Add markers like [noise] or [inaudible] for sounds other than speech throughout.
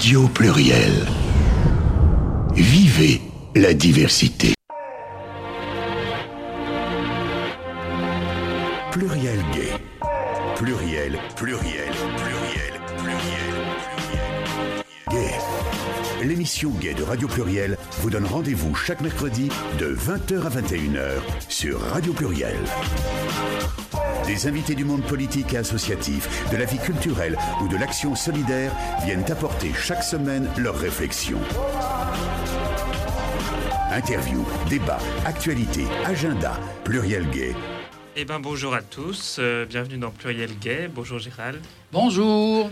Radio Pluriel. Vivez la diversité. Gay de Radio Pluriel vous donne rendez-vous chaque mercredi de 20h à 21h sur Radio Pluriel. Des invités du monde politique et associatif, de la vie culturelle ou de l'action solidaire viennent apporter chaque semaine leurs réflexions. Interviews, débats, actualités, agenda, pluriel gay. Eh ben bonjour à tous, euh, bienvenue dans Pluriel Gay. Bonjour Gérald. Bonjour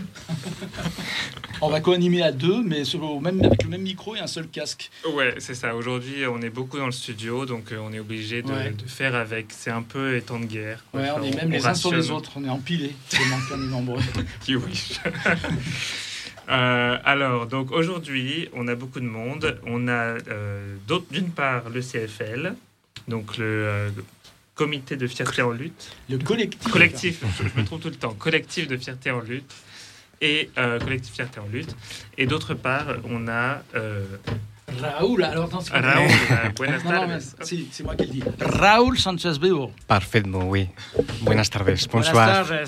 [laughs] On va co-animer à deux, mais sur le même, avec le même micro et un seul casque. Ouais, c'est ça. Aujourd'hui, on est beaucoup dans le studio, donc euh, on est obligé de, Ouais. de faire avec. C'est un peu étant de guerre. quoi. Ouais, on est même les uns sur les autres, on est empilés, qu'on est nombreux. [laughs] You wish. [laughs] Euh, alors, donc aujourd'hui, on a beaucoup de monde. On a euh, d'une part le CFL, donc le euh, Comité de fierté en lutte. Le collectif. collectif, je, je me trompe tout le temps, collectif de fierté en lutte et euh, collectif fierté en lutte. Et d'autre part, on a euh, Raoul, alors attends, c'est quoi Raúl. euh, [laughs] Buenas Non, non, mais tardes. si, c'est moi qui le dis. Raoul Sanchez Vivo. Perfecto, oui. Buenas tardes, Buenas bonsoir. tardes.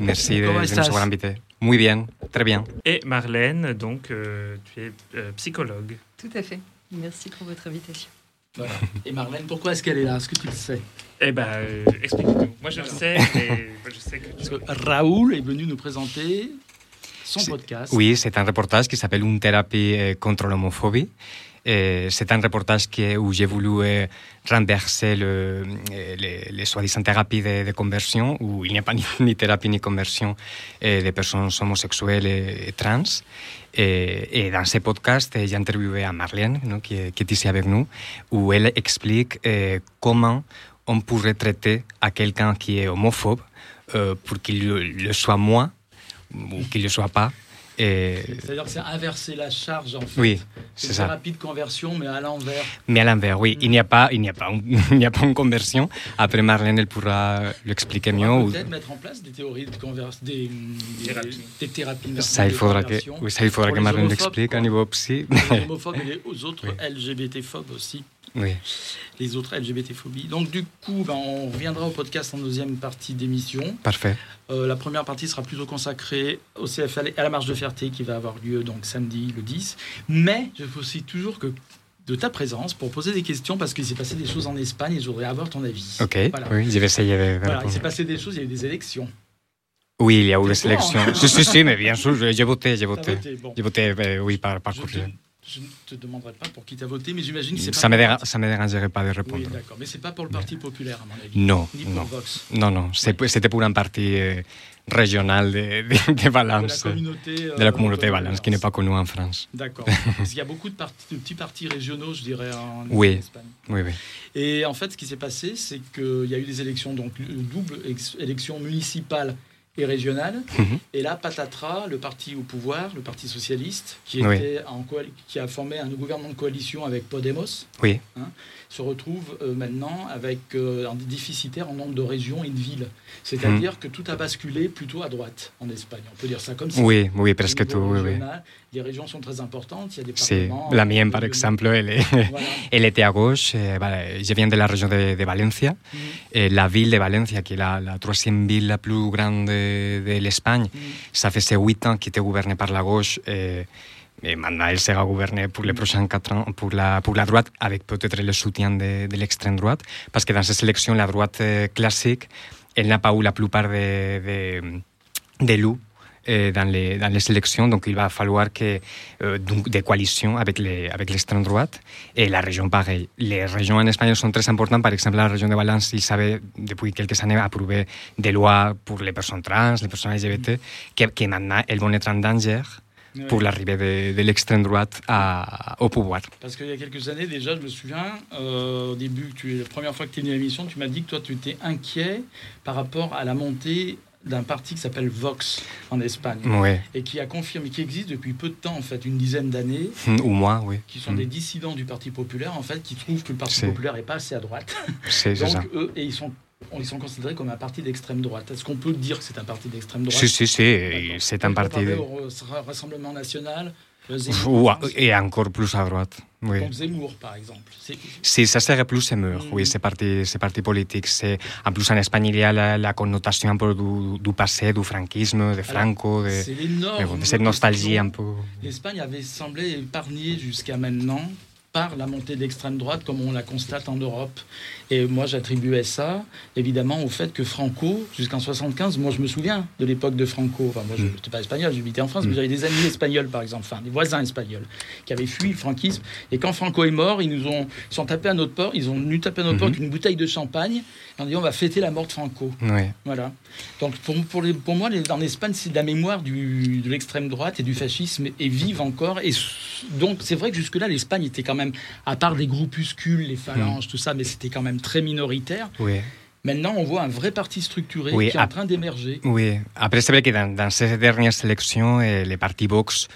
Merci de, ¿Cómo de nous avoir invités. Muy bien, très bien. Et Marlène, donc euh, tu es euh, psychologue. Tout à fait. Merci pour votre invitation. Voilà. Et Marlène, pourquoi est-ce qu'elle est là? Est-ce que tu le sais? Eh ben, euh, explique-nous. Moi, je le sais, mais je sais que Parce que Raoul est venu nous présenter son podcast. Oui, c'est un reportage qui s'appelle Une thérapie euh, contre l'homophobie. C'est un reportage où j'ai voulu euh, renverser le, euh, les, soi-disant thérapies de, conversion, où il n'y a pas [laughs] ni, ni thérapie ni conversion euh, des personnes homosexuelles et, trans. Et, dans ce podcast, j'ai interviewé à Marlène, qui, qui est ici avec nous, où elle explique comment on pourrait traiter à quelqu'un qui est homophobe pour qu'il le, le soit moins ou qu'il ne le soit pas. Et, C'est-à-dire que c'est inverser la charge, en fait. oui, C'est une ça. thérapie de conversion, mais à l'envers. Mais à l'envers, oui, il n'y a pas, il n'y a pas, un- [laughs] il n'y a pas une conversion. Après, Marlène, elle pourra l'expliquer mieux. Ou- peut-être mettre en place des théories de conversion, des, des Thérapies. des thérapies. Ça, il de faudra que, conversion oui, ça, il faudra que Marlène l'explique à niveau psy. Les [laughs] homophobes et les aux autres Oui. LGBT-phobes aussi. Oui. Les autres LGBT-phobies. Donc, du coup, ben, on reviendra au podcast en deuxième partie d'émission. Parfait. Euh, la première partie sera plutôt consacrée au CFL et à la marche de fierté qui va avoir lieu donc samedi le 10. Mais je veux aussi toujours que de ta présence pour poser des questions parce qu'il s'est passé des choses en Espagne et je voudrais avoir ton avis. Ok, Voilà. oui, Voilà, il s'est passé des choses, il y a eu des élections. Oui, il y a eu des courant, élections. hein Si, si, si, mais bien sûr, j'ai voté, j'ai voté. voté, bon. J'ai voté, euh, oui, par, par Je, je ne te demanderai pas pour qui tu as voté, mais j'imagine que c'est pas Ça pour ça me dérangerait pas de Oui, répondre. d'accord, mais c'est pas pour le Parti populaire à mon avis. Non, Ni pour non. Vox. Non, non, c'était pour un parti euh, régional de, de, de De la Valence. communauté. de la euh, communauté de Valence, qui n'est pas connue en France. D'accord. [laughs] Parce qu'il y a beaucoup de, petits partis régionaux, je dirais, en Oui. Espagne. Oui, oui. Et en fait, ce qui s'est passé, c'est qu'il y a eu des élections, donc euh, double élection municipale et régionale. Mhm. Et là, patatras, le parti au pouvoir, le Parti socialiste, qui, Oui. était en coali- qui a formé un gouvernement de coalition avec Podemos, Oui. Se retrouve euh, maintenant avec euh, un déficitaire en nombre de régions et de villes. C'est-à-dire que tout a basculé plutôt à droite en Espagne. On peut dire ça comme ça. Oui, oui, presque tout. Oui, Les régions sont très importantes. Il y a des parlements, la mienne, par euh, exemple, elle, est- Voilà. [laughs] elle était à gauche. voilà, je viens de la région de, de Valencia. Mm. Et la ville de Valencia, qui est la, la troisième ville la plus grande de, de l'Espagne, Mm. ça faisait huit ans qu'il était gouverné par la gauche. Et, et maintenant, elle sera gouvernée pour les prochains quatre ans pour la, pour la droite, avec peut-être le soutien de, de l'extrême droite. Parce que dans ces élections, la droite euh, classique, elle n'a pas eu la plupart des de, d'élus euh, dans, les, dans les élections, donc il va falloir que, euh, des coalitions avec, les, avec l'extrême droite. Et la région, pareil. Les régions en Espagne sont très importantes. Par exemple, la région de Valence, ils avaient, depuis quelques années, approuvé des lois pour les personnes trans, les personnes LGBT, que, que maintenant, elles vont être en danger Pour l'arrivée de, de l'extrême droite à, au pouvoir. Parce qu'il y a quelques années déjà, je me souviens, euh, au début, tu, la première fois que tu es venu à l'émission, tu m'as dit que toi, tu étais inquiet par rapport à la montée d'un parti qui s'appelle Vox en Espagne Oui, et qui a confirmé, qui existe depuis peu de temps, en fait, une dizaine d'années, ou moi, oui. qui sont Mm. des dissidents du Parti populaire, en fait, qui trouvent que le Parti populaire n'est pas assez à droite. C'est ça. Donc, eux, et ils sont, ils sont considérés comme un parti d'extrême droite. Est-ce qu'on peut dire que c'est un parti d'extrême droite? Si, si, si, c'est un parti. Comparé De... au Rassemblement national, Zemmour, et encore plus à droite. Oui. Comme Zemmour, par exemple. C'est- Sí, ça serait plus Zemmour, Mm. oui, ce parti, ce parti politique. C'est, en plus, en Espagne, il y a la, la connotation un peu du, du passé, du franquisme, de Franco, de, C'est bon, de cette nostalgie un peu. L'Espagne avait semblé épargnée jusqu'à maintenant par la montée de l'extrême droite, comme on la constate en Europe. Et moi, j'attribuais ça, évidemment, au fait que Franco, jusqu'en 75, moi, je me souviens de l'époque de Franco. Enfin, moi, je Mm. n'étais pas espagnol, j'habitais en France, mais j'avais des amis espagnols, par exemple, enfin, des voisins espagnols, qui avaient fui le franquisme. Et quand Franco est mort, ils nous ont ils sont tapés à notre porte, ils ont venu taper à notre Mhm. porte avec une bouteille de champagne, et on dit on va fêter la mort de Franco. Oui. Voilà. Donc pour, pour, les- pour moi, les- en Espagne, c'est de la mémoire du, de l'extrême droite et du fascisme est vive encore. Et donc c'est vrai que jusque-là, l'Espagne était quand même, à part les groupuscules, les phalanges, tout ça, mais c'était quand même très minoritaire. Oui. Maintenant, on voit un vrai parti structuré Oui, qui est en train d'émerger. Oui, après c'est vrai que dans, dans ces dernières élections, eh, le parti Vox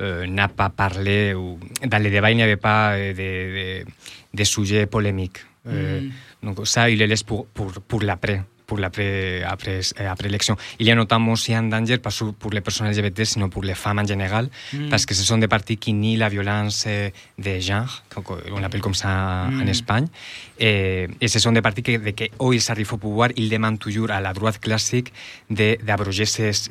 euh, n'a pas parlé, ou dans les débats, il n'y avait pas euh, de, de- de sujets polémiques. Euh, Mm. Donc ça, il le laisse pour, pour, pour l'après, pour l'après après, euh, après l'élection. Il y a notamment aussi un danger, pas pour les personnes LGBT, sinon pour les femmes en général, Mm. parce que ce sont des partis qui nient la violence de genre, on l'appelle comme ça en, en Mm. Espagne, et, et ce sont des partis que, dès qu'ils arrivent au pouvoir, ils demandent toujours à la droite classique de- d'abroger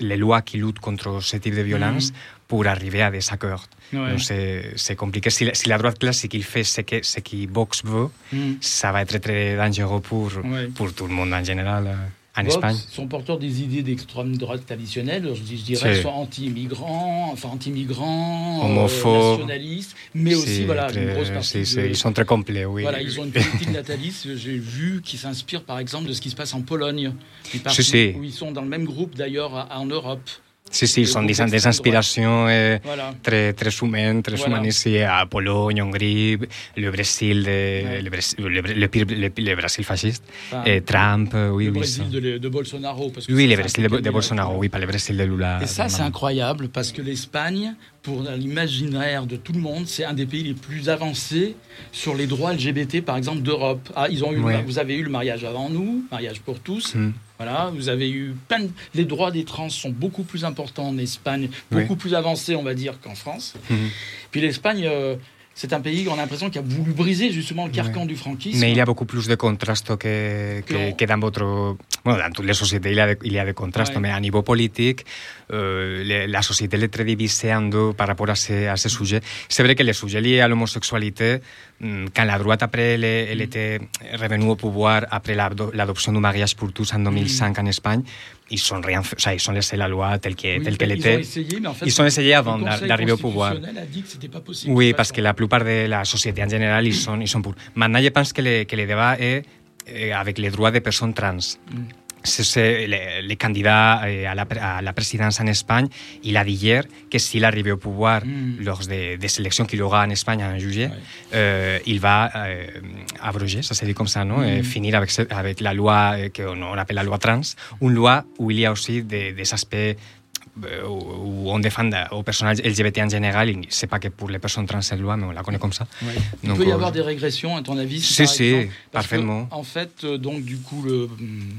les lois qui luttent contre ce type de violence pour arriver à des accords. Ouais. Donc c'est c'est compliqué. Si la, si la droite classique il fait ce que, ce que Vox veut, Mm. ça va être très dangereux pour, Ouais. pour tout le monde en général euh, en Vox Espagne. sont porteurs des idées d'extrême droite traditionnelle, je, je dirais, soit anti-immigrants, enfin anti-migrants, euh, Homophobes. nationalistes, mais aussi voilà, très- une grosse partie. de- ils sont très complets, oui. Voilà, ils ont une politique nataliste, j'ai vu, qui s'inspire par exemple de ce qui se passe en Pologne. Où ils sont dans le même groupe d'ailleurs en Europe. Sí, sí, groupe des, inspiracions euh, Voilà. très, très humaines, très Voilà. à Pologne, Hongrie, le Brésil, de- Ouais. le, Brésil- le, le le- le Brésil fasciste, Enfin, et Trump, euh, oui, le oui. Brésil de, de Bolsonaro. Parce que Oui, le Brésil de, de Bolsonaro, oui, pas le Brésil de Lula. Et ça, c'est incroyable parce que l'Espagne, pour l'imaginaire de tout le monde, c'est un des pays les plus avancés sur les droits LGBT, par exemple, d'Europe. Ah, ils ont eu, Ouais. Vous avez eu le mariage avant nous, mariage pour tous. Mm. Voilà, vous avez eu plein de- Les droits des trans sont beaucoup plus importants en Espagne, beaucoup plus avancés, on va dire, qu'en France. Mhm. Puis l'Espagne, euh, c'est un pays, on a l'impression, qui a voulu briser justement le carcan du franquisme. Mais il y a beaucoup plus de contraste que, que, que dans votre... Bueno, dans toutes les sociétés, il y a de, il y a de contraste, Ouais. mais à niveau politique, euh, le- la société est très divisée en deux par rapport à ces, à ces sujets. C'est vrai que les sujets liés à l'homosexualité, mm, quand la droite, après, elle, elle était revenue au pouvoir, après l'ado- l'adoption du mariage pour tous en 2005 en Espagne, ils sont rien sea, ils ont laissé la loi telle qu'elle Oui, ils était. essayé, en fait, Ils ont essayé avant d'arriver au pouvoir. pas possible. Oui, parce que la plupart de la société en général, ils sont, ils sont pour. Maintenant, je pense que le, que le débat est eh, avec les droits des personnes trans. Mm. C'est le, le eh, à, la, pre- à la présidence en Espagne, il a dit hier que au pouvoir Mm. lors des, des élections qu'il aura en Espagne en juillet, euh, il va euh, abroger, ça se dit comme ça, non Mm. Eh, finir avec, la loi eh, qu'on on appelle la loi trans, une loi où il y a aussi des, des aspects euh, où on défend aux personnes LGBT en général, c'est pas que pour les personnes trans loi, mais on la connaît comme ça. Il peut y euh, avoir des régressions, à ton avis Si, si, Parce que, parfaitement. en fait, euh, donc, du coup, le, hum,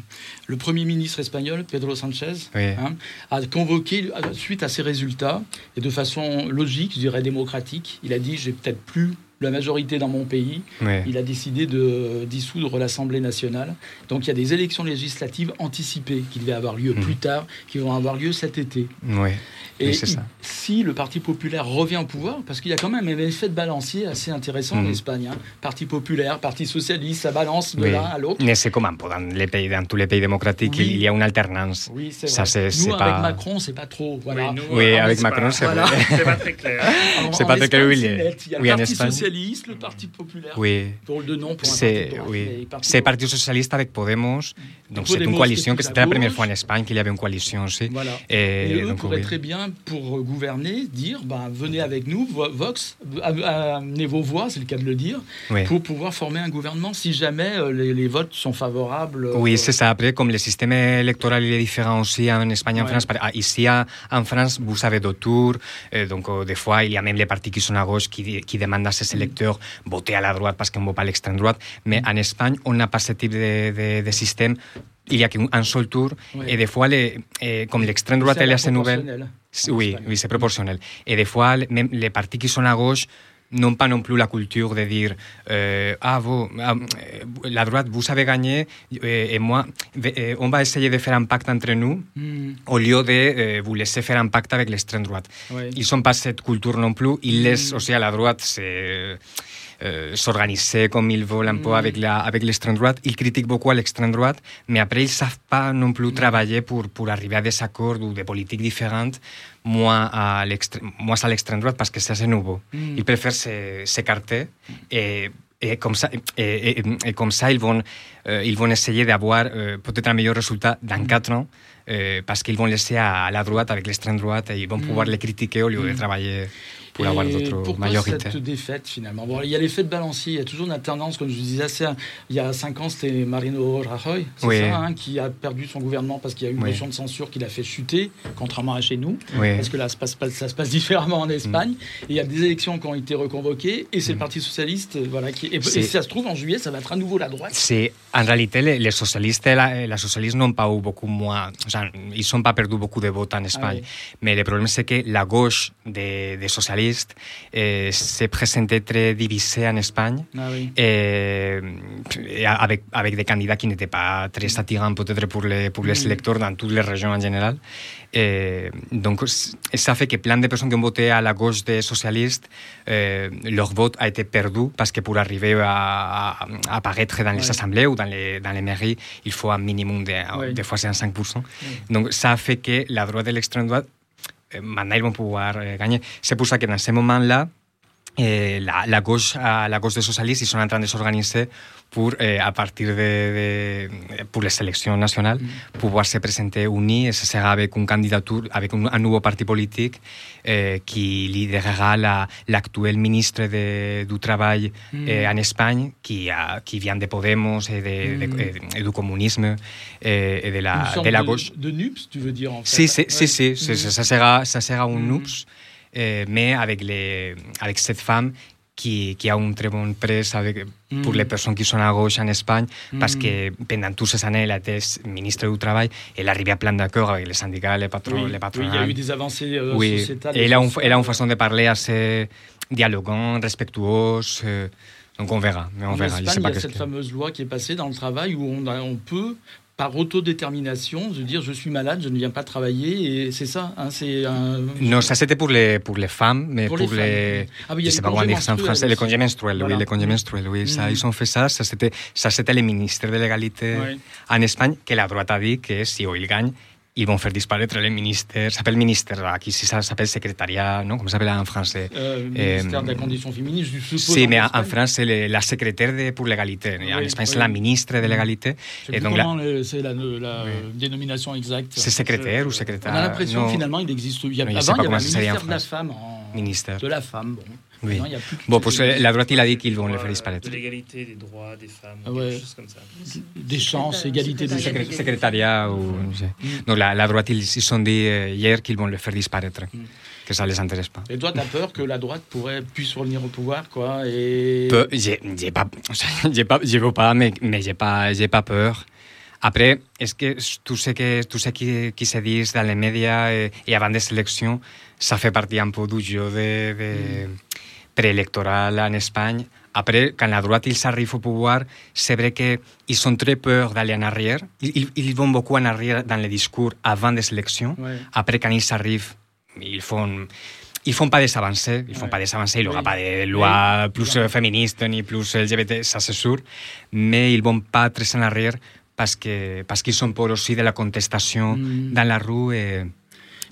le Premier ministre espagnol, Pedro Sanchez, Oui. hein, a convoqué, à- suite à ces résultats, et de façon logique, je dirais démocratique, il a dit J'ai peut-être plus la majorité dans mon pays. Il a décidé de dissoudre l'Assemblée nationale. Donc il y a des élections législatives anticipées qui devaient avoir lieu Mhm. plus tard, qui vont avoir lieu cet été. Oui. Et il- ça. si le Parti populaire revient au pouvoir, parce qu'il y a quand même un effet de balancier assez intéressant en Mhm. Espagne. hein. Parti populaire, Parti socialiste, ça balance de Oui. l'un à l'autre. Mais c'est comme un peu dans, les pays, dans tous les pays démocratiques, Oui. il y a une alternance. Oui, c'est Ça, vrai. c'est- Nous, c'est avec pas- Macron, c'est pas trop. Voilà. Oui, nous, Oui, en avec Macron, c'est Voilà. vrai. C'est pas très clair. C'est pas très clair, oui, il y a oui, le en Parti Espagne. Socialiste, le Parti populaire. Oui. Pour le nom, pour un C'est parti de oui. C'est de- Parti Socialiste avec Podemos. Donc c'est une coalition que c'était à la première fois en Espagne qu'il y avait une coalition aussi. Voilà. Et, Et eux donc, pourraient oui. très bien, pour euh, gouverner, dire ben, venez avec nous, Vo- Vox, amenez vos voix, c'est le cas de le dire, Oui. pour pouvoir former un gouvernement si jamais euh, les, les votes sont favorables. euh, Oui, c'est ça. Après, comme le système électoral est différent aussi en Espagne et en Ouais. France, ah, ici à- en France, vous avez deux tours. euh, donc, euh, des fois, il y a même les partis qui sont à gauche qui, qui demandent à ses électeurs voter à la droite parce qu'on ne vote pas à l'extrême droite. Mais en Espagne, on n'a pas ce type de, de- de système. Il y a qu'un seul tour. Et des fois, les, eh, comme l'extrême droite, elle est assez nouvelle. Oui, oui c'est proportionnel. Et des fois, même les partis qui sont à gauche n'ont pas non plus la culture de dire euh, ah vous ah, euh, la droite vous avez gagné euh, et moi euh, on va essayer de faire un pacte entre nous mm. au lieu de euh, vous laisser faire un pacte avec l'extrême droite ouais. ils sont pas cette culture non plus ils laissent mm. aussi à la droite c'est euh, s'organiser comme ils veulent un peu avec la avec l'extrême droite. Ils critiquent beaucoup à l'extrême droite, mais après ils savent pas non plus travailler pour pour arriver à des accords ou des politiques différentes, moins à l'extrême moins à l'extrême droite parce que c'est nouveau. Mm. Ils préfèrent s'écarter et et comme ça, et, et, et comme ça ils vont, euh, ils vont essayer d'avoir euh, peut-être un meilleur résultat dans 4 ans euh, parce qu'ils vont laisser à, la droite avec l'extrême droite et ils vont Mm. pouvoir les critiquer au lieu de travailler pour avoir Et pourquoi majorités. cette défaite finalement? Bon, Il y a l'effet de balancier, il y a toujours une tendance, comme je vous disais, il y a 5 ans c'était Marino Rajoy, Oui. ça, hein, qui a perdu son gouvernement parce qu'il y a eu une Oui. motion de censure qui l'a fait chuter, contrairement à chez nous, Oui. parce que là ça se passe, pas- ça se passe différemment en Espagne. Mm. Et il y a des élections qui ont été reconvoquées et c'est le Parti Socialiste, euh, voilà, qui et, si ça se trouve en juillet, ça va être à nouveau la droite. C'est, en réalité, les, les socialistes la, la socialiste n'ont pas eu beaucoup moins, sea, ils n'ont pas perdu beaucoup de votes en Espagne. Ah oui. Mais le problème, c'est que la gauche des, des socialistes eh, s'est présentée très divisée en Espagne. Ah oui. Et avec, avec des candidats qui n'étaient pas très attirants peut-être pour les, pour les Mm. électeurs dans toutes les régions en général. Et donc, ça fait que plein de personnes qui ont voté à la gauche des socialistes, euh, leur vote a été perdu parce que pour arriver à, à- à apparaître dans les Ouais. assemblées ou dans les, dans les mairies, il faut un minimum de, Ouais. des fois c'est un 5%. Donc, ça fait que la droite et l'extrême droite, maintenant, ils vont pouvoir euh, gagner. C'est pour ça que dans ce moment-là, eh, la, la, gauche, à la gauche des socialistes, ils sont en train de s'organiser pour, eh, à partir de, de, pour les élections nationales, pouvoir se présenter unis. Et ce sera avec une candidature, avec un, un nouveau parti politique eh, qui lidérera la- l'actuel ministre de, du Travail eh, en Espagne, qui, a, qui vient de Podemos et, de, de- et- et du communisme et, et de la, de la gauche. De NUPS, tu veux dire en fait. Sí, sí, sí, Ouais. sí, sí, Mhm. ça sera, ça sera un Mhm. NUPS, eh, mais avec, les, avec cette femme qui, qui a un très bon presse avec, pour Mhm. les personnes qui sont à gauche en Espagne, parce Mhm. que pendant toutes ces années, elle été ministre du Travail, elle arrivait à plein d'accord avec les syndicats, les patrons, Oui, les oui, il y a eu des avancées euh, Oui, sociétales. et elle a, un, elle a une façon de parler assez dialogante, respectueuse, euh, donc on verra, mais on En verra. Espagne, il y a cette que- fameuse loi qui est passée dans le travail où on, a- on peut, par autodétermination, se dire je suis malade, je ne viens pas travailler, et c'est ça. hein, c'est un... Non, ça c'était pour les, pour les femmes, mais Pour pour, les les. Ah oui, il je sais les pas comment dire ça en français, les congés menstruels, Voilà. oui, les congés menstruels, oui, ça, ils ont fait ça, ça c'était, ça c'était le ministre de l'égalité Ouais. en Espagne, que la droite a dit que si ils gagnent, ils vont faire disparaître le ministère, ça s'appelle ministère, aquí sí ça s'appelle secrétariat, non? Comment ça s'appelle en français? Euh, ministère de la condition féminine, je suppose. Sí, mais en, en. France, c'est le- la secrétaire de, pour l'égalité. Oui, en Espagne, c'est oui. la ministre de l'égalité. Je sais Et donc, là, comment le- c'est la, la Oui. dénomination exacte. c'est secrétaire ou On secrétaire? A l'impression finalement, il existe. Il y a, Non, avant, il y avait en ministère de la femme. En... Ministère. De la femme, bon. Oui. Maintenant, il y a plus tout Bon, ce- pues la droite, il a dit qu'ils vont le faire disparaître. De l'égalité des droits des femmes, Ah ou ouais. quelque chose comme ça. des chances, égalité des secrétariat ou no sé. Mm. Donc la, la droite, ils se sont dit eh, hier qu'ils vont le faire disparaître, Mm. que ça les intéresse pas. Et toi, t'as peur que la droite pourrait puisse revenir au pouvoir, quoi Et Peu- J'ai j'ai pas, [laughs] pas, je veux pas, mais, mais j'ai pas, j'ai pas peur. Après, est-ce que tout ce que tout ce qui, qui se dit dans les médias et, et avant des élections, ça fait partie un peu du jeu de, de préélectoral en Espagne. Après, quand la droite ils arrivent au pouvoir, c'est vrai qu'ils ont très peur d'aller en arrière. Ils, ils- vont beaucoup en arrière dans les discours avant des élections. Ouais. Après, quand ils arrivent, ils font, ils font pas des avancées, ils font Ouais. pas des avancées, il n'y aura pas de loi Oui. plus euh, féministe ni plus LGBT, ça c'est sûr, mais ils vont pas très en arrière parce que parce qu'ils sont peur aussi de la contestation Mm. dans la rue. Et,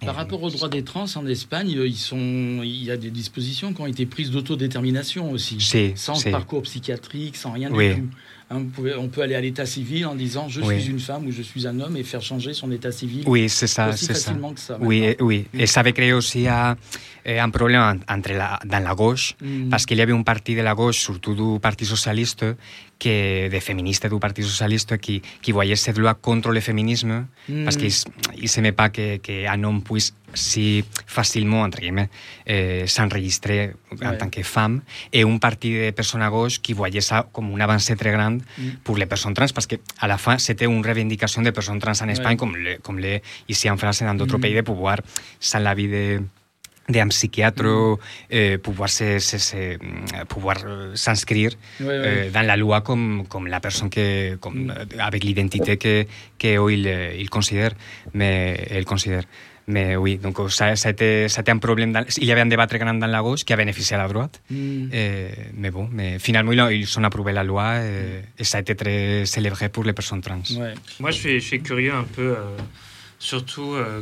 Par rapport aux droits des trans en Espagne, euh, ils sont, il y a des dispositions qui ont été prises d'autodétermination aussi, Si, sans si. parcours psychiatrique, sans rien Oui. du tout. Hein, pouvez- on peut aller à l'état civil en disant je Oui. suis une femme ou je suis un homme et faire changer son état civil Oui, c'est ça, aussi c'est ça. facilement que ça. Oui, eh, oui. Mm. Et ça avait créé aussi eh, eh, un problème en- entre la, dans la gauche, Mm. parce qu'il y avait un parti de la gauche, surtout du Parti Socialiste, que, de féministes du Parti Socialiste, qui, qui voyait cette loi contre le féminisme, Mm. parce qu'ils ne s'aimaient pas que- qu'un homme puisse si facilement, entre guillemets, euh, s'enregistrer en Ouais. tant que femme, et un parti de personnes à gauche qui voyait ça comme une avancée très grande Mm. pour les personnes trans, parce que à la fin, c'était une revendication des personnes trans en Espagne, Ouais. comme, le, comme le, ici en France et dans d'autres Mm. pays, de pouvoir, sans l'avis de d'un psychiatre, euh, pouvoir se- se- se- mm, pouvoir s'inscrire Ouais, ouais. euh, dans la loi comme, comme la personne que, comme, Mm. euh, avec l'identité que, que eux, ils, euh, ils considèrent. Mais, ils considèrent. Mais oui, donc ça, ça, a été, ça a été un problème. Dans, il y avait un débat très grand dans la gauche qui a bénéficié à la droite. Mm. Euh, mais bon, mais finalement, ils ont, ils ont approuvé la loi euh, et ça a été très célébré pour les personnes trans. Ouais. Moi, je suis, je suis curieux un peu, euh, surtout euh,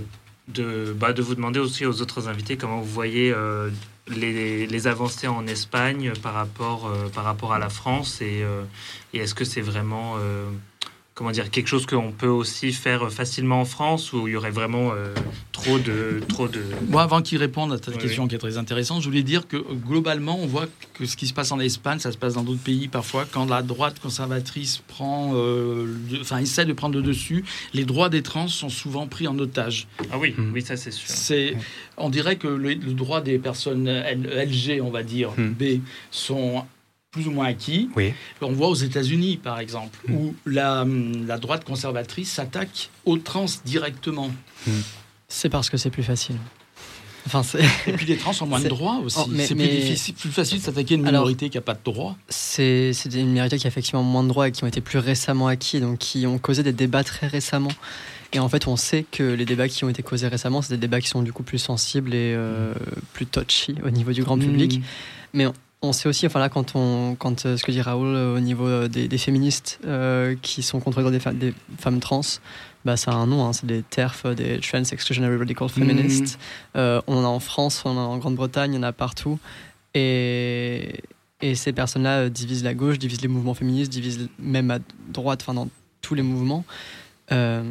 de, bah, de vous demander aussi aux autres invités comment vous voyez euh, les, les avancées en Espagne par rapport, euh, par rapport à la France et, euh, et est-ce que c'est vraiment comment dire, quelque chose qu'on peut aussi faire facilement en France ou il y aurait vraiment euh, trop de... Trop de... Moi, avant qu'il réponde à ta Oui, question qui est très intéressante, je voulais dire que euh, globalement, on voit que ce qui se passe en Espagne, ça se passe dans d'autres pays parfois. Quand la droite conservatrice prend, euh, le- enfin, essaie de prendre le dessus, les droits des trans sont souvent pris en otage. Ah oui, Mm. oui, ça c'est sûr. C'est, on dirait que le, le droit des personnes L- LG, on va dire, Hmm. B, sont plus ou moins acquis. Oui. On voit aux États-Unis, par exemple, Hmm. où la, la droite conservatrice s'attaque aux trans directement. C'est parce que c'est plus facile. Enfin, c'est. Et puis les trans ont moins de [laughs] C'est- droits aussi. Oh, mais- c'est mais- plus, facile de s'attaquer à une Alors- minorité qui n'a pas de droits. C'est c'est une minorité qui a effectivement moins de droits et qui ont été plus récemment acquis, donc qui ont causé des débats très récemment. Et en fait, on sait que les débats qui ont été causés récemment, c'est des débats qui sont du coup plus sensibles et euh, plus touchy au niveau du grand public. Hmm. On sait aussi, enfin là, quand, on, quand euh, ce que dit Raoul euh, au niveau euh, des, des féministes euh, qui sont contre des, fa- des femmes trans, bah, ça a un nom, hein, c'est des TERF, des Trans Exclusionary Radical Feminists. Euh, on en a en France, on en a en Grande-Bretagne, il y en a partout. Et, et ces personnes-là divisent la gauche, divisent les mouvements féministes, divisent même à droite, enfin dans tous les mouvements. Euh,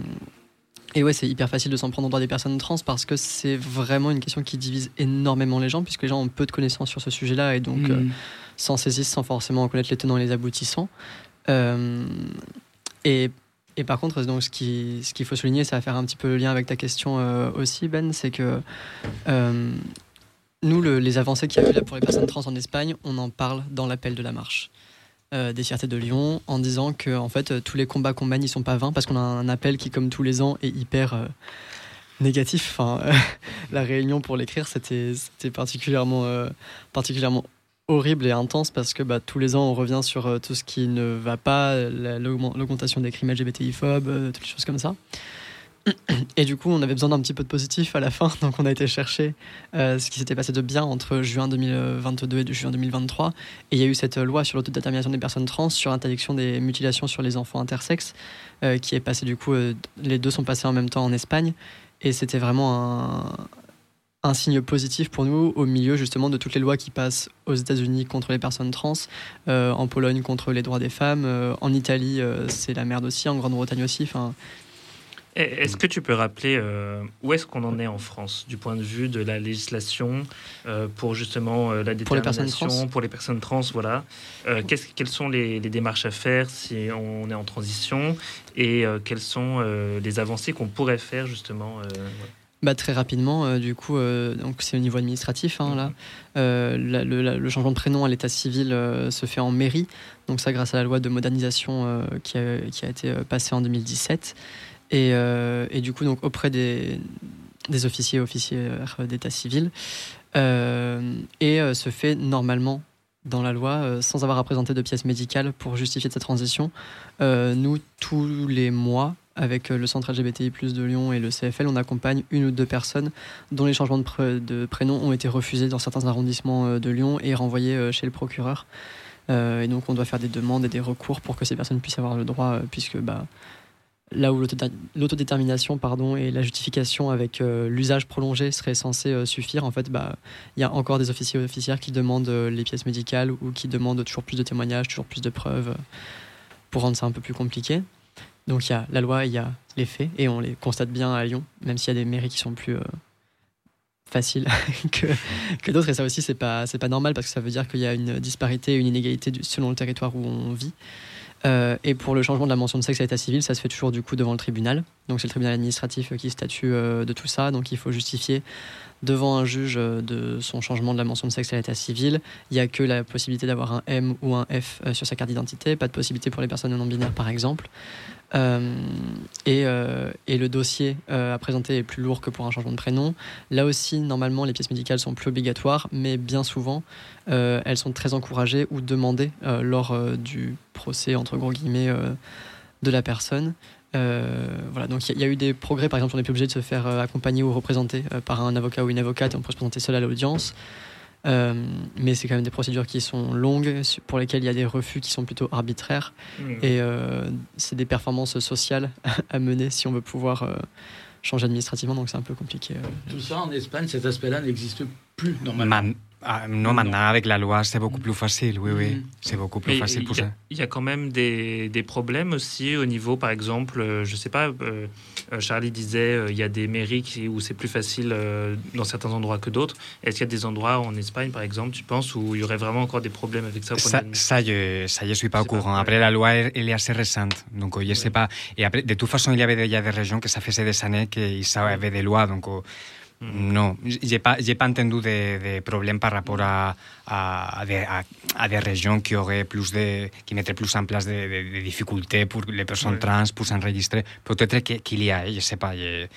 et ouais, c'est hyper facile de s'en prendre au droit des personnes trans parce que c'est vraiment une question qui divise énormément les gens, puisque les gens ont peu de connaissances sur ce sujet-là et donc Hmm. euh, s'en saisissent sans forcément connaître les tenants et les aboutissants. Euh, et, et par contre, donc, ce qu'il ce qu'il faut souligner, ça va faire un petit peu le lien avec ta question euh, aussi, Ben, c'est que euh, nous, le- les avancées qu'il y a eu là pour les personnes trans en Espagne, on en parle dans l'appel de la marche euh, des fiertés de Lyon en disant que en fait, euh, tous les combats qu'on mène, ils sont pas vains parce qu'on a un appel qui, comme tous les ans, est hyper euh, négatif. Enfin, [laughs] la réunion pour l'écrire, c'était particulièrement, particulièrement horrible et intense parce que bah, tous les ans, on revient sur tout ce qui ne va pas, la- l'augment- l'augmentation des crimes LGBTI-phobes, toutes les choses comme ça. Et du coup, on avait besoin d'un petit peu de positif à la fin, [laughs] donc on a été chercher euh, ce qui s'était passé de bien entre juin 2022 et juin 2023. Et il y a eu cette loi sur l'autodétermination des personnes trans, sur l'interdiction des mutilations sur les enfants intersexes, euh, qui est passée du coup, euh, les deux sont passés en même temps en Espagne. Et c'était vraiment un, signe positif pour nous au milieu justement de toutes les lois qui passent aux États-Unis contre les personnes trans, en Pologne contre les droits des femmes, en Italie c'est la merde aussi, en Grande-Bretagne aussi. Est-ce que tu peux rappeler euh, où est-ce qu'on en est en France du point de vue de la législation euh, pour justement euh, la Pour les personnes détermination trans pour les personnes trans voilà quelles sont les, les démarches à faire si on est en transition et quelles sont les avancées qu'on pourrait faire justement ouais. Bah, très rapidement, euh, du coup, euh, donc c'est au niveau administratif hein, là. Euh, la- le, la- le changement de prénom à l'état civil se fait en mairie, donc ça grâce à la loi de modernisation qui, a, qui a été passée en 2017. Et, euh, et du coup, donc auprès des, des officiers et officières d'état civil, euh, et euh, se fait normalement dans la loi sans avoir à présenter de pièces médicales pour justifier de cette transition. Nous, tous les mois, avec le centre LGBTI+ de Lyon et le CFL, on accompagne une ou deux personnes dont les changements de, de prénom ont été refusés dans certains arrondissements de Lyon et renvoyés chez le procureur. Et donc on doit faire des demandes et des recours pour que ces personnes puissent avoir le droit, puisque bah, là où l'autodé- l'autodétermination pardon, et la justification avec euh, l'usage prolongé serait censé euh, suffire, en fait, bah, il y a encore des officiers et officières qui demandent euh, les pièces médicales ou qui demandent toujours plus de témoignages, toujours plus de preuves, pour rendre ça un peu plus compliqué. Donc il y a la loi, il y a les faits, et on les constate bien à Lyon, même s'il y a des mairies qui sont plus faciles [laughs] que, d'autres. Et ça aussi, c'est pas, pas normal parce que ça veut dire qu'il y a une disparité, une inégalité selon le territoire où on vit. Euh, et pour le changement de la mention de sexe à l'état civil, ça se fait toujours du coup devant le tribunal. Donc c'est le tribunal administratif qui statue de tout ça. Donc il faut justifier devant un juge de son changement de la mention de sexe à l'état civil. Il n'y a que la possibilité d'avoir un M ou un F sur sa carte d'identité, pas de possibilité pour les personnes non binaires par exemple. Euh, et, euh, le dossier euh, à présenter est plus lourd que pour un changement de prénom. Là aussi, normalement, les pièces médicales sont plus obligatoires, mais bien souvent, elles sont très encouragées ou demandées lors du procès, entre gros guillemets, de la personne. Voilà, donc il y, a eu des progrès, par exemple, on n'est plus obligé de se faire accompagner ou représenter par un avocat ou une avocate, on peut se présenter seul à l'audience. Euh, mais c'est quand même des procédures qui sont longues, pour lesquelles il y a des refus qui sont plutôt arbitraires. Mmh. Et euh, c'est des performances sociales [laughs] à mener si on veut pouvoir euh, changer administrativement, donc c'est un peu compliqué. Tout ça en Espagne, cet aspect-là n'existe plus normalement. Ah, non, maintenant, avec la loi, c'est beaucoup plus facile. Oui, oui, mm. c'est beaucoup plus facile pour ça. Il y a quand même des, des, problèmes aussi au niveau, par exemple, euh, je sais pas, euh, euh, Charlie disait, il y a des mairies qui, où c'est plus facile dans certains endroits que d'autres. Est-ce qu'il y a des endroits en Espagne, par exemple, tu penses, où il y aurait vraiment encore des problèmes avec ça Ça, ça, je, ça, je suis pas au courant. Après, la loi, elle est assez récente, donc je ne sais pas. Et après, de toute façon, il y avait déjà des régions que ça faisait des années qu'ils avaient des lois, donc no, j'ai pas, pas entendu de, de problème par rapport à, à, à, des, à, des régions qui auraient plus de, qui mettraient plus en place de, de, de difficultés pour les personnes trans pour s'enregistrer. Peut-être qu'il y a, je sais pas, je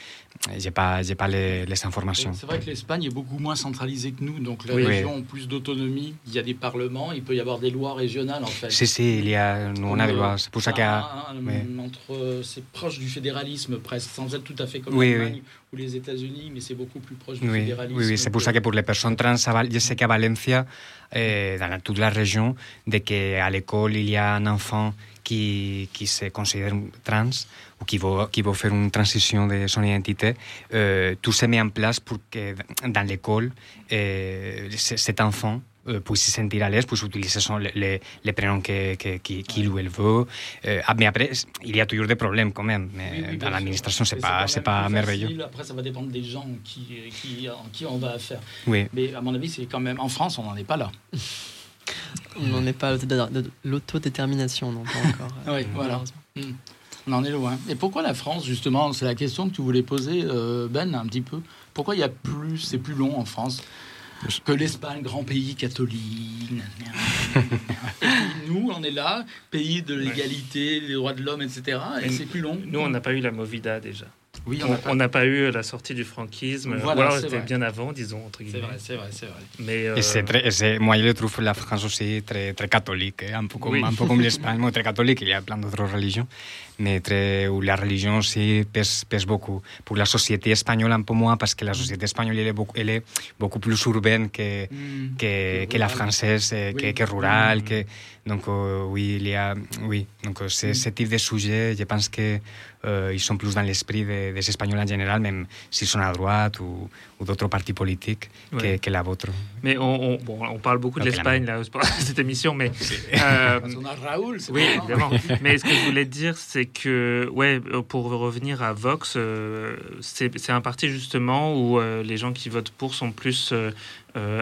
n'ai pas, pas les, les informations. C'est vrai que l'Espagne est beaucoup moins centralisée que nous, donc les oui, régions oui. ont plus d'autonomie. Il y a des parlements, il peut y avoir des lois régionales en fait. Si, si, il y a, nous on a des lois. C'est pour ça qu'il y a. Entre, c'est proche du fédéralisme presque, sans être tout à fait comme oui, l'Allemagne ou les États-Unis, mais c'est beaucoup plus proche du oui, fédéralisme. Oui, oui c'est pour ça que pour les personnes trans, je sais qu'à Valencia, eh, dans toute la région, de qu'à l'école, il y a un enfant qui, qui se considère trans ou qui veut, qui veut faire une transition de son identité, euh, tout se met en place pour que dans l'école, euh, cet enfant euh, puisse se sentir à l'aise, puisse utiliser son, les, les prénoms qu'il que, que, qu ou elle veut. Euh, mais après, il y a toujours des problèmes quand même. Mais oui, oui, dans l'administration, c'est pas, c'est pas merveilleux. Après, ça va dépendre des gens qui, qui, en qui on va affaire. Oui. Mais à mon avis, c'est quand même en France, on n'en est pas là. [laughs] on n'en est pas à l'autodétermination, non pas encore. [laughs] oui, voilà. Mm. On en est loin. Et pourquoi la France, justement C'est la question que tu voulais poser, euh, Ben, un petit peu. Pourquoi il y a plus, c'est plus long en France? Que l'Espagne, grand pays catholique. [laughs] nous, on est là, pays de l'égalité, des droits de l'homme, etc. Et, c'est plus long. Nous, on n'a pas eu la Movida déjà. Oui, on n'a pas... pas... eu la sortie du franquisme. Voilà, ou alors c'était bien avant, disons, entre guillemets. C'est vrai, c'est vrai, c'est vrai. Mais, euh... et c'est très, c'est, moi, je trouve la France aussi très, très catholique, un peu comme, oui. un peu comme [laughs] l'Espagne, très catholique, il y a plein d'autres religions, mais très, où la religion aussi pèse, pèse beaucoup. Pour la société espagnole, un peu moins, parce que la société espagnole, elle est beaucoup, elle est beaucoup plus urbaine que, mm. que, que, la française, oui. que, que rurale, mm. que, donc euh, oui, il y a, oui, donc c'est, mm. ce type de sujet, je pense que euh, ils sont plus dans l'esprit des, des Espagnols en général, même s'ils sont à droite ou, ou d'autres partis politiques ouais. que, que, la vôtre. Mais on, on, bon, on parle beaucoup de l'Espagne là, [laughs] cette émission, mais euh, on a Raoul, oui, évidemment. mais ce que je voulais dire, c'est que, ouais, pour revenir à Vox, euh, c'est un parti justement où euh, les gens qui votent pour sont plus euh,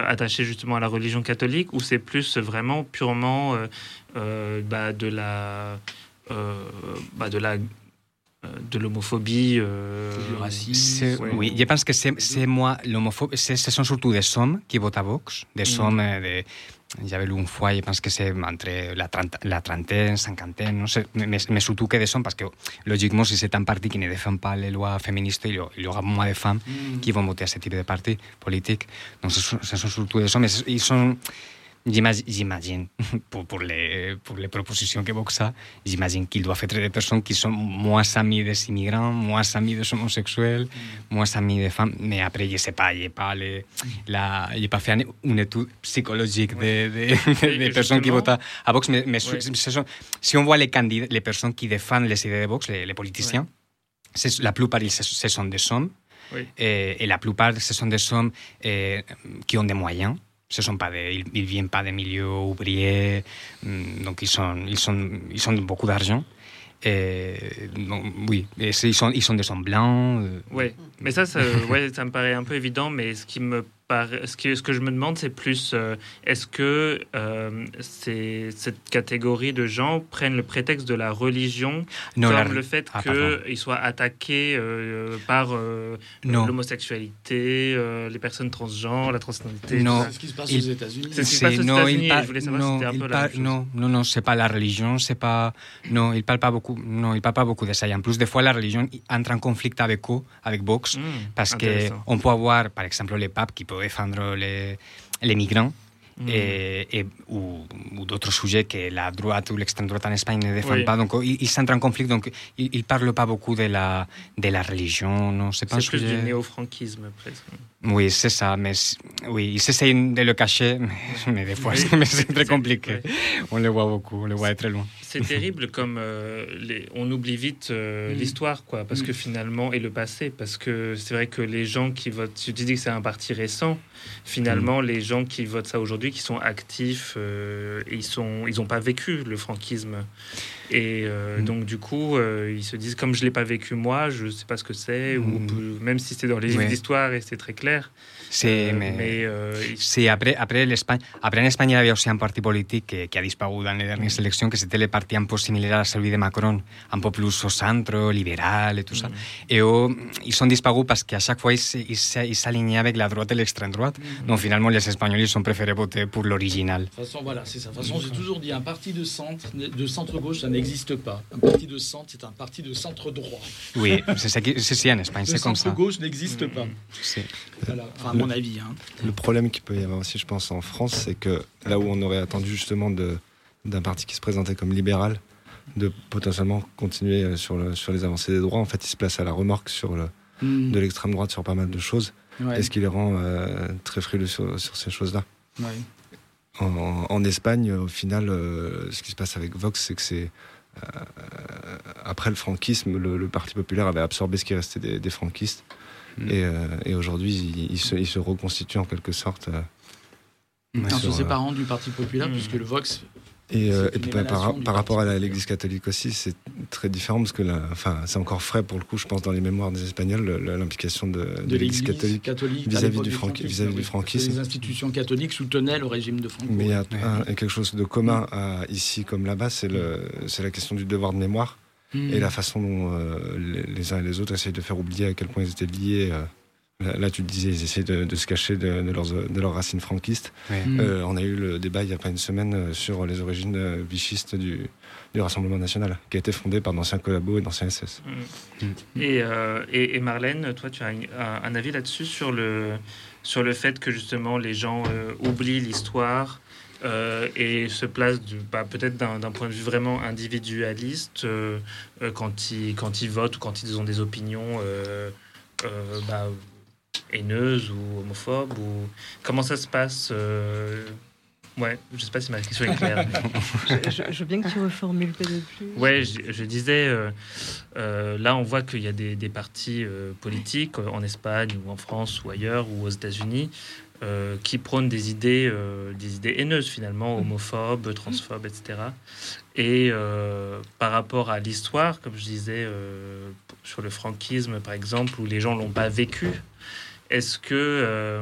attachés justement à la religion catholique, ou c'est plus vraiment purement bah, de la bah, de la de l'homophobie. Euh... Du racisme. Ouais. Oui, je pense que c'est moi, l'homophobie, ce sont surtout des hommes qui votent à Vox, des mm. hommes de. J'avais lu une fois, je pense que c'est entre la, trente, la trentaine, cinquantaine, no sé, mais, mais surtout que des hommes, parce que logiquement, si c'est un parti qui ne défend pas les lois féministes, il y aura moins de femmes mm. qui vont voter à ce type de parti politique. Donc ce sont, ce sont surtout des hommes, ils sont J'imagine, [laughs] pour, pour, les, pour les propositions qu'évoque ça, j'imagine qu'il doit faire des personnes qui sont moins amies des immigrants, moins amies des homosexuels, moins amies des femmes. Mais après, je ne sais pas, je n'ai pas, les, la, pas fait une étude psychologique des [laughs] de, de, de personnes qui votent à Vox. Mais, mais ouais. sont, si on voit les, candidats, les personnes qui défendent les idées de Vox, les, les politiciens, ouais. la plupart, ce sont des hommes. Et, et, la plupart, ce sont des hommes eh, qui ont des moyens ce sont pas des, ils, viennent pas des milieux ouvriers, mm, donc ils sont, ils sont, ils ont beaucoup d'argent. Et, donc, oui, et ils sont, ils sont des hommes blancs. Euh. Oui, mais ça, ça, ouais, ça me paraît un peu évident, mais ce qui me par ce que, ce que je me demande, c'est plus euh, est-ce que euh, c'est cette catégorie de gens prennent le prétexte de la religion Non, comme la- le fait Ah, qu'ils soient attaqués euh, par euh, l'homosexualité, euh, les personnes transgenres, la transidentité. Non. C'est ce qui se passe Il- aux États-Unis. C'est ce qui se passe aux non, États-Unis, il et par- je voulais savoir si non, c'était un il peu la par- même chose. non, non, non, c'est pas la religion, c'est pas, non, il parle pas beaucoup, non, il parle pas beaucoup de ça. Et en plus, des fois, la religion entre en conflit avec eux, avec Vox, Hmm, parce que intéressant. on peut avoir, par exemple, les papes qui peuvent défendre les, les migrants. Hmm. et, et- ou, ou d'autres sujets que la droite ou l'extrême droite en Espagne ne défendent Oui. pas. Donc, ils ils s'entrent en conflit. Donc, ils ne parlent pas beaucoup de la, de la religion. Non, c'est pas un C'est plus sujet. du néo-franquisme, presque. Oui, [laughs] [laughs] c'est ça. Mais oui, ils essayent de le cacher, mais, des fois, Oui. c'est très compliqué. On le voit beaucoup, on le voit très loin. C'est terrible comme euh, les- on oublie vite euh, Mm. l'histoire, quoi, parce Mm. que finalement, et le passé, parce que c'est vrai que les gens qui votent, tu dis que c'est un parti récent, finalement, les gens qui votent ça aujourd'hui, qui sont actifs, euh, ils sont, ils n'ont pas vécu le franquisme. Et euh, Mm. donc, du coup, euh, ils se disent, comme je ne l'ai pas vécu moi, je ne sais pas ce que c'est, ou Mm. même si c'est dans les livres Ouais. d'histoire et c'est très clair. Mais, mais euh, ils- Sí, après, après, l'Espagne, après en Espagne hi havia aussi un parti polític que, que ha dispagut en les dernières eleccions, que c'était le parti un peu similar a celui de Macron, un peu plus au centre, liberal et tout ça. Mm. Et eux, ils sont disparus parce qu'à chaque fois, ils s'alignaient avec la droite et l'extrême droite. Donc finalement, les Espagnols, ils ont préféré voter pour l'original. De toute façon, voilà, c'est ça. De toute façon, j'ai toujours dit un parti de centre, de centre-gauche, ça n'existe pas. Un parti de centre, c'est un parti de centre-droit. Oui, c'est ça qui- c'est ça en Espagne, [laughs] Le c'est comme ça. centre-gauche n'existe pas. Sí. Voilà. Enfin, mon avis. Hein. Le problème qu'il peut y avoir aussi, je pense, en France, c'est que là où on aurait attendu justement d'un parti qui se présentait comme libéral, de potentiellement continuer euh, sur, le- sur les avancées des droits, en fait, il se place à la remorque sur le, Mm. de l'extrême droite sur pas mal de choses, Ouais. et ce qui les rend euh, très frileux sur, sur ces choses-là. Ouais. En, en Espagne, au final, euh, ce qui se passe avec Vox, c'est que c'est euh, après le franquisme, le, le Parti populaire avait absorbé ce qui restait des, des franquistes, Mm. et, euh, et aujourd'hui, il, il se, il se reconstitue en quelque sorte. euh, Ouais, en sur, se euh, séparant du Parti populaire, Mm. puisque le Vox. Et, euh, par, rapport à l'Église catholique aussi, c'est très différent parce que la- enfin, c'est encore frais pour le coup, je pense, dans les mémoires des Espagnols, l'implication de, de l'Église catholique. vis-à-vis du franqui- franquisme, vis-à-vis du franquisme. Les institutions catholiques soutenaient le régime de Franco. Mais il y a Ouais. un- quelque chose de commun à, ici comme là-bas, c'est la question du devoir de mémoire Mm. et la façon dont euh, les, les uns et les autres essayent de faire oublier à quel point ils étaient liés. euh. Là, là, tu te disais, ils essayent de, de se cacher de, de leurs, de leurs racines franquistes. Ouais. Mm. Euh, on a eu le débat il n'y a pas une semaine sur les origines vichistes du, du Rassemblement national, qui a été fondé par d'anciens collabos et d'anciens SS. Mm. Et, euh, et, et Marlène, toi, tu as un, un avis là-dessus sur le, sur le fait que justement les gens euh, oublient l'histoire euh, et se placent du- bah, peut-être d'un point de vue vraiment individualiste euh, euh, quand, ils, quand ils votent ou quand ils ont des opinions bah, haineuses ou homophobes ou comment ça se passe Ouais, je sais pas si ma question est claire. [laughs] Je, je- je veux bien que tu reformules plus. Ouais, je, je disais, là on voit qu'il y a des, des partis politiques en Espagne ou en France ou ailleurs ou aux États-Unis euh, qui prônent des idées, euh, des idées haineuses finalement, homophobes, transphobes, etc. Et euh, par rapport à l'histoire, comme je disais sur le franquisme par exemple, où les gens l'ont pas vécu, est-ce que,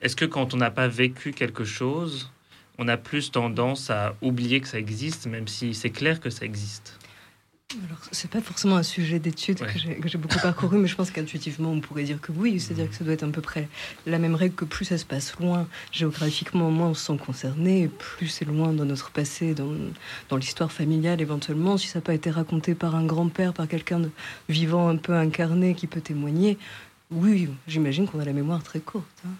est-ce que quand on n'a pas vécu quelque chose, on a plus tendance à oublier que ça existe, même si c'est clair que ça existe? Alors, c'est pas forcément un sujet d'étude Ouais. que j'ai- beaucoup parcouru, mais je pense qu'intuitivement, on pourrait dire que oui. C'est-à-dire que ça doit être à peu près la même règle que plus ça se passe loin, géographiquement, moins on se sent concerné, et plus c'est loin dans notre passé, dans, dans l'histoire familiale éventuellement. Si ça n'a pas été raconté par un grand-père, par quelqu'un de vivant un peu incarné qui peut témoigner, oui, j'imagine qu'on a la mémoire très courte. hein.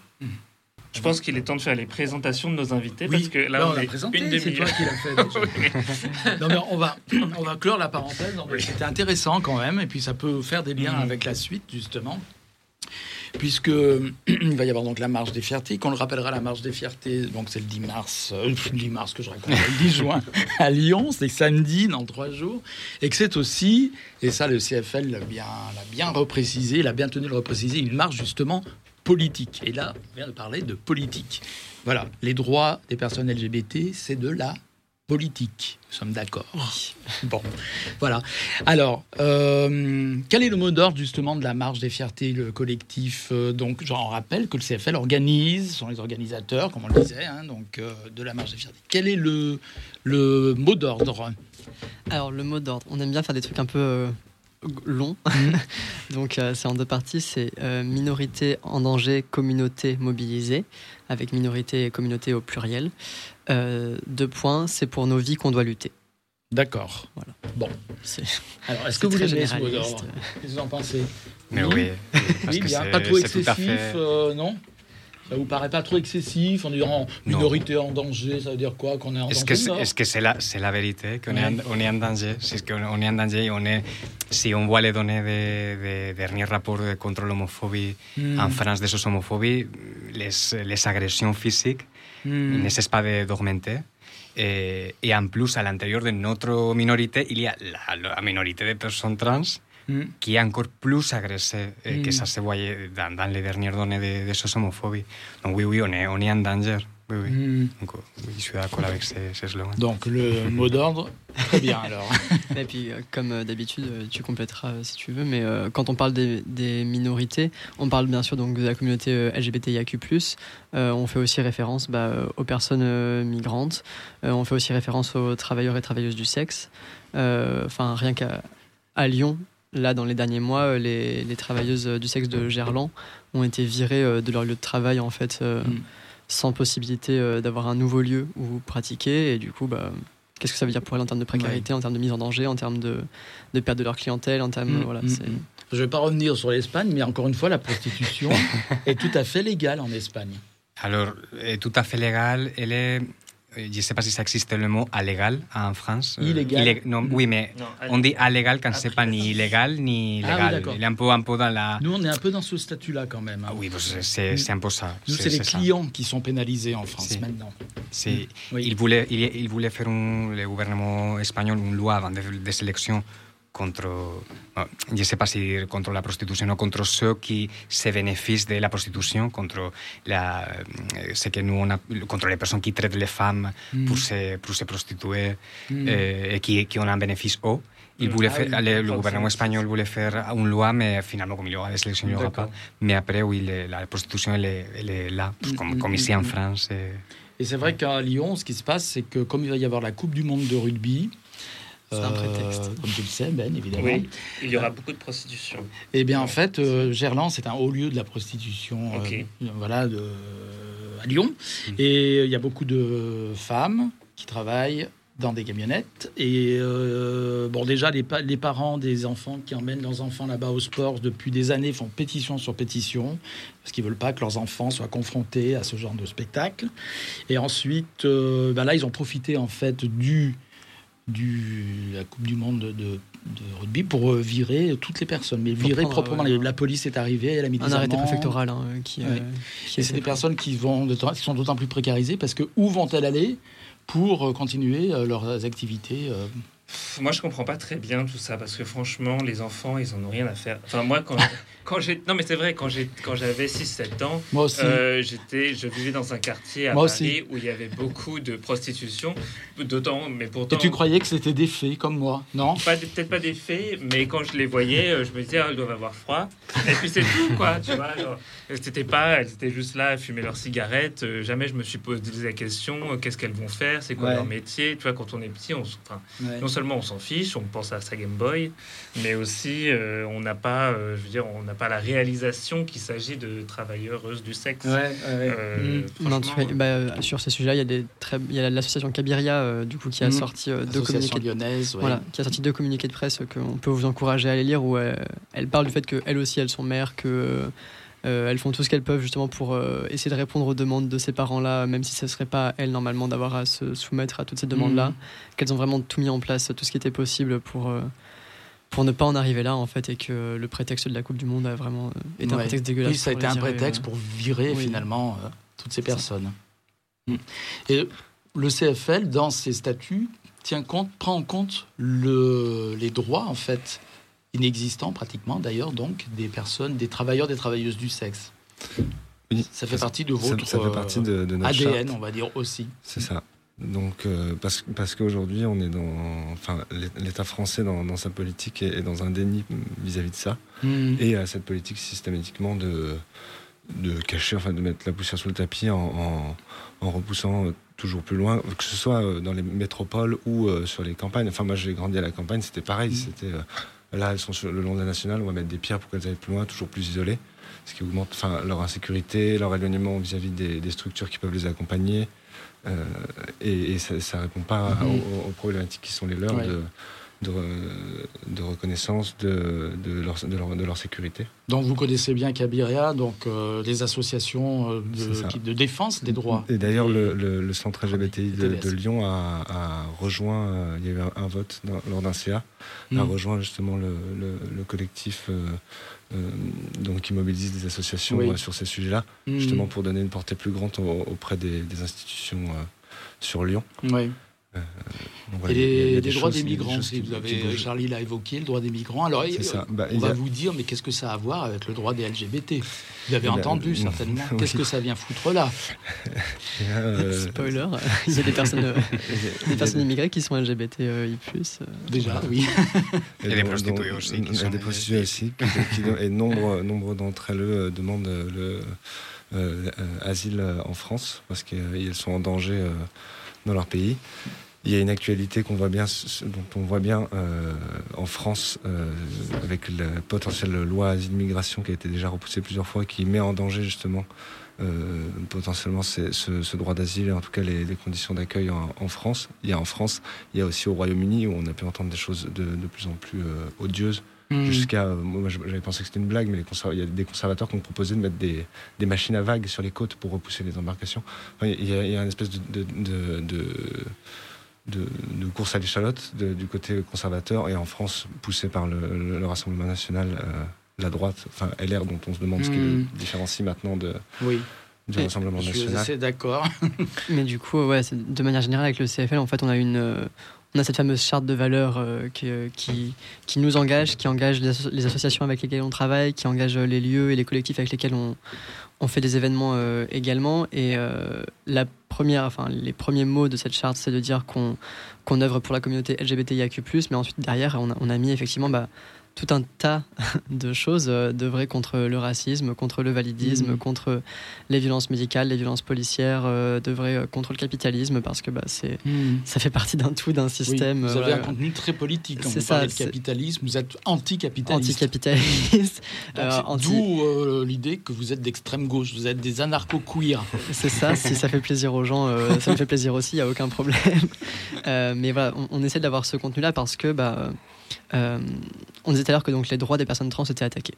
Je pense qu'il est temps de faire les présentations de nos invités, Oui, parce que là, on, présenté, c'est toi qui l'as fait. déjà. [laughs] non, mais on va, on va clore la parenthèse. Oui. C'était intéressant quand même, et puis ça peut faire des liens Mhm. avec la suite, justement. Puisque [clears throat] il va y avoir donc la marche des fiertés, qu'on le rappellera, la marche des fiertés, donc c'est le 10 mars, euh, le 10 mars que je raconte, le 10 [laughs] juin à Lyon, c'est samedi dans trois jours, et que c'est aussi, et ça le CFL l'a bien, l'a bien reprécisé, l'a bien tenu de le repréciser, une marche justement politique. Et là, on vient de parler de politique. Voilà, les droits des personnes LGBT, c'est de la politique. Nous sommes d'accord. Bon, voilà. Alors, euh, quel est le mot d'ordre justement de la marche des fiertés, le collectif euh, Donc, j'en rappelle que le CFL organise, sont les organisateurs, comme on le disait, hein, donc euh, de la marche des fiertés. Quel est le, le mot d'ordre? Alors, le mot d'ordre, on aime bien faire des trucs un peu longs. [laughs] Donc, euh, c'est en deux parties c'est euh, minorité en danger, communauté mobilisée, avec minorité et communauté au pluriel. Euh, deux points, c'est pour nos vies qu'on doit lutter. D'accord. Voilà. Bon. C'est [laughs] Alors, est-ce c'est que vous très l'aimez ce mot [laughs] Qu'est-ce que vous en pensez? Mais Oui. oui, parce Oui, que bien, c'est- pas trop c'est tout à excessif, fait- euh, non? Ça vous paraît pas trop excessif en disant minorité en danger Ça veut dire quoi Qu'on est en Est-ce danger que est-ce que c'est la, c'est la vérité qu'on est, en- on est en danger? Qu'on on est en danger. On est, si on voit les données des derniers rapports de contrôle homophobie Hmm. en France de sos homophobie, les, les agressions physiques Hmm. ne cessent pas d'augmenter. Et, et en plus, à l'intérieur de notre minorité, il y a la, la minorité de personnes trans Hmm. qui est encore plus agressée eh, que Mm. ça se voyait dans, dans les dernières données de, de homophobie. Donc oui, oui, on est, on est en danger. Oui, oui. Hmm. Donc, oui, je suis d'accord avec ces, ces slogans. Donc le [laughs] mot d'ordre, très bien alors. [laughs] Et puis, euh, comme euh, d'habitude, euh, tu compléteras euh, si tu veux, mais euh, quand on parle des, des minorités, on parle bien sûr donc de la communauté euh, LGBTIQ+. Euh, on fait aussi référence bah, euh, aux personnes euh, migrantes. Euh, on fait aussi référence aux travailleurs et travailleuses du sexe. Euh, Enfin, rien qu'à à Lyon, là, dans les derniers mois, euh, les, les travailleuses euh, du sexe de Gerland ont été virées euh, de leur lieu de travail en fait. euh, Mm. sans possibilité d'avoir un nouveau lieu où pratiquer. Et du coup, bah, qu'est-ce que ça veut dire pour elles en termes de précarité, en termes de mise en danger, en termes de, de perte de leur clientèle, en termes. Mm, voilà, mm, c'est- mm. Je ne vais pas revenir sur l'Espagne, mais encore une fois, la prostitution [laughs] est tout à fait légale en Espagne. Alors, est tout à fait légal. Elle est, je ne sais pas si ça existe le mot allégal en France. Euh, Illégal. illé- non, oui, mais Non, on dit allégal quand c'est Après, pas ni illégal ni Ah oui, légal. Il est un peu, un peu dans la. Nous, on est un peu dans ce statut-là quand même. hein. Ah oui, c'est un peu ça. Nous, c'est les ça. clients qui sont pénalisés en France maintenant. Oui. il, voulait, il, il voulait faire un, le gouvernement espagnol une loi avant des, des élections contre, bon, je ne sais pas si contre la prostitution ou contre ceux qui se bénéficient de la prostitution, contre la, ce que nous on a, contre les personnes qui traitent les femmes Mm. pour, se, pour se prostituer Mm. euh, et qui, qui en un bénéfice haut. Il voulait faire, oui. le, le gouvernement espagnol voulait faire une loi, mais finalement, comme il y aura des élections, il n'y aura pas. Mais après, oui, le- la prostitution, elle est, elle est là, Mm, comme, mm, comme mm, ici en. France. et- Et c'est vrai qu'à Lyon, ce qui se passe, c'est que comme il va y avoir la Coupe du Monde de rugby, C'est un prétexte. comme tu le sais, Ben, évidemment. Oui, il y aura beaucoup de prostitution. Eh bien, en fait, euh, Gerland, c'est un haut lieu de la prostitution, euh, voilà, de, à Lyon. Et il y a beaucoup de femmes qui travaillent dans des camionnettes. Et euh, bon, déjà, les, pa- les parents des enfants qui emmènent leurs enfants là-bas au sport depuis des années font pétition sur pétition parce qu'ils veulent pas que leurs enfants soient confrontés à ce genre de spectacle. Et ensuite, euh, ben là, ils ont profité en fait du du la Coupe du Monde de, de rugby pour euh, virer toutes les personnes, mais virer prendre, proprement. ouais. La police est arrivée, elle a mis Un des arrêté amendes. préfectoral hein, qui, euh, Ouais. qui Et est c'est des personnes qui, vont, qui sont d'autant plus précarisées parce que où vont-elles aller pour euh, continuer euh, leurs activités euh, Moi, je comprends pas très bien tout ça parce que franchement, les enfants, ils en ont rien à faire. Enfin, moi, quand, [laughs] quand j'ai. Non, mais c'est vrai, quand j'ai- quand j'avais 6-7 ans, Moi aussi. euh, j'étais, je vivais dans un quartier à Moi Paris aussi. où il y avait beaucoup de prostitution. D'autant, mais pourtant. Et tu croyais que c'était des faits comme moi, non? Pas peut-être pas des faits, mais quand je les voyais, euh, je me disais, ah, ils doivent avoir froid. Et puis c'est tout, quoi, tu vois. C'était pas, elles étaient juste là à fumer leurs cigarettes. euh, jamais je me suis posé la question, euh, qu'est-ce qu'elles vont faire, c'est quoi Ouais. leur métier. Tu vois, quand on est petit, on, enfin, Ouais. non seulement on s'en fiche, on pense à sa Game Boy, mais aussi on n'a pas, je veux dire, on n'a pas la réalisation qu'il s'agit de travailleuses du sexe. Ouais, ouais, ouais. Euh, Mm. Non, tu franchement, fais- bah, sur ces sujets-là, il y a des très, il y a l'association Cabiria euh, du coup qui a sorti euh, deux Association communiqués. de- lyonnaise, ouais. Voilà, qui a sorti deux communiqués de presse qu'on peut vous encourager à aller lire où euh, elles parlent du fait qu'elles aussi elles sont mères, que euh, elles font tout ce qu'elles peuvent justement pour euh, essayer de répondre aux demandes de ces parents-là, même si ce serait pas elles normalement d'avoir à se soumettre à toutes ces demandes-là, Mhm. qu'elles ont vraiment tout mis en place, tout ce qui était possible pour euh, pour ne pas en arriver là en fait, et que le prétexte de la Coupe du Monde a vraiment euh, été un Ouais. prétexte dégueulasse. Oui, ça a pour été un virer, prétexte euh. pour virer oui. finalement euh, toutes ces ça. personnes. Mm. Et le CFL, dans ses statuts, tient compte, prend en compte le, les droits en fait inexistants pratiquement d'ailleurs donc des personnes, des travailleurs, des travailleuses du sexe. Oui. Ça fait partie de Ça, votre ça fait partie de, de notre ADN, charte. on va dire aussi. C'est ça. Donc, euh, parce, parce qu'aujourd'hui, on est dans. Enfin, l'État français, dans, dans, sa politique, est, dans un déni vis-à-vis de ça. Hmm. Et a cette politique systématiquement de, de cacher, enfin, de mettre la poussière sous le tapis en, en, en repoussant toujours plus loin, que ce soit euh, dans les métropoles ou euh, sur les campagnes. Enfin, moi, j'ai grandi à la campagne, c'était pareil. Hmm. C'était. euh, là, elles sont sur le long de la nationale, on va mettre des pierres pour qu'elles aillent plus loin, toujours plus isolées. Ce qui augmente leur insécurité, leur éloignement vis-à-vis des, des structures qui peuvent les accompagner. Euh, et, et ça ne répond pas Mhm. aux, aux problématiques qui sont les leurs Ouais. de, de, re- de reconnaissance de, de, leur, de, leur, de leur sécurité. Donc vous connaissez bien Cabiria, donc euh, les associations euh, de, qui- de défense des droits. Et d'ailleurs, le, le, le centre LGBTI de, Lyon a, a rejoint, euh, il y a eu un, un vote dans- lors d'un CA, a rejoint justement le, le, le collectif euh, euh, donc, qui mobilise des associations Oui. euh, sur ces sujets-là, Hmm. justement pour donner une portée plus grande au- auprès des, des institutions euh, sur Lyon. Voilà, Et y a- il y a les, des les droits choses- des des migrants, choses si vous avez, bougent. Charlie l'a évoqué, le droit des migrants. Alors, euh, ça. Bah, on va a- vous dire, mais qu'est-ce que ça a à voir avec le droit des LGBT Vous avez Eh ben, entendu, euh, certainement. [laughs] oui. Qu'est-ce que ça vient foutre là? A, [laughs] euh, Spoiler, il y a des personnes, euh, [laughs] des personnes immigrées qui sont LGBTI+. euh, Déjà, oui. Et Et des prostituées donc- aussi, qui Il y a sont des des prostituées aussi. qui- qui- et nombre, nombre d'entre elles euh, demandent euh, le euh, euh, asile euh, en France parce qu'elles sont en danger euh, dans leur pays. Il y a une actualité qu'on voit bien, s- dont on voit bien euh, en France euh, avec la potentielle loi asile-migration qui a été déjà repoussée plusieurs fois, qui met en danger justement euh, potentiellement ce, ce droit d'asile et en tout cas les, les conditions d'accueil en, en France. Il y a en France, il y a aussi au Royaume-Uni où on a pu entendre des choses de, de plus en plus odieuses Hmm. jusqu'à moi j'avais pensé que c'était une blague mais il y a des conservateurs qui ont proposé de mettre des, des machines à vagues sur les côtes pour repousser les embarcations Enfin, il y a, il y a une espèce de de, de, de, course à l'échalote de- du côté conservateur et en France poussé par le, le- le Rassemblement National euh, la droite enfin LR dont on se demande ce qui le différencie maintenant de, Oui, du Et Rassemblement je suis National. assez d'accord. [laughs] Mais du coup, ouais, de manière générale, avec le CFL, en fait, on a une, euh, on a cette fameuse charte de valeurs euh, qui, euh, qui, qui nous engage, qui engage les, asso- les associations avec lesquelles on travaille, qui engage les lieux et les collectifs avec lesquels on, on fait des événements euh, également. Et euh, la première, enfin, les premiers mots de cette charte, c'est de dire qu'on qu'on œuvre pour la communauté LGBTIAQ+, mais ensuite, derrière, on a, mis effectivement bah, tout un tas [laughs] de choses euh, d'œuvrer contre le racisme, contre le validisme, Mhm. contre les violences médicales, les violences policières, euh, d'œuvrer euh, contre le capitalisme, parce que bah, c'est, Hmm. ça fait partie d'un tout, d'un Oui, système. vous avez voilà, un contenu très politique. Quand C'est vous ça, parlez de c'est- capitalisme, vous êtes anticapitaliste. euh, anti- D'où euh, l'idée que vous êtes d'extrême gauche, vous êtes des anarcho-queer. [laughs] C'est ça, si ça fait plaisir aux gens, euh, ça me fait plaisir aussi, il n'y a aucun problème. [laughs] Mais voilà, on, on essaie d'avoir ce contenu-là parce que, bah, euh, on disait tout à l'heure que donc, les droits des personnes trans étaient attaqués.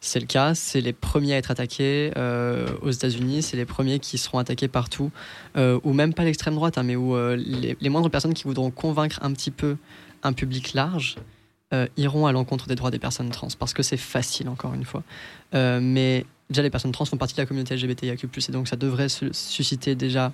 C'est le cas, c'est les premiers à être attaqués euh, aux États-Unis, c'est les premiers qui seront attaqués partout, euh, ou même pas l'extrême droite, hein, mais où les, les moindres personnes qui voudront convaincre un petit peu un public large iront à l'encontre des droits des personnes trans, parce que c'est facile, encore une fois. Mais déjà, les personnes trans font partie de la communauté LGBTIQ+, et donc ça devrait su- susciter déjà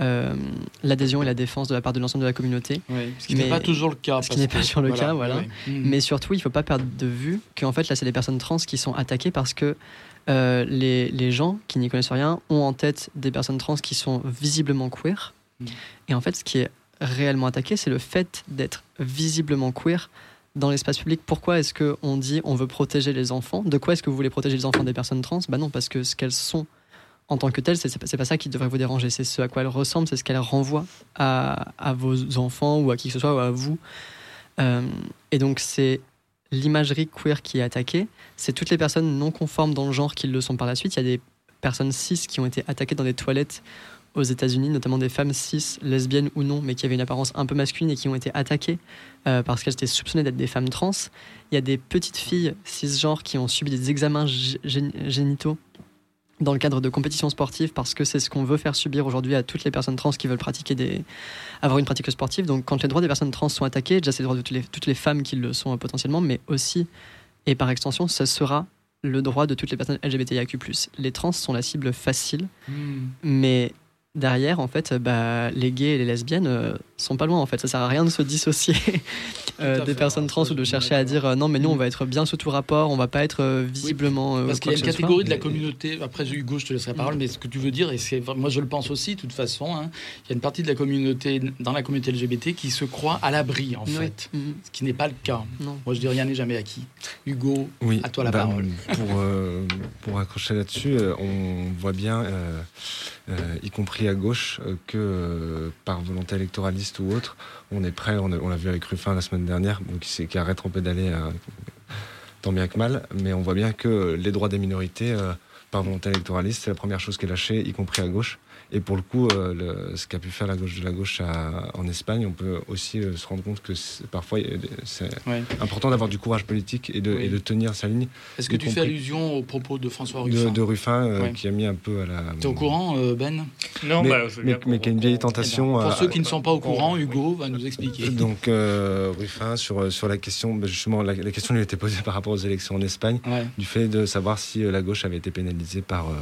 euh, l'adhésion et la défense de la part de l'ensemble de la communauté. Ce qui n'est pas toujours le cas. ce qui n'est pas toujours le cas, voilà. Hmm. Mais surtout, il ne faut pas perdre de vue qu'en fait, là, c'est les personnes trans qui sont attaquées parce que euh, les, les gens qui n'y connaissent rien ont en tête des personnes trans qui sont visiblement queer. Mm. Et en fait, ce qui est réellement attaqué, c'est le fait d'être visiblement queer dans l'espace public. Pourquoi est-ce qu'on dit on veut protéger les enfants? De quoi est-ce que vous voulez protéger les enfants des personnes trans? Bah non, parce que ce qu'elles sont en tant que telles, c'est pas- ça qui devrait vous déranger. C'est ce à quoi elles ressemblent, c'est ce qu'elles renvoient à, vos enfants ou à qui que ce soit ou à vous. Euh, et donc, c'est l'imagerie queer qui est attaquée. C'est toutes les personnes non conformes dans le genre qui le sont par la suite. Il y a des personnes cis qui ont été attaquées dans des toilettes aux États-Unis, notamment des femmes cis, lesbiennes ou non, mais qui avaient une apparence un peu masculine et qui ont été attaquées euh, parce qu'elles étaient soupçonnées d'être des femmes trans. Il y a des petites filles cisgenres qui ont subi des examens gé- gén- génitaux dans le cadre de compétitions sportives parce que c'est ce qu'on veut faire subir aujourd'hui à toutes les personnes trans qui veulent pratiquer des avoir une pratique sportive. Donc quand les droits des personnes trans sont attaqués, déjà c'est les droits de toutes les, toutes les femmes qui le sont euh, potentiellement, mais aussi et par extension, ce sera le droit de toutes les personnes LGBTIQ+. Les trans sont la cible facile, Hmm. mais derrière, en fait, bah, les gays et les lesbiennes euh, sont pas loin en fait. Ça sert à rien de se dissocier [laughs] euh, des personnes trans ou de chercher à dire euh, non mais nous on va être bien sous tout rapport, on va pas être euh, visiblement. euh, Parce qu'il y a une soit. catégorie de la communauté, après Hugo, je te laisserai la parole, mais ce que tu veux dire, et c'est moi je le pense aussi, de toute façon, hein, il y a une partie de la communauté, dans la communauté LGBT, qui se croit à l'abri, en Oui. fait. Mhm. Ce qui n'est pas le cas. Non. Moi je dis rien n'est jamais acquis. Hugo, Oui, À toi la bah, parole. Pour, euh, pour accrocher là-dessus, on voit bien, euh, euh, y compris à gauche, que euh, par volonté électoraliste ou autre, on est prêt, on l'a vu avec Ruffin la semaine dernière, bon, qui, qui a rétro-pédalé euh, tant bien que mal, mais on voit bien que les droits des minorités, euh, par volonté électoraliste, c'est la première chose qui est lâchée, y compris à gauche. Et pour le coup, euh, le- ce qu'a pu faire la gauche de la gauche à- en Espagne, on peut aussi euh, se rendre compte que parfois, c'est ouais. important d'avoir du courage politique et de, Oui. et de tenir sa ligne est-ce que tu fais allusion aux propos de François Ruffin de Ruffin euh, Ouais. qui a mis un peu à la. T'es au courant, euh, Ben? Non, mais, bah, je mais, mais qui a une vieille tentation. Pour à- ceux qui ne sont pas au courant. Hugo va nous expliquer. [laughs] donc euh, Ruffin sur, sur la question, bah, justement, la, la question lui a été posée [laughs] par rapport aux élections en Espagne, Ouais. du fait de savoir si euh, la gauche avait été pénalisée par, euh,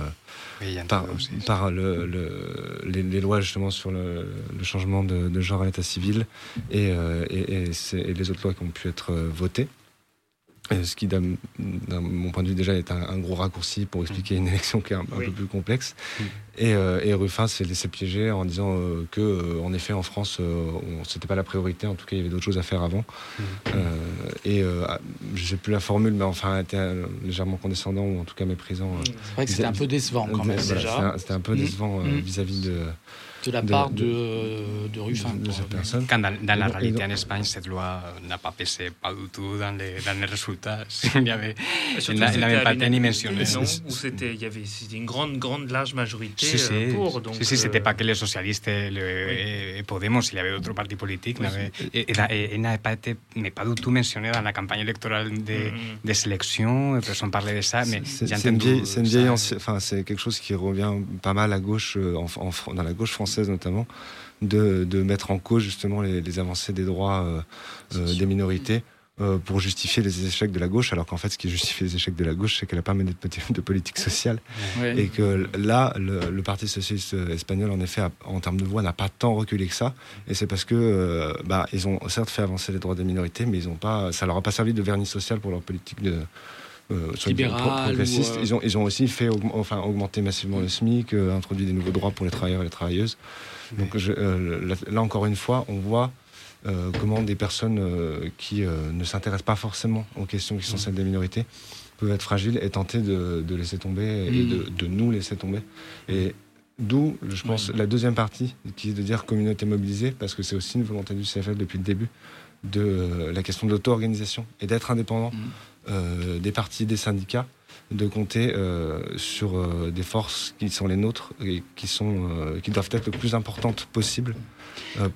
Oui, il y a un par, par le, le- les, les lois justement sur le, le changement de, de genre à l'état civil et, euh, et, et c'est- et les autres lois qui ont pu être euh, votées. Ce qui, d'un mon point de vue, déjà est un, un gros raccourci pour expliquer une élection qui est un, un Oui. peu plus complexe. Mm. Et, euh, et Ruffin s'est laissé piéger en disant euh, que, euh, en effet, en France, euh, c'était pas la priorité. En tout cas, il y avait d'autres choses à faire avant. Mm. Euh, et euh, ah, je sais plus la formule, mais enfin, était légèrement condescendant ou en tout cas méprisant. euh, C'est vrai que c'était un peu décevant quand même Voilà, c'était un- peu Mm. décevant Mm. vis-à-vis de, de la de- part de- de, de Ruffin. de, de quoi. cette personne. Quand dans, dans la réalité en Espagne, cette loi euh, n'a pas pesé pas du tout dans les, dans les résultats. [laughs] Il n'avait pas été ni mentionné. Non, [laughs] où c'était, il y avait c'était une grande, grande, large majorité Si, si, euh, pour. Donc, si, si, c'était euh, pas que les socialistes et, le- et- et Podemos, il y avait d'autres partis politiques. Oui, et n'avait pas été, mais pas du tout mentionné dans la campagne électorale des, Mm, des élections. Personne parlait de ça, mais C'est une vieille, c'est enfin quelque chose qui revient pas mal à gauche, euh, en, dans la gauche française notamment, de, de mettre en cause justement les, les avancées des droits euh, euh, des minorités euh, pour justifier les échecs de la gauche, alors qu'en fait ce qui justifie les échecs de la gauche, c'est qu'elle n'a pas mené de, politique sociale. Et que là le, le Parti socialiste espagnol en effet a- en termes de voix n'a pas tant reculé que ça, et c'est parce que euh, bah, ils ont certes fait avancer les droits des minorités, mais ils ont pas, ça leur a pas servi de vernis social pour leur politique de euh, soit Libérale pro- progressiste. ou, euh, Ils, ont, ils ont aussi fait enfin, augmenter massivement le SMIC, euh, introduit des nouveaux droits pour les travailleurs et les travailleuses. Donc je- euh, là, là, encore une fois, on voit euh, comment des personnes euh, qui euh, ne s'intéressent pas forcément aux questions qui sont celles des minorités peuvent être fragiles et tenter de, de laisser tomber et Mm. de, de nous laisser tomber. Et d'où, je pense, la deuxième partie qui est de dire communauté mobilisée, parce que c'est aussi une volonté du CFL depuis le début, de euh, la question de l'auto-organisation et d'être indépendant Mm. Euh, des partis, des syndicats, de compter euh, sur euh, des forces qui sont les nôtres et qui, sont, qui doivent être le plus importantes possible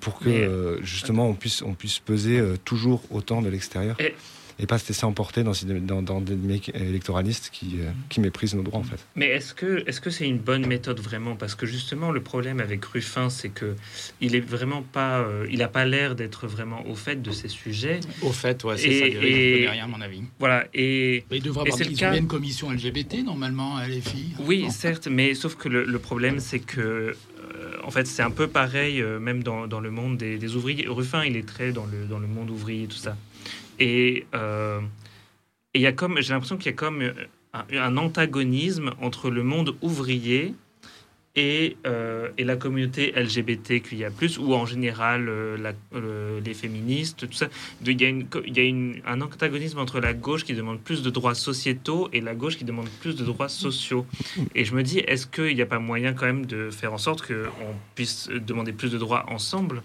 pour que Mais- justement on puisse, on puisse peser toujours autant de l'extérieur. Et- et pas se laisser emporter dans, ces- dans, dans des mecs électoralistes qui, euh, qui méprisent nos droits en fait. Mais est-ce que est-ce que c'est une bonne méthode vraiment? Parce que justement, le problème avec Ruffin, c'est que il est vraiment pas, euh, il a pas l'air d'être vraiment au fait de ces sujets. Au fait, ouais, c'est ça, il et- à mon avis. Voilà. Et Mais il devrait avoir ont cas. une commission LGBT normalement à LFI. Oui, Non. certes, mais sauf que le, le problème, c'est que, euh, en fait, c'est un peu pareil, euh, même dans, dans le monde des, des ouvriers. Ruffin, il est très dans le, dans le monde ouvrier, tout ça. Et euh, et il y a comme, j'ai l'impression qu'il y a comme un, un antagonisme entre le monde ouvrier et, euh, et la communauté LGBTQIA+, ou en général euh, les féministes, tout ça. Il y a, une, y a une- un antagonisme entre la gauche qui demande plus de droits sociétaux et la gauche qui demande plus de droits sociaux. Et je me dis, est-ce qu'il n'y a pas moyen quand même de faire en sorte qu'on puisse demander plus de droits ensemble?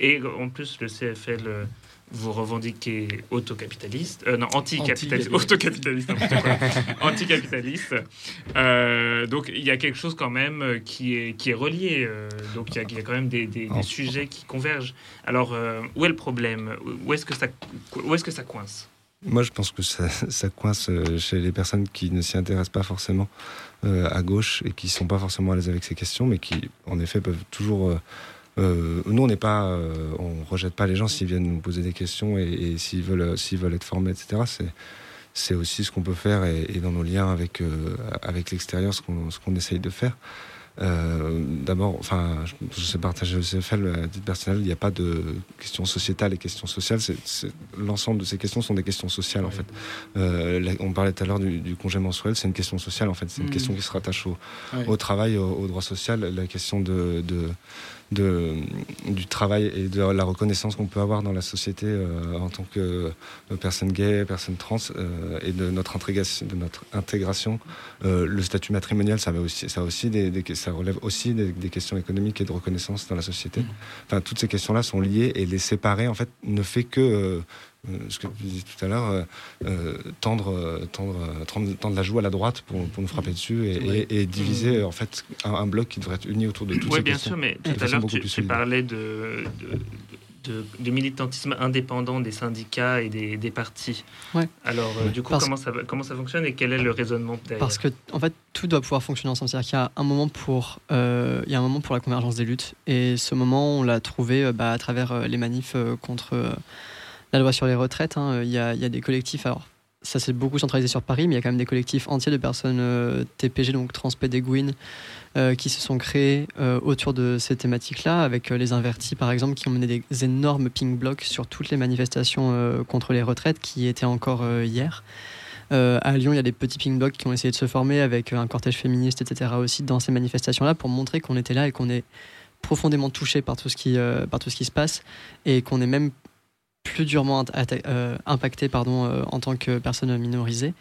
Et en plus, le CFL... vous revendiquez autocapitaliste, euh, non, anticapitaliste, Anticapitaliste. autocapitaliste, [laughs] anticapitaliste. Euh, donc il y a quelque chose quand même euh, qui est, qui est relié. euh, donc il y, a- il y a quand même des, des- sujets qui convergent. Alors euh, où est le problème? Où est-ce que ça, où est-ce que ça coince? Moi, je pense que ça, ça coince chez les personnes qui ne s'y intéressent pas forcément euh, à gauche et qui sont pas forcément à l'aise avec ces questions, mais qui, en effet, peuvent toujours. Euh, euh, nous, on n'est pas, euh, on rejette pas les gens s'ils viennent nous poser des questions et, et s'ils veulent, euh, s'ils veulent être formés, etc. C'est, c'est aussi ce qu'on peut faire et, et dans nos liens avec euh, avec l'extérieur, ce qu'on, ce qu'on essaye de faire. Euh, d'abord, enfin, je, sais partager le CFL à titre personnel, il n'y a pas de questions sociétales et questions sociales. L'ensemble de ces questions sont des questions sociales, en fait. Euh, on parlait tout à l'heure du, congé mensuel, c'est une question sociale, en fait. C'est une mmh. question qui se rattache au, travail, au, droit social. La question de de, du travail et de la reconnaissance qu'on peut avoir dans la société euh, en tant que euh, personne gay, personne trans, euh, et de notre intégration. De notre intégration. le statut matrimonial, ça, va aussi, ça, aussi des, ça relève aussi des, questions économiques et de reconnaissance dans la société. Mmh. Enfin, toutes ces questions-là sont liées et les séparer, en fait, ne fait que ce que tu disais tout à l'heure, euh, euh, tendre, tendre, tendre, la joue à la droite pour, pour nous frapper dessus et, diviser en fait un, bloc qui devrait être uni autour de toutes Oui, bien sûr, mais tout à l'heure tu, parlais de, de militantisme indépendant des syndicats et des, des partis. Ouais. Alors, du coup, comment ça, comment ça fonctionne et quel est le raisonnement derrière? Parce que, en fait, tout doit pouvoir fonctionner ensemble. C'est-à-dire qu'il y a un moment pour, il y a un moment pour la convergence des luttes. Et ce moment, on l'a trouvé bah, à travers les manifs contre la loi sur les retraites, hein, il y, a, des collectifs. Alors, ça s'est beaucoup centralisé sur Paris, mais il y a quand même des collectifs entiers de personnes euh, TPG, donc transpédéguines, euh, qui se sont créés euh, autour de ces thématiques-là, avec les invertis par exemple, qui ont mené des énormes ping blocks sur toutes les manifestations contre les retraites qui étaient encore hier. à Lyon, il y a des petits ping blocks qui ont essayé de se former avec un cortège féministe, etc. aussi dans ces manifestations-là pour montrer qu'on était là et qu'on est profondément touché par tout ce qui, par tout ce qui se passe et qu'on est même plus durement euh, impacté pardon, euh, en tant que personne minorisée.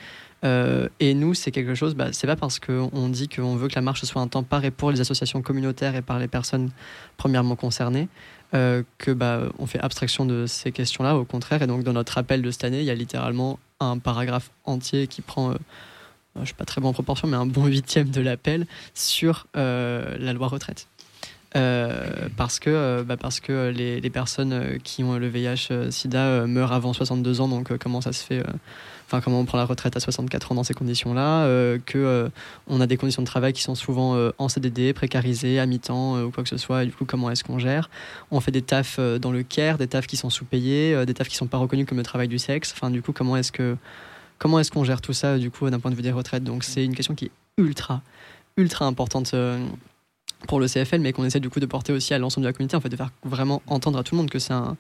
Euh, et nous, c'est quelque chose, bah, c'est pas parce qu'on dit qu'on veut que la marche soit un temps par et pour les associations communautaires et par les personnes premièrement concernées que bah, on fait abstraction de ces questions-là. Au contraire, et donc dans notre appel de cette année, il y a littéralement un paragraphe entier qui prend, je suis pas très bon en proportion, mais un bon huitième de l'appel sur la loi retraite. Euh, parce que, euh, bah parce que les, les, personnes euh, qui ont le VIH-Sida meurent avant 62 ans, donc comment ça se fait Enfin, comment on prend la retraite à 64 ans dans ces conditions-là Que on a des conditions de travail qui sont souvent en CDD, précarisées, à mi-temps ou quoi que ce soit. Et du coup, comment est-ce qu'on gère? On fait des tafs dans le care, des tafs qui sont sous-payés, des tafs qui sont pas reconnus comme le travail du sexe. Enfin, du coup, comment est-ce que comment est-ce qu'on gère tout ça du coup d'un point de vue des retraites? Donc, c'est une question qui est ultra ultra importante pour le CFL, mais qu'on essaie du coup de porter aussi à l'ensemble de la communauté, en fait, de faire vraiment entendre à tout le monde que c'est un,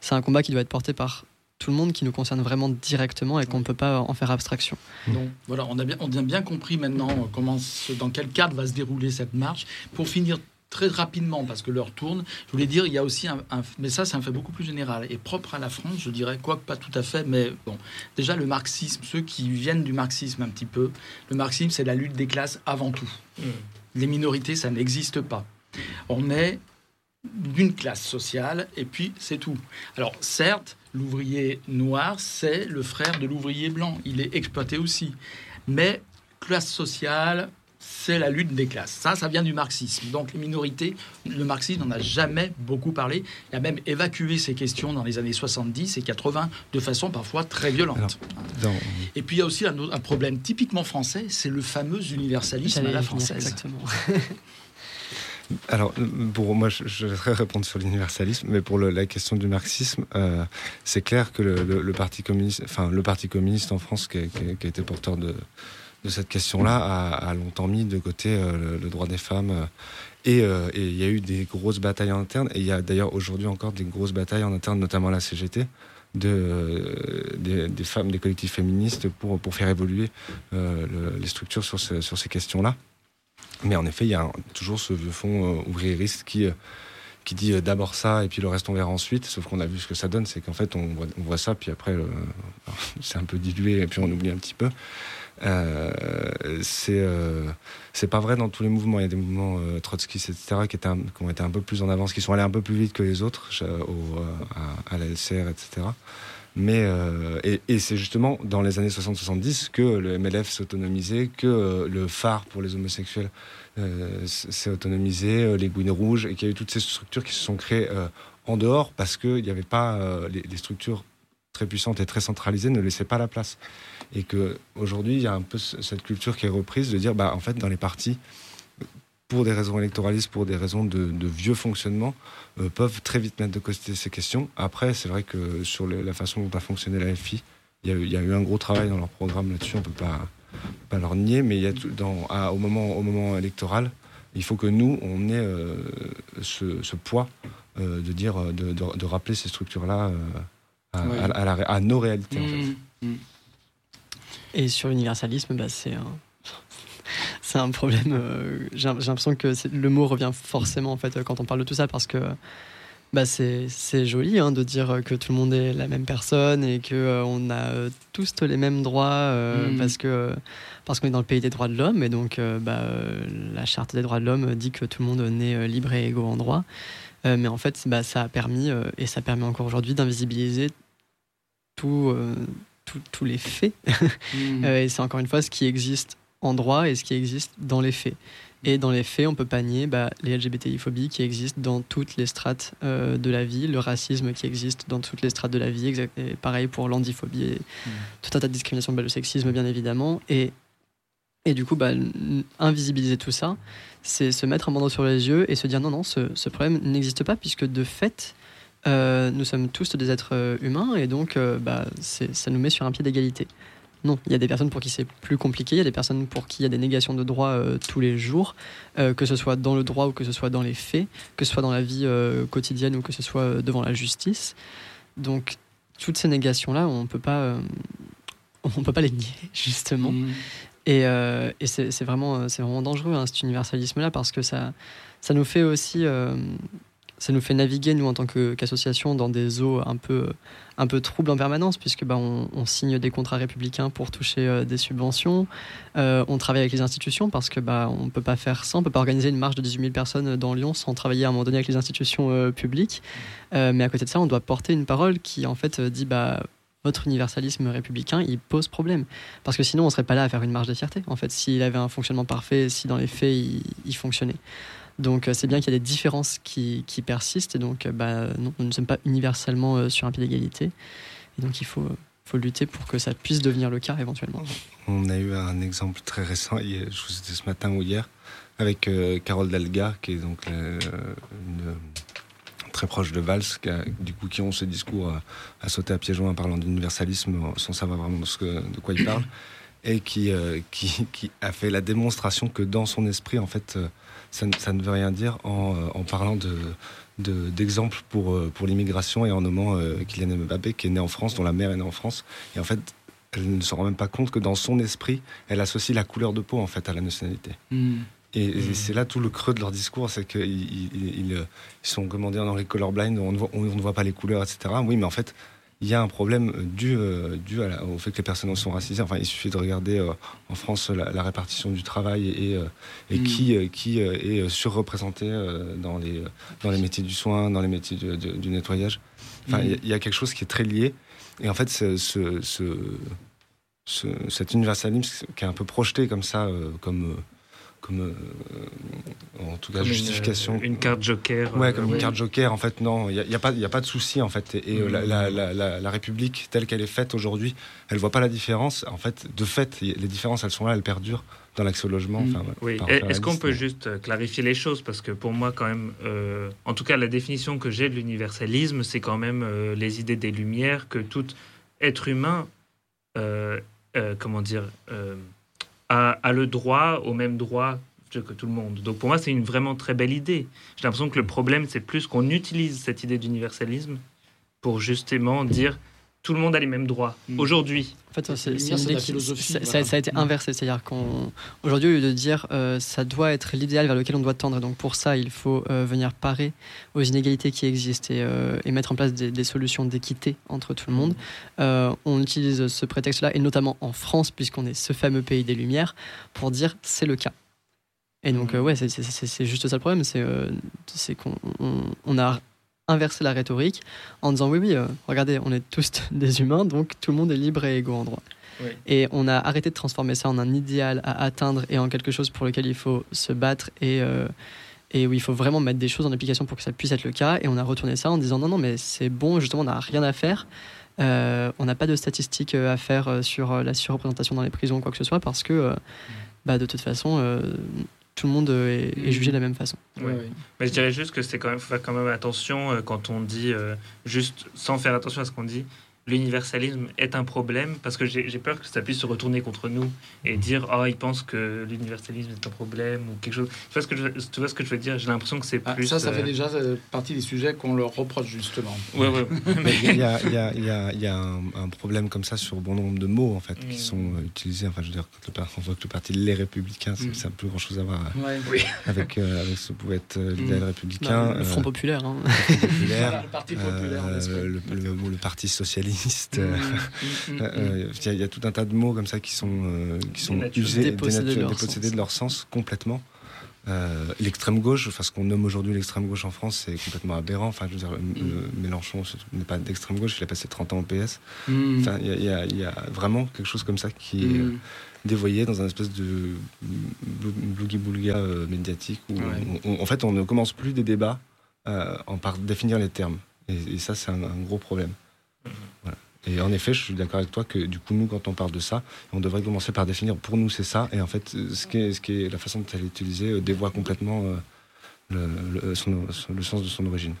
c'est un combat qui doit être porté par tout le monde, qui nous concerne vraiment directement et qu'on ne peut pas en faire abstraction. Donc voilà, on a bien, on a bien compris maintenant euh, comment, dans quel cadre va se dérouler cette marche. Pour finir très rapidement, parce que l'heure tourne, je voulais dire, il y a aussi un, mais ça c'est un fait beaucoup plus général et propre à la France, je dirais, quoique pas tout à fait, mais bon, déjà le marxisme, ceux qui viennent du marxisme un petit peu, le marxisme c'est la lutte des classes avant tout. Mmh les minorités, ça n'existe pas. On est d'une classe sociale et puis c'est tout. Alors certes, l'ouvrier noir, c'est le frère de l'ouvrier blanc. Il est exploité aussi. Mais classe sociale, c'est la lutte des classes. Ça, ça vient du marxisme. Donc les minorités, le marxisme n'en a jamais beaucoup parlé. Il a même évacué ces questions dans les années 70 et 80 de façon parfois très violente. Et puis il y a aussi un, un problème typiquement français, c'est le fameux universalisme à la française. Exactement. [laughs] Alors, pour moi, je, vais répondre sur l'universalisme, mais pour la question du marxisme, euh, c'est clair que le, parti communiste, enfin le parti communiste en France, qui a été porteur de, cette question-là a, longtemps mis de côté euh, le, droit des femmes. Euh, euh, et il y a eu des grosses batailles en interne. Et il y a d'ailleurs aujourd'hui encore des grosses batailles en interne, notamment la CGT, de, des, femmes, des collectifs féministes pour, faire évoluer les structures sur, ces questions-là. Mais en effet, il y a toujours ce vieux fond ouvriériste qui, qui dit d'abord ça et puis le reste on verra ensuite. Sauf qu'on a vu ce que ça donne, c'est qu'en fait on voit, ça, puis après [laughs] c'est un peu dilué et puis on oublie un petit peu. Euh, c'est euh, c'est pas vrai dans tous les mouvements. Il y a des mouvements euh, trotskistes, etc., qui, ont été un peu plus en avance, qui sont allés un peu plus vite que les autres au, à, la LCR, etc. Mais et, c'est justement dans les années 60-70 que le MLF s'est autonomisé, que le phare pour les homosexuels s'est autonomisé, les Gouines Rouges, et qu'il y a eu toutes ces structures qui se sont créées en dehors parce qu'il n'y avait pas les, structures très puissantes et très centralisées ne laissaient pas la place et que aujourd'hui il y a un peu cette culture qui est reprise de dire bah en fait dans les partis pour des raisons électoralistes, pour des raisons de, vieux fonctionnement, euh, peuvent très vite mettre de côté ces questions. Après, c'est vrai que sur la façon dont a fonctionné la FI, il y, a eu un gros travail dans leur programme là-dessus, on ne peut pas, pas leur nier, mais y a dans, au, moment, au moment électoral, Il faut que nous, on ait ce, poids de dire, de, rappeler ces structures-là à, nos réalités. En fait. Mmh, mmh. Et sur l'universalisme, bah, c'est un, [laughs] c'est un problème. j'ai l'impression que le mot revient forcément en fait quand on parle de tout ça parce que bah c'est joli hein, de dire que tout le monde est la même personne et que euh, on a euh, tous les mêmes droits euh, mm. parce que parce qu'on est dans le pays des droits de l'homme et donc bah, la charte des droits de l'homme dit que tout le monde est libre et égaux en droit. mais en fait, bah, ça a permis et ça permet encore aujourd'hui d'invisibiliser tous les faits. [laughs] Mm. et c'est encore une fois ce qui existe en droit et ce qui existe dans les faits. Et dans les faits, on peut pas nier bah, les LGBTI-phobies qui existent dans toutes les strates euh, de la vie, le racisme qui existe dans toutes les strates de la vie, et pareil pour l'andiphobie et mmh. tout un tas de discriminations, bah, le sexisme bien évidemment. Et, et du coup, bah, invisibiliser tout ça, c'est se mettre un bandeau sur les yeux et se dire non, non, ce, ce problème n'existe pas puisque de fait, euh, nous sommes tous des êtres euh, humains et donc bah, ça nous met sur un pied d'égalité. Non, il y a des personnes pour qui c'est plus compliqué, il y a des personnes pour qui il y a des négations de droits euh, tous les jours, euh, que ce soit dans le droit ou que ce soit dans les faits, que ce soit dans la vie euh, quotidienne ou que ce soit devant la justice. Donc toutes ces négations-là, on [laughs] on peut pas les nier justement. Mmh. Et, et c'est vraiment, vraiment dangereux hein, cet universalisme-là parce que ça, ça nous fait aussi ça nous fait naviguer, nous, en tant qu'association, dans des eaux un peu, un peu troubles en permanence, puisque bah, on, signe des contrats républicains pour toucher euh, des subventions. Euh, on travaille avec les institutions parce que bah, ne peut pas faire ça, on ne peut pas organiser une marche de 18 000 personnes dans Lyon sans travailler à un moment donné avec les institutions euh, publiques. mais à côté de ça, on doit porter une parole qui, en fait, dit bah, votre universalisme républicain, il pose problème. Parce que sinon, on ne serait pas là à faire une marche de fierté, en fait, s'il avait un fonctionnement parfait, si dans les faits, il fonctionnait. Donc euh, c'est bien qu'il y a des différences qui, persistent et donc euh, bah, nous ne sommes pas universellement euh, sur un pied d'égalité. Et donc il faut, lutter pour que ça puisse devenir le cas éventuellement. On a eu un exemple très récent, je vous c'était ce matin ou hier, avec Carole Dalga, qui est donc très proche de Valls, qui du coup qui ont ce discours à, sauter à pieds joints en parlant d'universalisme sans savoir vraiment de quoi il parle, et qui, a fait la démonstration que dans son esprit, en fait, ça, ne veut rien dire en, euh, parlant de d'exemples pour, euh, pour l'immigration et en nommant euh, Kylian Mbappé qui est né en France, dont la mère est née en France. Et en fait, elle ne se rend même pas compte que dans son esprit, elle associe la couleur de peau en fait à la nationalité. Hmm. Et, hmm. c'est là tout le creux de leur discours, c'est qu'ils ils, sont commandés dans les colorblind, on on ne voit pas les couleurs, etc. Oui, mais en fait, il y a un problème dû, euh, dû au fait que les personnes sont racisées. Enfin, il suffit de regarder euh, en France la, répartition du travail et, et, mm. qui, qui est surreprésenté dans, les, dans les métiers du soin, dans les métiers du, nettoyage. Enfin, mm. il y, a quelque chose qui est très lié. Et en fait, ce, ce, ce, cet universalisme qui est un peu projeté comme ça, comme comme euh, en tout cas justification. Une, carte joker. Ouais, comme une carte joker. En fait, non, il n'y a, a, pas, a pas de souci en fait. Et, euh, la, la, la, République telle qu'elle est faite aujourd'hui, elle voit pas la différence. En fait, de fait, les différences, elles sont là, elles perdurent dans l'accès au logement. Mm. oui. Est-ce qu'on peut juste euh, clarifier les choses? Parce que pour moi, quand même, en tout cas, la définition que j'ai de l'universalisme, c'est quand même les idées des Lumières que tout être humain, comment dire a, le droit au même droit que tout le monde. Donc pour moi, c'est une vraiment très belle idée. J'ai l'impression que le problème, c'est plus qu'on utilise cette idée d'universalisme pour justement dire tout le monde a les mêmes droits hmm. aujourd'hui. En fait, c'est une idée philosophie. Ça, a été inversé, c'est-à-dire qu'aujourd'hui, au lieu de dire euh, ça doit être l'idéal vers lequel on doit tendre, donc pour ça, il faut euh, venir parer aux inégalités qui existent et, euh, mettre en place des, solutions d'équité entre tout le monde. Hmm. on utilise ce prétexte-là, et notamment en France, puisqu'on est ce fameux pays des Lumières, pour dire c'est le cas. Et donc, ouais, c'est juste ça le problème, c'est qu'on on a inverser la rhétorique en disant oui, oui, euh, regardez, on est tous [laughs] des humains, donc tout le monde est libre et égaux en droit. Et on a arrêté de transformer ça en un idéal à atteindre et en quelque chose pour lequel il faut se battre et, euh, et où il faut vraiment mettre des choses en application pour que ça puisse être le cas. Et on a retourné ça en disant non, non, mais c'est bon, justement, on n'a rien à faire. Euh, on n'a pas de statistiques à faire sur la surreprésentation dans les prisons ou quoi que ce soit parce que mm. bah, de toute façon, tout le monde euh, est, jugé de la même façon. Mais je dirais juste que c'est quand même faut faire quand même attention euh, quand on dit euh, juste sans faire attention à ce qu'on dit. L'universalisme est un problème parce que j'ai peur que ça puisse se retourner contre nous et dire oh ils pensent que l'universalisme est un problème ou quelque chose tu vois ce que je, tu vois ce que je veux dire? J'ai l'impression que c'est ah, plus ça ça fait euh, déjà euh, partie des sujets qu'on leur reproche justement ouais, ouais. [laughs] il y a, il y a, il y a, il y a un, problème comme ça sur bon nombre de mots en fait qui mm. sont euh, utilisés enfin je veux dire quand le, on voit que le parti les républicains mm. ça n'a plus grand chose à voir avec avec ce pouvait être l'idéal mm. républicain le Front populaire [laughs] hein. le parti populaire le, parti socialiste il y, a tout un tas de mots comme ça qui sont qui sont usés dépossédés de leur sens complètement euh, l'extrême gauche, enfin ce qu'on nomme aujourd'hui l'extrême gauche en France, c'est complètement aberrant. Enfin, je veux dire, mm. Mélenchon n'est pas d'extrême gauche, il a passé 30 ans au PS. Mm. Enfin, il y, a vraiment quelque chose comme ça qui est mm. dévoyé dans un espèce de boogie-boulga euh, médiatique où, en fait, on ne commence plus des débats euh, en par définir les termes. Et, ça, c'est un, un, gros problème. Voilà. Et en effet, je suis d'accord avec toi que du coup, nous, quand on parle de ça, on devrait commencer par définir pour nous c'est ça. Et en fait, ce qui est, ce qui est la façon dont elle est utilisée euh, dévoie complètement euh, le, le, sens de son origine.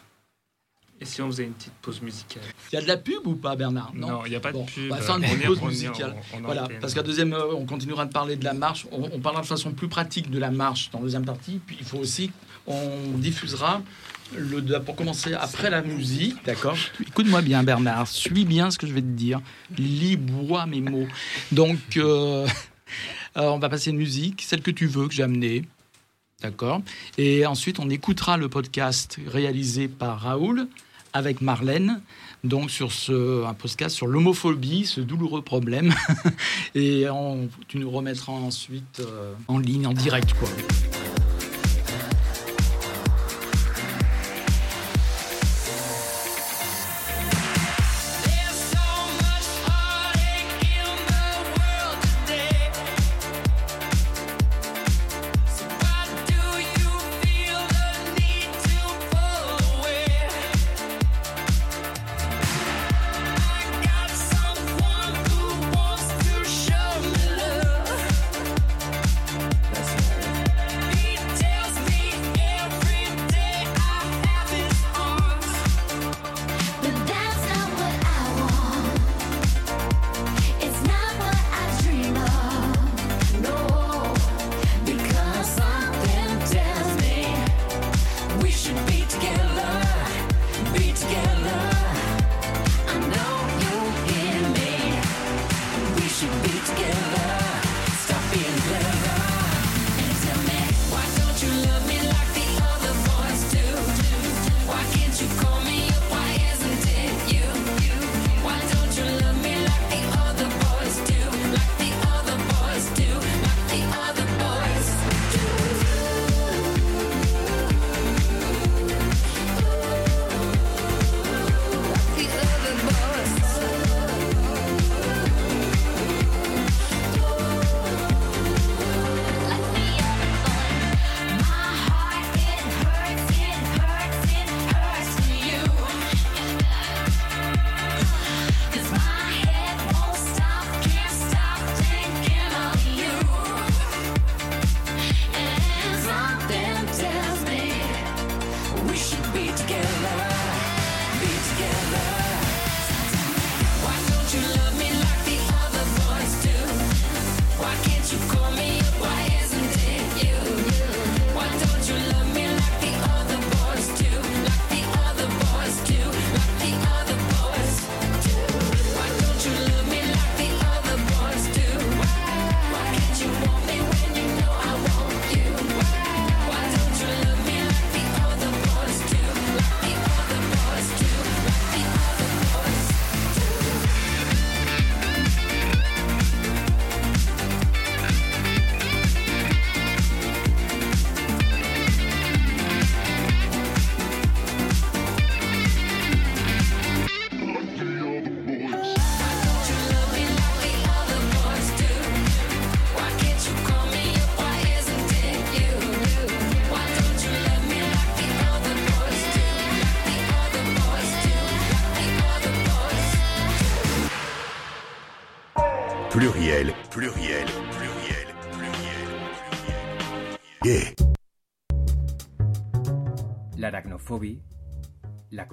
Et si on faisait une petite pause musicale? Il y a de la pub ou pas, Bernard? Non, il n'y a pas de pub. On va faire une petite pause musicale. voilà, parce qu'à deuxième, on continuera de parler de la marche. On, on, parlera de façon plus pratique de la marche dans la deuxième partie. Puis il faut aussi, on diffusera le, pour commencer, après la musique, d'accord Écoute-moi bien, Bernard, suis bien ce que je vais te dire. Lis-bois mes mots. Donc, [laughs] euh, on va passer une musique, celle que tu veux, que j'ai amenée. D'accord Et ensuite, on écoutera le podcast réalisé par Raoul avec Marlène, donc sur ce, un podcast sur l'homophobie, ce douloureux problème. [laughs] Et tu nous remettras ensuite euh, en ligne, en direct, quoi.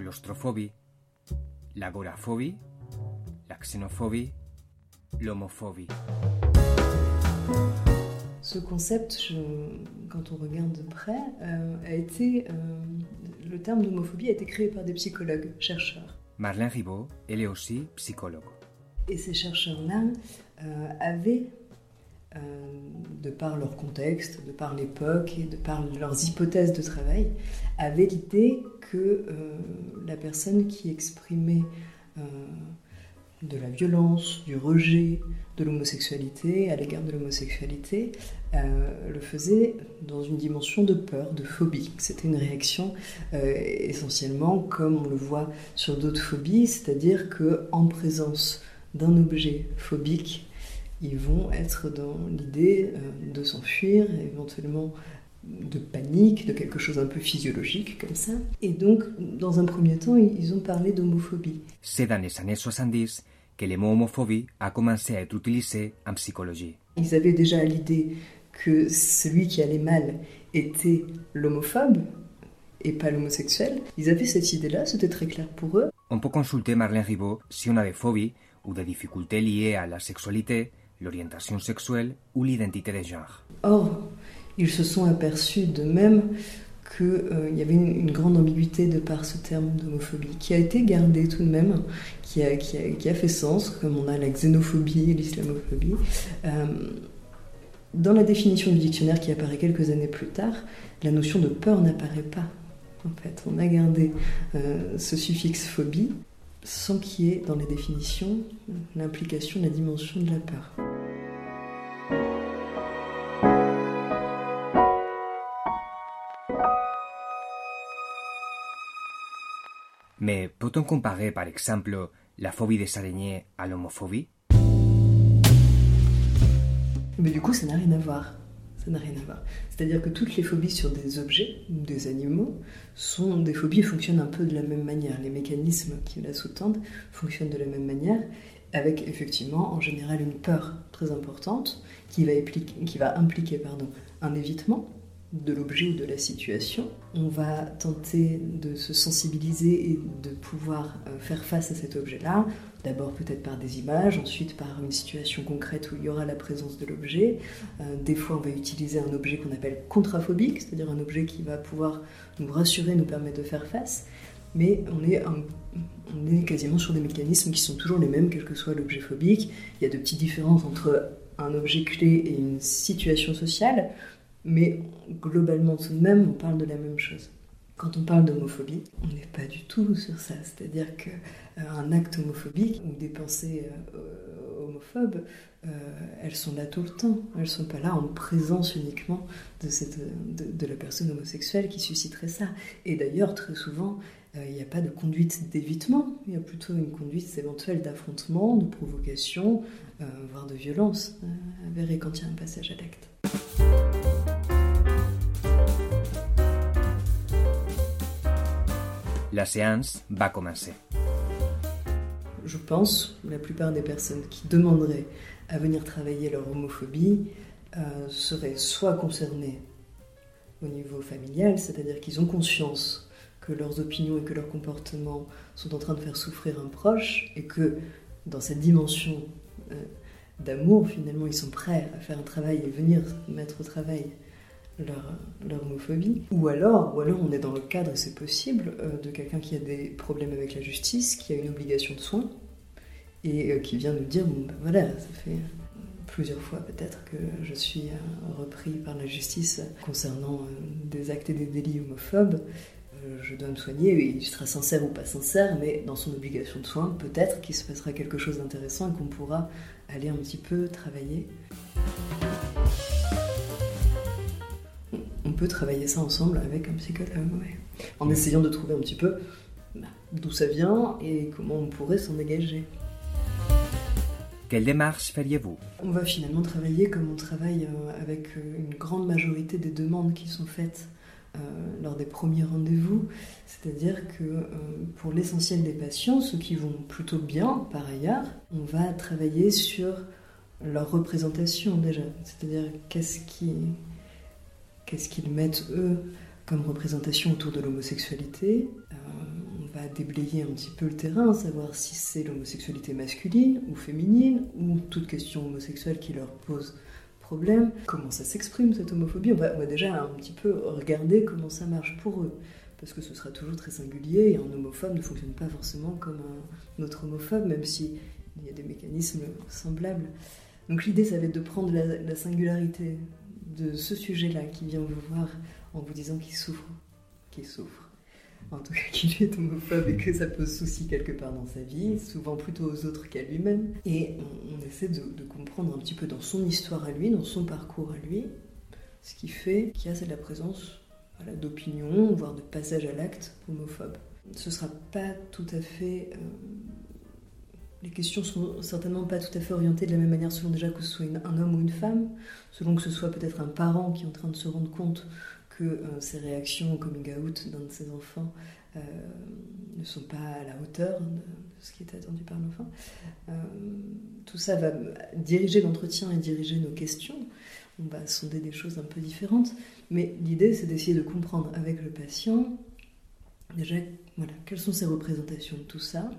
Claustrofobie, l'agorafobie, la xénophobie, l'homophobie. Ce concept, quand on regarde de près, euh, a été. Euh, le terme d'homophobie a été créé par des psychologues, chercheurs. Marlène Ribot, elle est aussi psychologue. Et ces chercheurs-là euh, avaient, de par leur contexte, de par l'époque et de par leurs hypothèses de travail, avaient l'idée que la personne qui exprimait de la violence, du rejet de l'homosexualité, à l'égard de l'homosexualité, euh, le faisait dans une dimension de peur, de phobie. C'était une réaction euh, essentiellement comme on le voit sur d'autres phobies, c'est-à-dire que en présence d'un objet phobique, ils vont être dans l'idée euh, de s'enfuir, éventuellement de panique, de quelque chose un peu physiologique comme ça. Et donc, dans un premier temps, ils ont parlé d'homophobie. C'est dans les années 70 que le mot homophobie a commencé à être utilisé en psychologie. Ils avaient déjà l'idée que celui qui allait mal était l'homophobe et pas l'homosexuel. Ils avaient cette idée-là, c'était très clair pour eux. On peut consulter Marlène Ribot si on a des phobies ou des difficultés liées à la sexualité, l'orientation sexuelle ou l'identité de genre. Or, ils se sont aperçus de même qu'il euh, y avait une, grande ambiguïté de par ce terme d'homophobie, qui a été gardé tout de même, qui a, fait sens, comme on a la xénophobie et l'islamophobie. Euh, dans la définition du dictionnaire qui apparaît quelques années plus tard, la notion de peur n'apparaît pas. En fait, on a gardé euh, ce suffixe phobie sans qu'il y ait dans les définitions l'implication, la dimension de la peur. Mais peut-on comparer par exemple la phobie des araignées à l'homophobie? Mais du coup, ça n'a rien à voir. Ça n'a rien à voir. C'est-à-dire que toutes les phobies sur des objets ou des animaux sont des phobies et fonctionnent un peu de la même manière. Les mécanismes qui la sous-tendent fonctionnent de la même manière, avec effectivement en général une peur très importante qui va, qui va impliquer un évitement de l'objet ou de la situation. On va tenter de se sensibiliser et de pouvoir euh, faire face à cet objet-là, d'abord peut-être par des images, ensuite par une situation concrète où il y aura la présence de l'objet. Euh, des fois, on va utiliser un objet qu'on appelle contraphobique, c'est-à-dire un objet qui va pouvoir nous rassurer, nous permettre de faire face. Mais on est, on est quasiment sur des mécanismes qui sont toujours les mêmes, quel que soit l'objet phobique. Il y a de petites différences entre un objet clé et une situation sociale. Mais globalement, tout de même, on parle de la même chose. Quand on parle d'homophobie, on n'est pas du tout sur ça. C'est-à-dire qu'un euh, acte homophobique ou des pensées euh, homophobes, euh, elles sont là tout le temps. Elles ne sont pas là en présence uniquement de, la personne homosexuelle qui susciterait ça. Et d'ailleurs, très souvent, il n'y a pas de conduite d'évitement, il y a plutôt une conduite éventuelle d'affrontement, de provocation, voire de violence, avérée quand il y a un passage à l'acte. La séance va commencer. Je pense que la plupart des personnes qui demanderaient à venir travailler leur homophobie euh, seraient soit concernées au niveau familial, c'est-à-dire qu'ils ont conscience que leurs opinions et que leurs comportements sont en train de faire souffrir un proche et que dans cette dimension euh, d'amour, finalement, ils sont prêts à faire un travail et venir mettre au travail leur, homophobie. Ou alors, ou alors on est dans le cadre, c'est possible, euh, de quelqu'un qui a des problèmes avec la justice, qui a une obligation de soins, et euh, qui vient nous dire, bon ben voilà, ça fait plusieurs fois peut-être que je suis euh, repris par la justice concernant des actes et des délits homophobes. Je dois me soigner, il sera sincère ou pas sincère, mais dans son obligation de soins, peut-être qu'il se passera quelque chose d'intéressant et qu'on pourra aller un petit peu travailler. On peut travailler ça ensemble avec un psychologue, en essayant de trouver un petit peu bah, d'où ça vient et comment on pourrait s'en dégager. Quelle démarche feriez-vous? On va finalement travailler comme on travaille euh, avec euh, une grande majorité des demandes qui sont faites euh, lors des premiers rendez-vous. C'est-à-dire que pour l'essentiel des patients, ceux qui vont plutôt bien par ailleurs, on va travailler sur leur représentation déjà. C'est-à-dire qu'est-ce qui, qu'est-ce qu'ils mettent eux comme représentation autour de l'homosexualité. Euh, on va déblayer un petit peu le terrain, savoir si c'est l'homosexualité masculine ou féminine, ou toute question homosexuelle qui leur pose problème, comment ça s'exprime cette homophobie? On va, déjà un petit peu regarder comment ça marche pour eux, parce que ce sera toujours très singulier et un homophobe ne fonctionne pas forcément comme un autre homophobe, même s'il y a des mécanismes semblables. Donc l'idée, ça va être de prendre la singularité de ce sujet-là qui vient vous voir en vous disant qu'il souffre, qu'il souffre en tout cas qu'il est homophobe et que ça pose souci quelque part dans sa vie, souvent plutôt aux autres qu'à lui-même. Et on, essaie de, de, comprendre un petit peu dans son histoire à lui, dans son parcours à lui, ce qui fait qu'il y a c'est la présence voilà, d'opinions, voire de passage à l'acte homophobe. Ce ne sera pas tout à fait... Euh, les questions sont certainement pas tout à fait orientées de la même manière selon déjà que ce soit un homme ou une femme, selon que ce soit peut-être un parent qui est en train de se rendre compte que euh, ses réactions au coming out d'un de ses enfants euh, ne sont pas à la hauteur de, ce qui était attendu par l'enfant. Euh, tout ça va diriger l'entretien et diriger nos questions. On va sonder des choses un peu différentes, mais l'idée c'est d'essayer de comprendre avec le patient déjà voilà, quelles sont ses représentations de tout ça,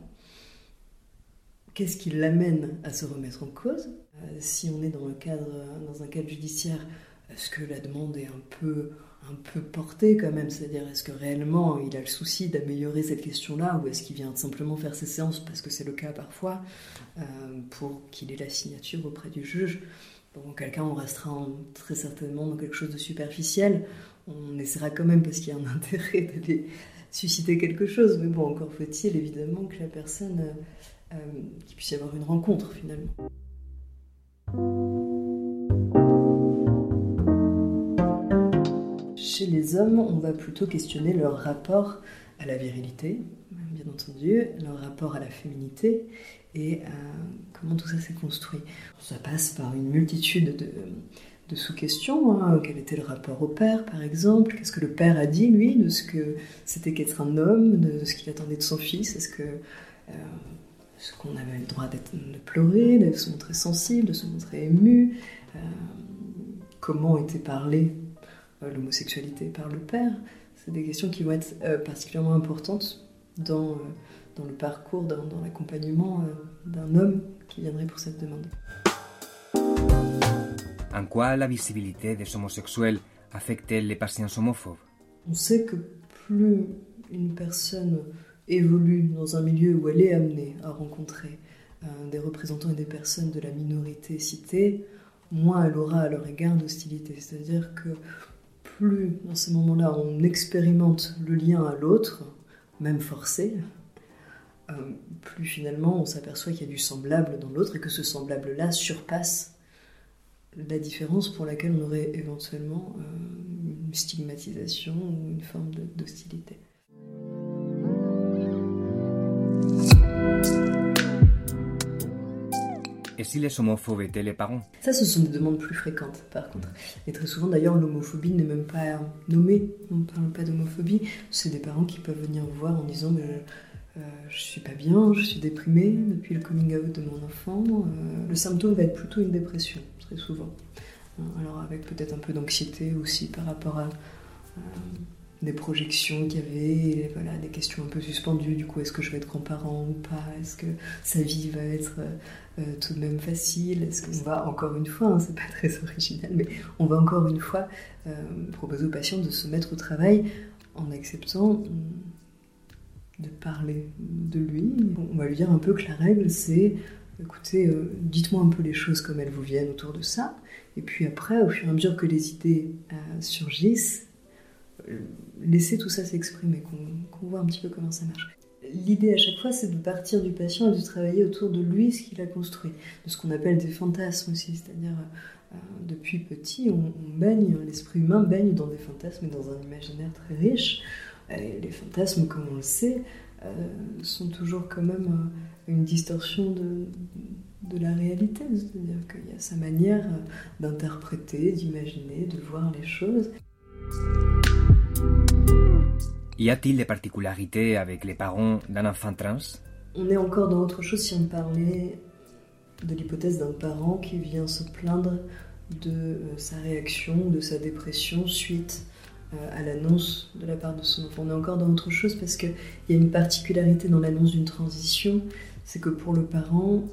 qu'est-ce qui l'amène à se remettre en cause. Euh, si on est dans, dans un cadre judiciaire, est-ce que la demande est un peu un peu porté quand même, c'est-à-dire est-ce que réellement il a le souci d'améliorer cette question-là ou est-ce qu'il vient simplement faire ses séances parce que c'est le cas parfois euh, pour qu'il ait la signature auprès du juge? Bon, quelqu'un on restera très certainement dans quelque chose de superficiel. On essaiera quand même parce qu'il y a un [laughs] intérêt d'aller susciter quelque chose, mais bon, encore faut-il évidemment que la personne euh, qu'il puisse y avoir une rencontre finalement. Chez les hommes, on va plutôt questionner leur rapport à la virilité, bien entendu, leur rapport à la féminité et à comment tout ça s'est construit. Ça passe par une multitude de, sous-questions. Hein. Quel était le rapport au père, par exemple? Qu'est-ce que le père a dit, lui, de ce que c'était qu'être un homme, de ce qu'il attendait de son fils? Est-ce que euh, qu'on avait le droit de pleurer, de se montrer sensible, de se montrer ému euh, Comment était parlé l'homosexualité par le père, c'est des questions qui vont être euh, particulièrement importantes dans, euh, dans le parcours, dans, dans l'accompagnement euh, d'un homme qui viendrait pour cette demande. En quoi la visibilité des homosexuels affecte-t-elle les patients homophobes? On sait que plus une personne évolue dans un milieu où elle est amenée à rencontrer euh, des représentants et des personnes de la minorité citée, moins elle aura à leur égard d'hostilité. C'est-à-dire que plus dans ces moments-là on expérimente le lien à l'autre, même forcé, euh, plus finalement on s'aperçoit qu'il y a du semblable dans l'autre et que ce semblable-là surpasse la différence pour laquelle on aurait éventuellement euh, une stigmatisation ou une forme d'hostilité. Si les homophobes étaient les parents Ça, ce sont des demandes plus fréquentes, par contre. Et très souvent, d'ailleurs, l'homophobie n'est même pas nommée. On ne parle pas d'homophobie. C'est des parents qui peuvent venir vous voir en disant euh, Je suis pas bien, je suis déprimé depuis le coming out de mon enfant. Euh, le symptôme va être plutôt une dépression, très souvent. Alors, avec peut-être un peu d'anxiété aussi par rapport à. Euh, des projections qu'il y avait, voilà, des questions un peu suspendues, du coup, est-ce que je vais être grand-parent ou pas? Est-ce que sa vie va être euh, tout de même facile Est-ce qu'on va, encore une fois, hein, c'est pas très original, mais on va encore une fois euh, proposer aux patients de se mettre au travail en acceptant de parler de lui. On va lui dire un peu que la règle, c'est écoutez, euh, dites-moi un peu les choses comme elles vous viennent autour de ça, et puis après, au fur et à mesure que les idées euh, surgissent, laisser tout ça s'exprimer, qu'on qu voit un petit peu comment ça marche. L'idée à chaque fois, c'est de partir du patient et de travailler autour de lui, ce qu'il a construit, de ce qu'on appelle des fantasmes aussi, c'est-à-dire euh, depuis petit, on, baigne, l'esprit humain baigne dans des fantasmes et dans un imaginaire très riche. Et les fantasmes, comme on le sait, euh, sont toujours quand même euh, une distorsion de, de la réalité, c'est-à-dire qu'il y a sa manière d'interpréter, d'imaginer, de voir les choses. Y a-t-il des particularités avec les parents d'un enfant trans? On est encore dans autre chose si on parlait de l'hypothèse d'un parent qui vient se plaindre de euh, sa réaction, de sa dépression suite à l'annonce de la part de son enfant. On est encore dans autre chose parce qu'il y a une particularité dans l'annonce d'une transition, c'est que pour le parent,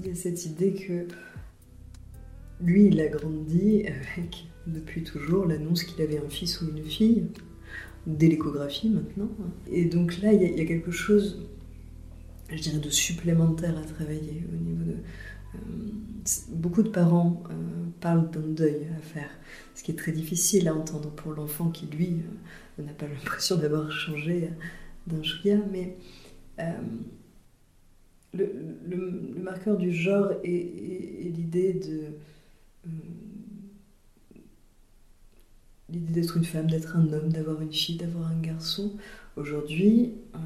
il y a cette idée que lui, il a grandi avec, depuis toujours, l'annonce qu'il avait un fils ou une fille, dès l'échographie maintenant. Et donc là, il y, a, quelque chose, je dirais, de supplémentaire à travailler au niveau de... Euh, beaucoup de parents euh, parlent d'un deuil à faire, ce qui est très difficile à entendre pour l'enfant qui, lui, euh, n'a pas [laughs] l'impression d'avoir changé d'un chouïa, mais le, marqueur du genre et l'idée de l'idée d'être une femme, d'être un homme, d'avoir une fille, d'avoir un garçon, aujourd'hui, euh,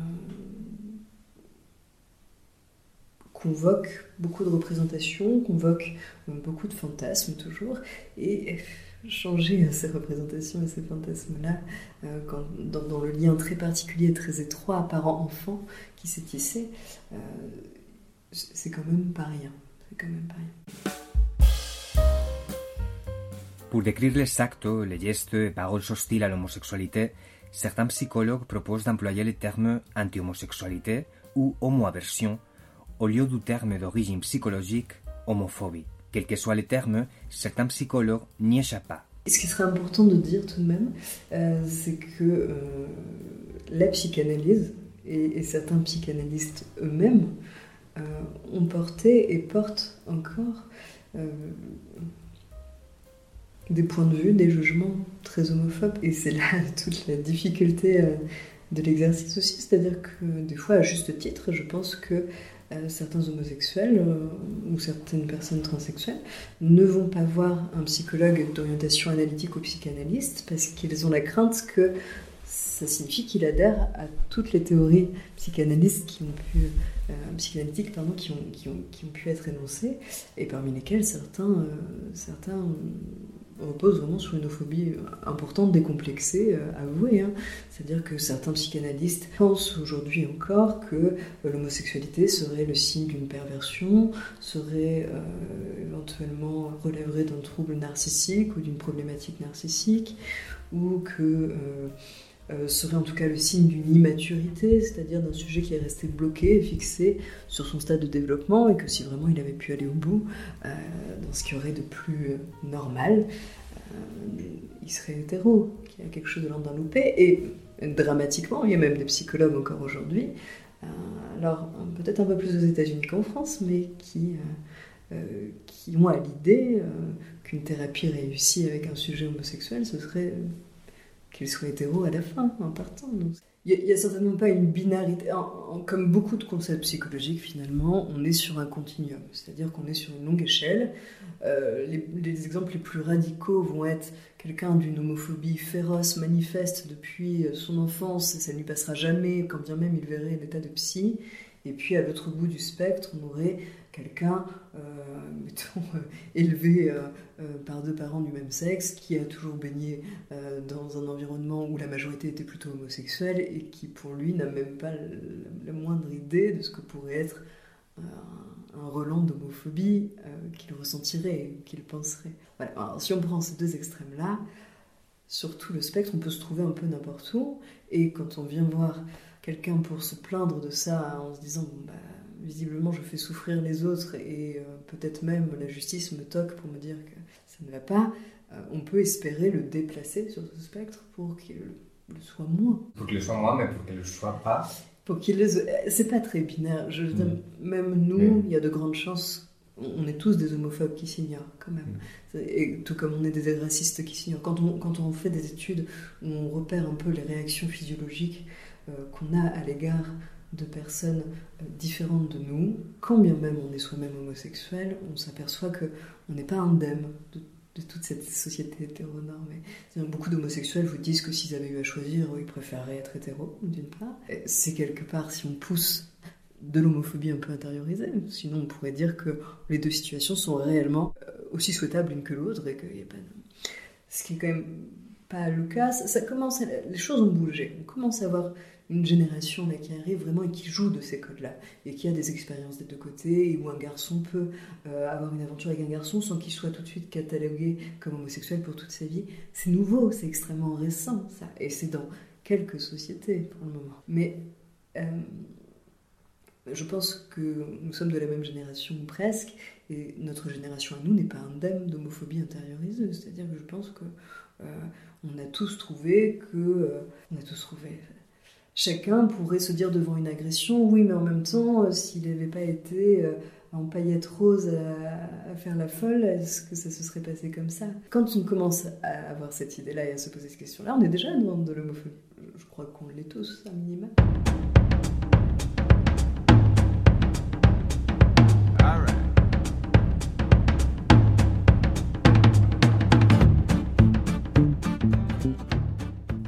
convoque beaucoup de représentations, convoque euh, beaucoup de fantasmes toujours, et [laughs] changer ces représentations et ces fantasmes-là, dans, le lien très particulier, très étroit, parent-enfant qui s'est tissé. C'est quand même pas rien. Pour décrire les actes, les gestes et paroles hostiles à l'homosexualité, certains psychologues proposent d'employer le terme anti-homosexualité ou homoaversion au lieu du terme d'origine psychologique homophobie. Quel que soit le terme, certains psychologues n'y échappent pas. Ce qui serait important de dire tout de même, euh, c'est que euh, la psychanalyse et, certains psychanalystes eux-mêmes euh, ont porté et portent encore des points de vue, des jugements très homophobes. Et c'est là [laughs] toute la difficulté euh, de l'exercice aussi. C'est-à-dire que des fois, à juste titre, je pense que euh, certains homosexuels euh, ou certaines personnes transsexuelles ne vont pas voir un psychologue d'orientation analytique ou psychanalyste parce qu'ils ont la crainte que ça signifie qu'il adhère à toutes les théories psychanalystes qui ont pu, psychanalytiques qui ont, pu être énoncées et parmi lesquelles certains, certains repose vraiment sur une phobie importante, décomplexée, euh, avouée. Hein. C'est-à-dire que certains psychanalystes pensent aujourd'hui encore que euh, l'homosexualité serait le signe d'une perversion, serait euh, éventuellement relèverait d'un trouble narcissique ou d'une problématique narcissique, ou que serait en tout cas le signe d'une immaturité, c'est-à-dire d'un sujet qui est resté bloqué, fixé sur son stade de développement, et que si vraiment il avait pu aller au bout, dans ce qui aurait de plus normal, euh, il serait hétéro, qu'il y a quelque chose de l'ordre d'un loupé. Et dramatiquement, il y a même des psychologues encore aujourd'hui, euh, alors peut-être un peu plus aux États-Unis qu'en France, mais qui, euh, qui ont à l'idée qu'une thérapie réussie avec un sujet homosexuel, ce serait qu'il soit hétéro à la fin, en partant. Il n'y a, certainement pas une binarité. comme beaucoup de concepts psychologiques, finalement, on est sur un continuum. C'est-à-dire qu'on est sur une longue échelle. Euh, les, exemples les plus radicaux vont être quelqu'un d'une homophobie féroce, manifeste depuis son enfance, ça ne lui passera jamais, quand bien même il verrait l'état de psy. Et puis à l'autre bout du spectre, on aurait quelqu'un, euh, [laughs] mettons, euh, élevé euh, par deux parents du même sexe, qui a toujours baigné dans un environnement où la majorité était plutôt homosexuelle et qui, pour lui, n'a même pas la, moindre idée de ce que pourrait être un relan d'homophobie qu'il ressentirait, qu'il penserait. Si on prend ces deux extrêmes-là, sur tout le spectre, on peut se trouver un peu n'importe où. Et quand on vient voir quelqu'un pour se plaindre de ça en se disant bah, visiblement je fais souffrir les autres et euh, peut-être même la justice me toque pour me dire que ça ne va pas, euh, on peut espérer le déplacer sur ce spectre pour qu'il le soit moins. Pour qu'il le soit moins, mais pour qu'il ne le soit pas. Pour qu'il le... C'est pas très binaire. Je... Mm. Même nous, il y a de grandes chances. On est tous des homophobes qui s'ignorent, quand même. Mm. Et tout comme on est des racistes qui s'ignorent. Quand on, quand on fait des études où on repère un peu les réactions physiologiques euh, qu'on a à l'égard de personnes euh, différentes de nous, quand bien même on est soi-même homosexuel, on s'aperçoit que on n'est pas indemne de, toute cette société hétéronormée. Beaucoup d'homosexuels vous disent que s'ils avaient eu à choisir, ils préféreraient être hétéros, d'une part. C'est quelque part, si on pousse de l'homophobie un peu intériorisée, sinon on pourrait dire que les deux situations sont réellement euh, aussi souhaitables l'une que l'autre et qu'il n'y a pas de... Ce qui est quand même pas le cas. Ça, commence, les choses ont bougé. On commence à avoir une génération qui arrive vraiment et qui joue de ces codes-là et qui a des expériences des deux côtés et où un garçon peut euh, avoir une aventure avec un garçon sans qu'il soit tout de suite catalogué comme homosexuel pour toute sa vie. C'est nouveau, c'est extrêmement récent ça et c'est dans quelques sociétés pour le moment. Mais euh, je pense que nous sommes de la même génération presque et notre génération à nous n'est pas indemne d'homophobie intériorisée. C'est-à-dire que je pense que euh, on a tous trouvé que on a tous trouvé chacun pourrait se dire devant une agression, oui, mais en même temps, euh, s'il n'avait pas été euh, en paillettes roses à, faire la folle, est-ce que ça se serait passé comme ça? Quand on commence à avoir cette idée-là et à se poser cette question-là, on est déjà dans de l'homophobie. Je crois qu'on l'est tous, un minimum.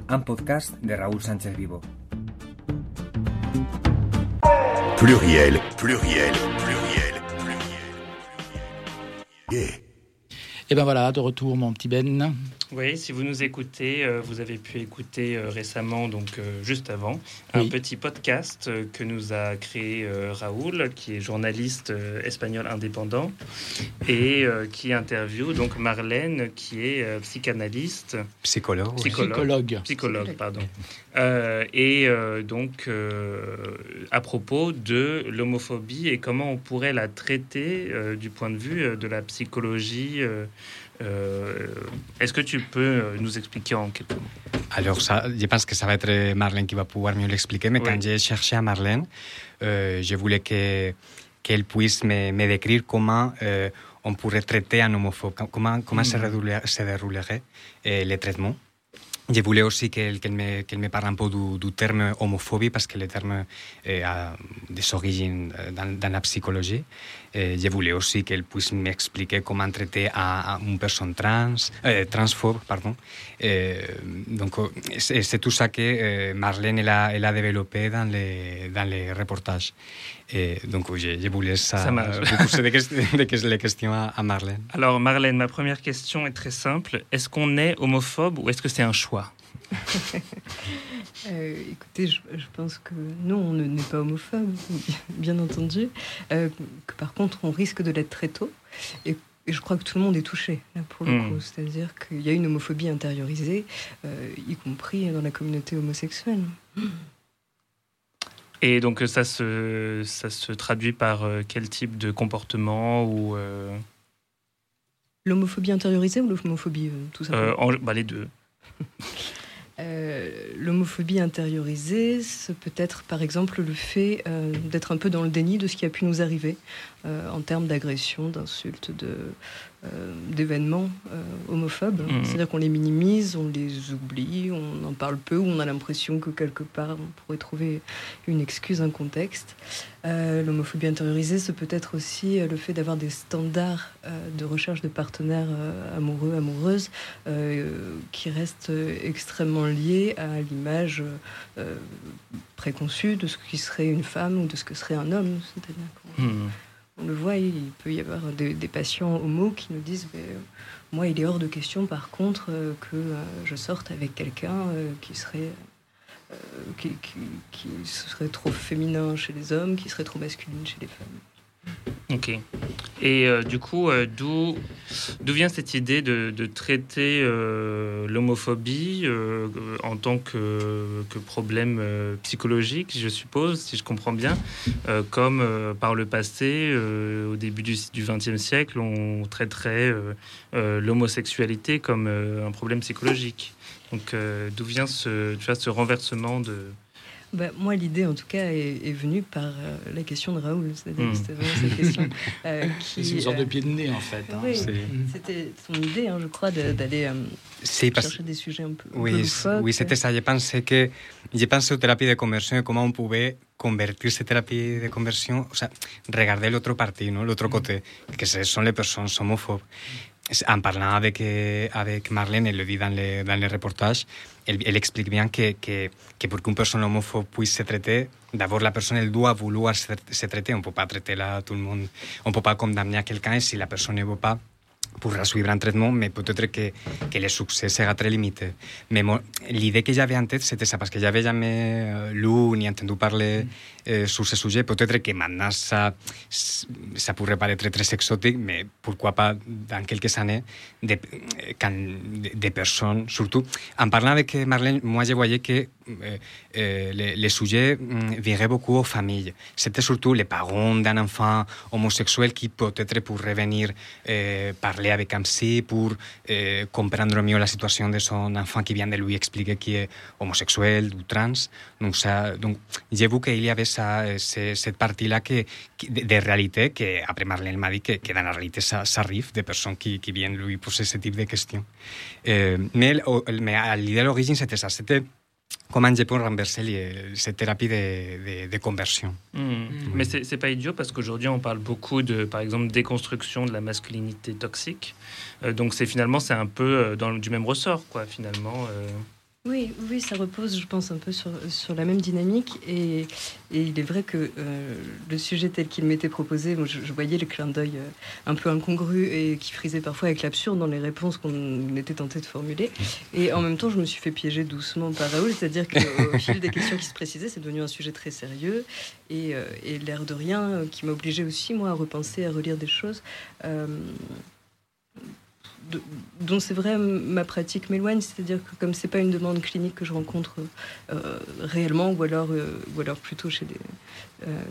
Un podcast de Raúl Sánchez Vivo. Pluriel, pluriel, pluriel, pluriel. Gay. Et ben voilà, de retour mon petit Ben. Oui, si vous nous écoutez, euh, vous avez pu écouter euh, récemment, donc euh, juste avant, un Oui. petit podcast euh, que nous a créé euh, Raoul, qui est journaliste euh, espagnol indépendant et euh, qui interviewe donc Marlène, qui est euh, psychanalyste, Psychologue. Psychologue. Psychologue. psychologue, pardon. Euh, et euh, donc euh, à propos de l'homophobie et comment on pourrait la traiter euh, du point de vue euh, de la psychologie. Euh, Est-ce que tu peux euh, nous expliquer en quelques mots? Alors, ça, je pense que ça va être Marlène qui va pouvoir mieux l'expliquer, mais Oui. quand j'ai cherché à Marlène, euh, je voulais que- qu'elle puisse me, me décrire comment euh, on pourrait traiter un homophobe, comment, comment se, Mhm. déroule- se déroulerait euh, le traitement. Je voulais aussi qu'elle me, qu'elle me parle un peu du, du terme homophobie, parce que le terme euh, a des origines euh, dans, dans la psychologie. Je voulais aussi qu'elle puisse m'expliquer comment traiter à, à une personne trans, transphobe. Pardon. Donc, c'est tout ça que Marlène elle a, elle a développé dans les, dans les reportages. Et donc, je, je voulais ça, Ça marche. vous poser des, ques- [laughs] des ques- les questions à, à Marlène. Alors Marlène, ma première question est très simple. Est-ce qu'on est homophobe ou est-ce que c'est un choix? [laughs] Euh, écoutez, je, je pense que non, on ne- n'est pas homophobe, [laughs] bien entendu. Euh, que par contre, on risque de l'être très tôt. Et, et je crois que tout le monde est touché, là, pour le Mm. coup. C'est-à-dire qu'il y a une homophobie intériorisée, euh, y compris dans la communauté homosexuelle. Et donc ça se, ça se traduit par euh, quel type de comportement ou euh, L'homophobie intériorisée ou l'homophobie, euh, tout simplement euh, en- bah, les deux. [laughs] Euh, L'homophobie intériorisée, c'est peut-être par exemple le fait euh, d'être un peu dans le déni de ce qui a pu nous arriver euh, en termes d'agression, d'insultes, de, euh, d'événements euh, homophobes. Mhm. C'est-à-dire qu'on les minimise, on les oublie, on en parle peu, ou on a l'impression que quelque part on pourrait trouver une excuse, un contexte. Euh, L'homophobie intériorisée, c'est peut-être aussi euh, le fait d'avoir des standards euh, de recherche de partenaires euh, amoureux, amoureuses, euh, qui restent euh, extrêmement liés à l'image euh, préconçue de ce qui serait une femme ou de ce que serait un homme. C'est-à-dire. On le voit, il peut y avoir des, patients homo qui nous disent euh, Moi, il est hors de question, par contre, euh, que euh, je sorte avec quelqu'un qui serait. qui serait trop féminin chez les hommes, qui serait trop masculine chez les femmes. Ok. Et euh, du coup, euh, d'où d'où vient cette idée de, de traiter euh, l'homophobie en tant que, que problème psychologique, je suppose, si je comprends bien, comme par le passé, au début du XXe siècle, on traiterait l'homosexualité comme un problème psychologique. Donc, d'où vient ce, tu vois, ce renversement de... Bah, moi, l'idée, en tout cas, est, est venue par euh, la question de Raoul. C'est-à-dire Mm. C'était vraiment cette question euh, [laughs] qui. C'est une sorte euh, de pied de nez en fait. hein. oui. C'est- C'est- C'était son idée, hein, je crois, de- d'aller euh, Sí, parce- chercher des sujets un peu, un peu Oui, loufoques. oui c'était ça. Je pensais que je pensais aux thérapies de conversion et comment on pouvait convertir ces thérapies de conversion, o sea, regarder l'autre partie, ¿no? l'autre côté, que ce sont les personnes homophobes. En parlant avec, euh, avec Marlène, elle le dit dans les, dans les reportages, elle, elle explique bien que, que, que pour qu'une personne homophobe puisse se traiter, d'abord la personne elle doit vouloir se, se traiter. On ne peut pas traiter là tout le monde, on ne peut pas condamner quelqu'un et si la personne ne veut pas, pourra suivre un traitement, mais peut-être que, que le succès sera très limité. Mais l'idée que j'avais en tête, c'était ça, parce que j'avais jamais euh, lu ni entendu parler euh, sur ce sujet. Peut-être que maintenant, ça, ça pourrait paraître très exotique, mais pourquoi pas dans quelques années, des, quand des personnes, surtout, en parlant avec Marlène, moi, je voyais que euh, euh, les, les, sujets mm, viraient beaucoup aux familles. C'était surtout les parents d'un enfant homosexuel qui peut-être pourraient venir euh, parler avec un psy pour euh, comprendre la situation de son enfant qui vient de lui expliquer qu'il est homosexuel ou trans. Donc, ça, donc j'ai vu qu'il y de, de, que après Marlène m'a que, que, la réalité ça, ça arrive, des personnes qui, qui viennent lui poser ce type de questions. mais mais l'idée l'origine, comment je peux renverser cette thérapie de, de, de conversion. Mmh. Mmh. Mais c'est pas idiot parce qu'aujourd'hui on parle beaucoup de, par exemple, déconstruction de la masculinité toxique. Euh, donc c'est finalement c'est un peu euh, dans, du même ressort, quoi, finalement. Euh... Oui, oui, ça repose, je pense, un peu sur, sur la même dynamique. Et, et il est vrai que euh, le sujet tel qu'il m'était proposé, je, je, voyais le clin d'œil euh, un peu incongru et qui frisait parfois avec l'absurde dans les réponses qu'on était tenté de formuler. Et en même temps, je me suis fait piéger doucement par Raoul, c'est-à-dire qu'au [laughs] fil des questions qui se précisaient, c'est devenu un sujet très sérieux et, euh, et l'air de rien qui m'obligeait aussi, moi, à repenser, à relire des choses. Euh, de, dont c'est vrai ma pratique m'éloigne, c'est-à-dire que comme c'est pas une demande clinique que je rencontre euh, réellement, ou alors, euh, ou alors plutôt chez des, euh,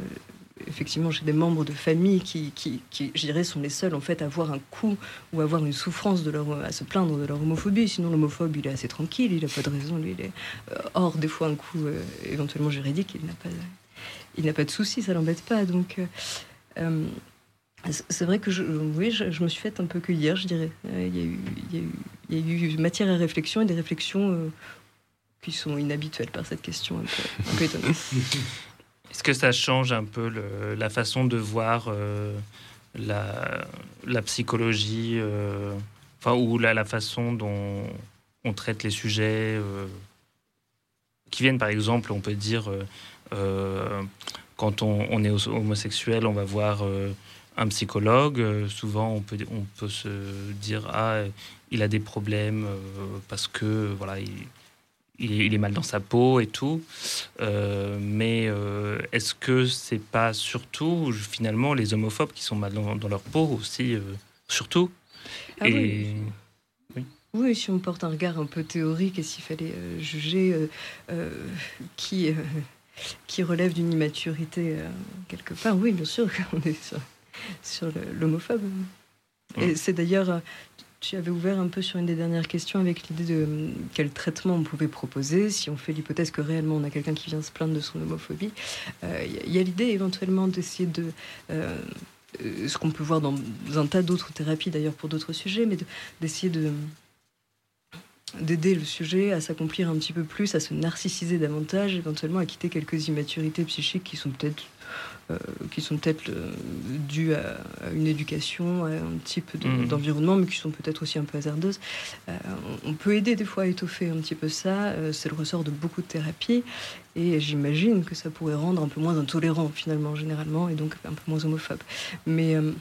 effectivement chez des membres de famille qui, qui, qui je dirais, sont les seuls en fait à avoir un coup ou à avoir une souffrance de leur, à se plaindre de leur homophobie. Sinon l'homophobe il est assez tranquille, il n'a pas de raison, lui il hors des fois un coup éventuellement juridique, il n'a pas, il n'a pas de souci, ça l'embête pas. Donc c'est vrai que je, oui, je, me suis fait un peu cueillir, je dirais. Euh, il, y a eu, matière à réflexion et des réflexions euh, qui sont inhabituelles par cette question un peu. [laughs] Est-ce que ça change un peu la façon de voir euh, la, psychologie, euh, enfin, ou la, façon dont on traite les sujets euh, qui viennent, par exemple, on peut dire, quand on, est homosexuel, on va voir un psychologue, euh, souvent on peut, on peut se dire ah il a des problèmes euh, parce que voilà il, il, est mal dans sa peau et tout. Euh, mais euh, est-ce que c'est pas surtout finalement les homophobes qui sont mal dans, dans leur peau aussi euh, surtout? Ah et, oui. oui. Oui, si on porte un regard un peu théorique et s'il fallait juger qui qui relève d'une immaturité quelque part, oui, bien sûr, on est sur sur l'homophobe. Et c'est d'ailleurs, tu avais ouvert un peu sur une des dernières questions avec l'idée de quel traitement on pouvait proposer si on fait l'hypothèse que réellement on a quelqu'un qui vient se plaindre de son homophobie. Il euh, y a l'idée éventuellement d'essayer de... Euh, ce qu'on peut voir dans un tas d'autres thérapies d'ailleurs pour d'autres sujets, mais d'essayer de d'aider le sujet à s'accomplir un petit peu plus, à se narcissiser davantage, éventuellement à quitter quelques immaturités psychiques qui sont peut-être euh, qui sont peut-être euh, dues à, une éducation, à un type d'environnement, de, mmh. mais qui sont peut-être aussi un peu hasardeuses. Euh, on peut aider des fois à étoffer un petit peu ça. Euh, c'est le ressort de beaucoup de thérapies. Et j'imagine que ça pourrait rendre un peu moins intolérant, finalement, généralement, et donc un peu moins homophobe. Mais euh,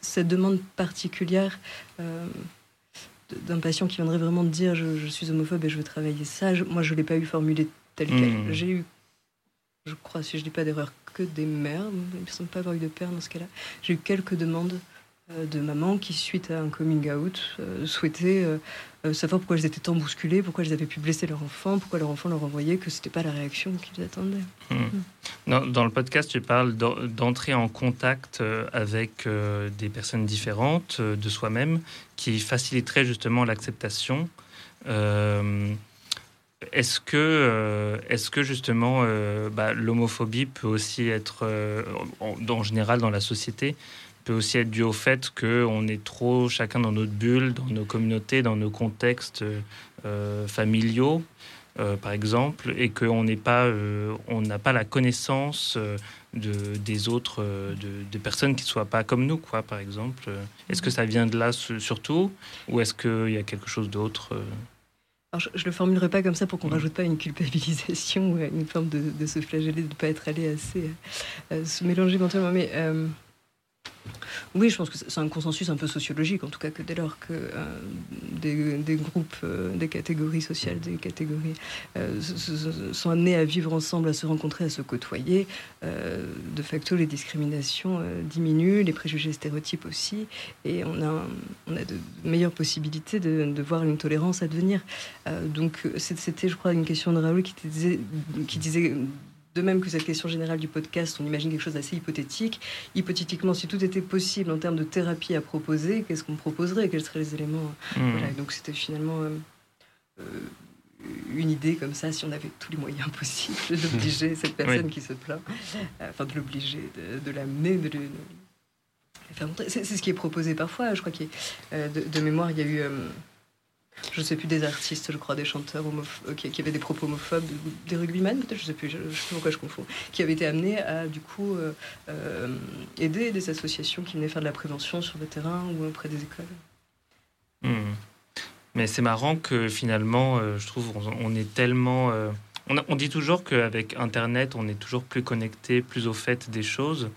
cette demande particulière d'un patient qui viendrait vraiment dire je, je, suis homophobe et je veux travailler ça, je, moi je ne l'ai pas eu formulé tel quel. Mmh. J'ai eu, je crois, si je ne dis pas d'erreur, que des mères. Il ne semble pas avoir eu de père dans ce cas-là. J'ai eu quelques demandes euh, de mamans qui, suite à un coming out, euh, souhaitaient euh, savoir pourquoi elles étaient tant bousculées, pourquoi elles avaient pu blesser leur enfant, pourquoi leur enfant leur envoyait que ce n'était pas la réaction qu'ils attendaient. Mmh. Mmh. Dans, dans, le podcast, tu parles d'entrer en contact avec des personnes différentes de soi-même qui faciliterait justement l'acceptation. Est-ce que, euh, est que justement euh, bah, l'homophobie peut aussi être, euh, en, en, général dans la société, peut aussi être due au fait qu'on est trop chacun dans notre bulle, dans nos communautés, dans nos contextes familiaux, par exemple, et qu'on n'est pas, on n'a pas la connaissance de, des autres, de, de, personnes qui ne soient pas comme nous, quoi, par exemple? Est-ce que ça vient de là surtout, ou est-ce qu'il y a quelque chose d'autre alors, je, je le formulerai pas comme ça pour qu'on rajoute pas une culpabilisation [laughs] ou une forme de, de se flageller, de ne pas être allé assez euh, se mélanger éventuellement. Mais euh, Oui, je pense que c'est un consensus un peu sociologique, en tout cas, que dès lors que euh, des, groupes, euh, des catégories sociales, des catégories euh, sont amenés à vivre ensemble, à se rencontrer, à se côtoyer, de facto, les discriminations diminuent, les préjugés stéréotypes aussi, et on a, on a de meilleures possibilités de, voir une tolérance advenir. donc, c'était, je crois, une question de Raoul qui disait de même que cette question générale du podcast, on imagine quelque chose d'assez hypothétique. Hypothétiquement, si tout était possible en termes de thérapie à proposer, qu'est-ce qu'on proposerait? Quels seraient les éléments? Mmh. Donc c'était finalement euh, euh, une idée comme ça, si on avait tous les moyens [laughs] possibles d'obliger cette personne qui se plaint, euh, enfin de l'obliger, de, l'amener, de, le, faire montrer. C'est ce qui est proposé parfois. Je crois qu'il de, de, mémoire, il y a eu je sais plus, des artistes, je crois, des chanteurs euh, qui, avaient des propos homophobes, des rugbyman peut-être, je sais plus, je, ne sais pourquoi je confonds, qui avaient été amenés à, du coup, euh, euh, aider des associations qui venaient faire de la prévention sur le terrain ou auprès des écoles. Hmm. Mais c'est marrant que finalement, je trouve, on, est tellement... On, on, dit toujours qu'avec Internet, on est toujours plus connecté, plus au fait des choses.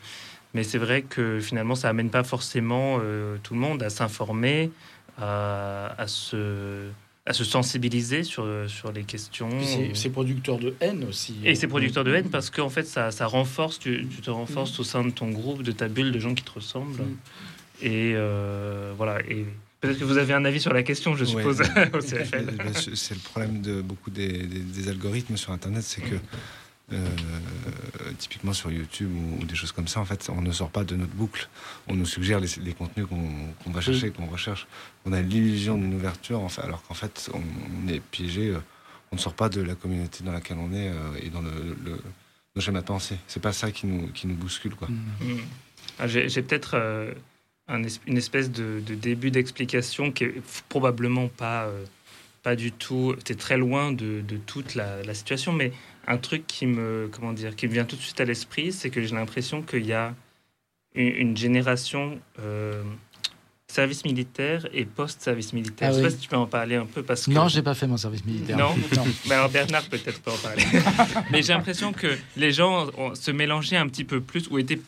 Mais c'est vrai que finalement, ça amène pas forcément tout le monde à s'informer, à, se à se sensibiliser sur, sur les questions. C'est producteur de haine aussi. Et c'est producteur de haine parce qu'en fait, ça, ça renforce, tu, te renforces mm. au sein de ton groupe, de ta bulle de gens qui te ressemblent. Mm. Et euh, voilà. Et peut-être que vous avez un avis sur la question, je suppose, [laughs] au CFL. C'est le problème de beaucoup des, des algorithmes sur Internet, c'est que typiquement sur YouTube ou, des choses comme ça, en fait, on ne sort pas de notre boucle. On nous suggère les, contenus qu'on va chercher, qu'on recherche. On a l'illusion d'une ouverture, en fait, alors qu'en fait, on, est piégé. Euh, on ne sort pas de la communauté dans laquelle on est euh, et dans le, le, nos schémas de pensée. C'est pas ça qui nous, qui nous bouscule, quoi. Mmh. Mmh. Ah, j'ai peut-être une espèce de, début d'explication qui est probablement pas pas du tout, c'est très loin de, de toute la, la, situation, mais un truc qui me, comment dire, qui me vient tout de suite à l'esprit, c'est que j'ai l'impression qu'il y a une, génération euh, service militaire et post-service militaire. Ah je sais pas si tu peux en parler un peu parce que... Non, j'ai pas fait mon service militaire. Non, [laughs] non. Mais alors Bernard peut-être peut en parler. [laughs] Mais j'ai l'impression que les gens se mélangeaient un petit peu plus ou étaient,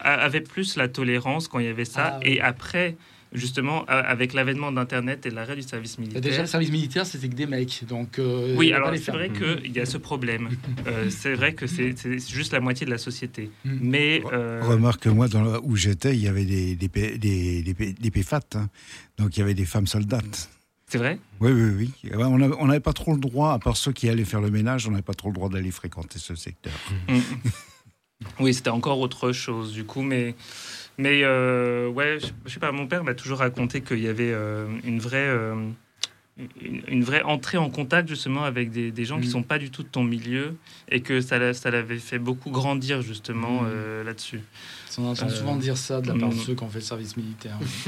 avaient plus la tolérance quand il y avait ça. Ah et après, justement, avec l'avènement d'Internet et l'arrêt du service militaire. Déjà, le service militaire, c'était que des mecs. Donc, euh, oui, alors c'est vrai qu'il y a ce problème. [laughs] Euh, c'est vrai que c'est juste la moitié de la société. Mm. Mais. Euh... Remarque, moi, dans où j'étais, il y avait des, des, des, des, PFAT. Hein. Donc, il y avait des femmes soldates. C'est vrai? Oui, oui, oui. On n'avait pas trop le droit, à part ceux qui allaient faire le ménage, on n'avait pas trop le droit d'aller fréquenter ce secteur. Mm. [laughs] oui, c'était encore autre chose, du coup, mais. Mais euh, ouais, je, sais pas, mon père m'a toujours raconté qu'il y avait euh, une vraie. Euh, une, vraie entrée en contact justement avec des, des gens qui qui mm. sont pas du tout de ton milieu et que ça, ça l'avait fait beaucoup grandir justement mm. là-dessus. On entend souvent dire ça de la part de mm. ceux qui ont fait le service militaire. [laughs]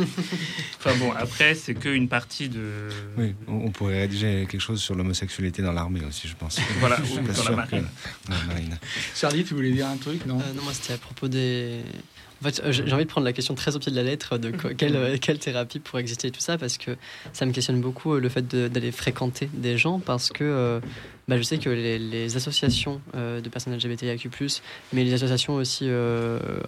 enfin bon, après, c'est qu'une partie de. Oui, on pourrait rédiger quelque chose sur l'homosexualité dans l'armée aussi, je pense. [laughs] Voilà, ou dans la marine. Charlie, tu voulais dire un truc Non, non moi c'était à propos des en fait, euh, j'ai envie de prendre la question très au pied de la lettre de [laughs] quelle, euh, quelle, thérapie pourrait exister et tout ça, parce que ça me questionne beaucoup euh, le fait d'aller fréquenter des gens, parce que bah, je sais que les, associations de personnes LGBTIQ+, mais les associations aussi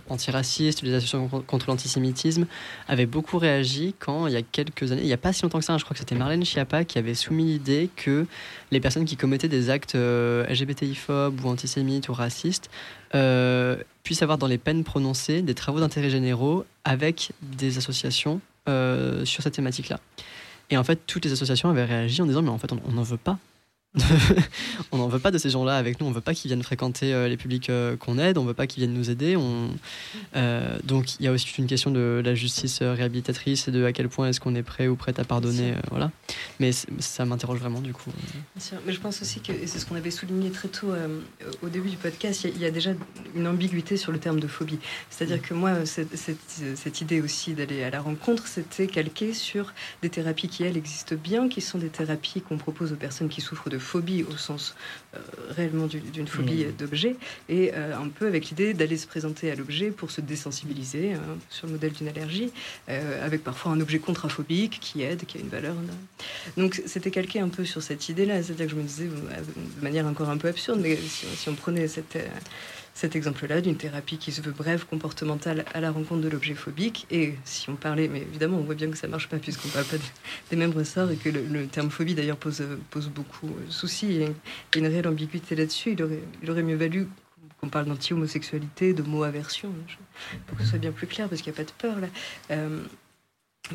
antiracistes, les associations contre l'antisémitisme, avaient beaucoup réagi quand, il y a quelques années, il n'y a pas si longtemps que ça, je crois que c'était Marlène Schiappa qui avait soumis l'idée que les personnes qui commettaient des actes LGBTI-phobes ou antisémites ou racistes euh, puisse avoir dans les peines prononcées des travaux d'intérêt généraux avec des associations euh, sur cette thématique-là. Et en fait, toutes les associations avaient réagi en disant mais en fait on n'en veut pas [laughs] on n'en veut pas de ces gens-là avec nous. On veut pas qu'ils viennent fréquenter euh, les publics euh, qu'on aide. On veut pas qu'ils viennent nous aider. On... Euh, donc il y a aussi une question de la justice réhabilitatrice et de à quel point est-ce qu'on est prêt ou prête à pardonner. voilà. Mais ça m'interroge vraiment du coup. Mais je pense aussi que et c'est ce qu'on avait souligné très tôt au début du podcast. Il y, a déjà une ambiguïté sur le terme de phobie. C'est-à-dire que moi, cette, cette idée aussi d'aller à la rencontre, c'était calqué sur des thérapies qui elles existent bien, qui sont des thérapies qu'on propose aux personnes qui souffrent de phobie au sens euh, réellement d'une phobie mmh. d'objet, et euh, un peu avec l'idée d'aller se présenter à l'objet pour se désensibiliser hein, sur le modèle d'une allergie, euh, avec parfois un objet contraphobique qui aide, qui a une valeur. Donc c'était calqué un peu sur cette idée-là, c'est-à-dire que je me disais de manière encore un peu absurde, mais si, on prenait cette cet exemple-là d'une thérapie qui se veut brève, comportementale, à la rencontre de l'objet phobique. Et si on parlait, mais évidemment, on voit bien que ça marche pas puisqu'on parle pas des mêmes ressorts et que le, terme phobie d'ailleurs pose, pose beaucoup de soucis et, une réelle ambiguïté là-dessus. Il aurait, il aurait mieux valu qu'on parle d'anti-homosexualité, de mot aversion, pour que ce soit bien plus clair parce qu'il n'y a pas de peur là. Euh,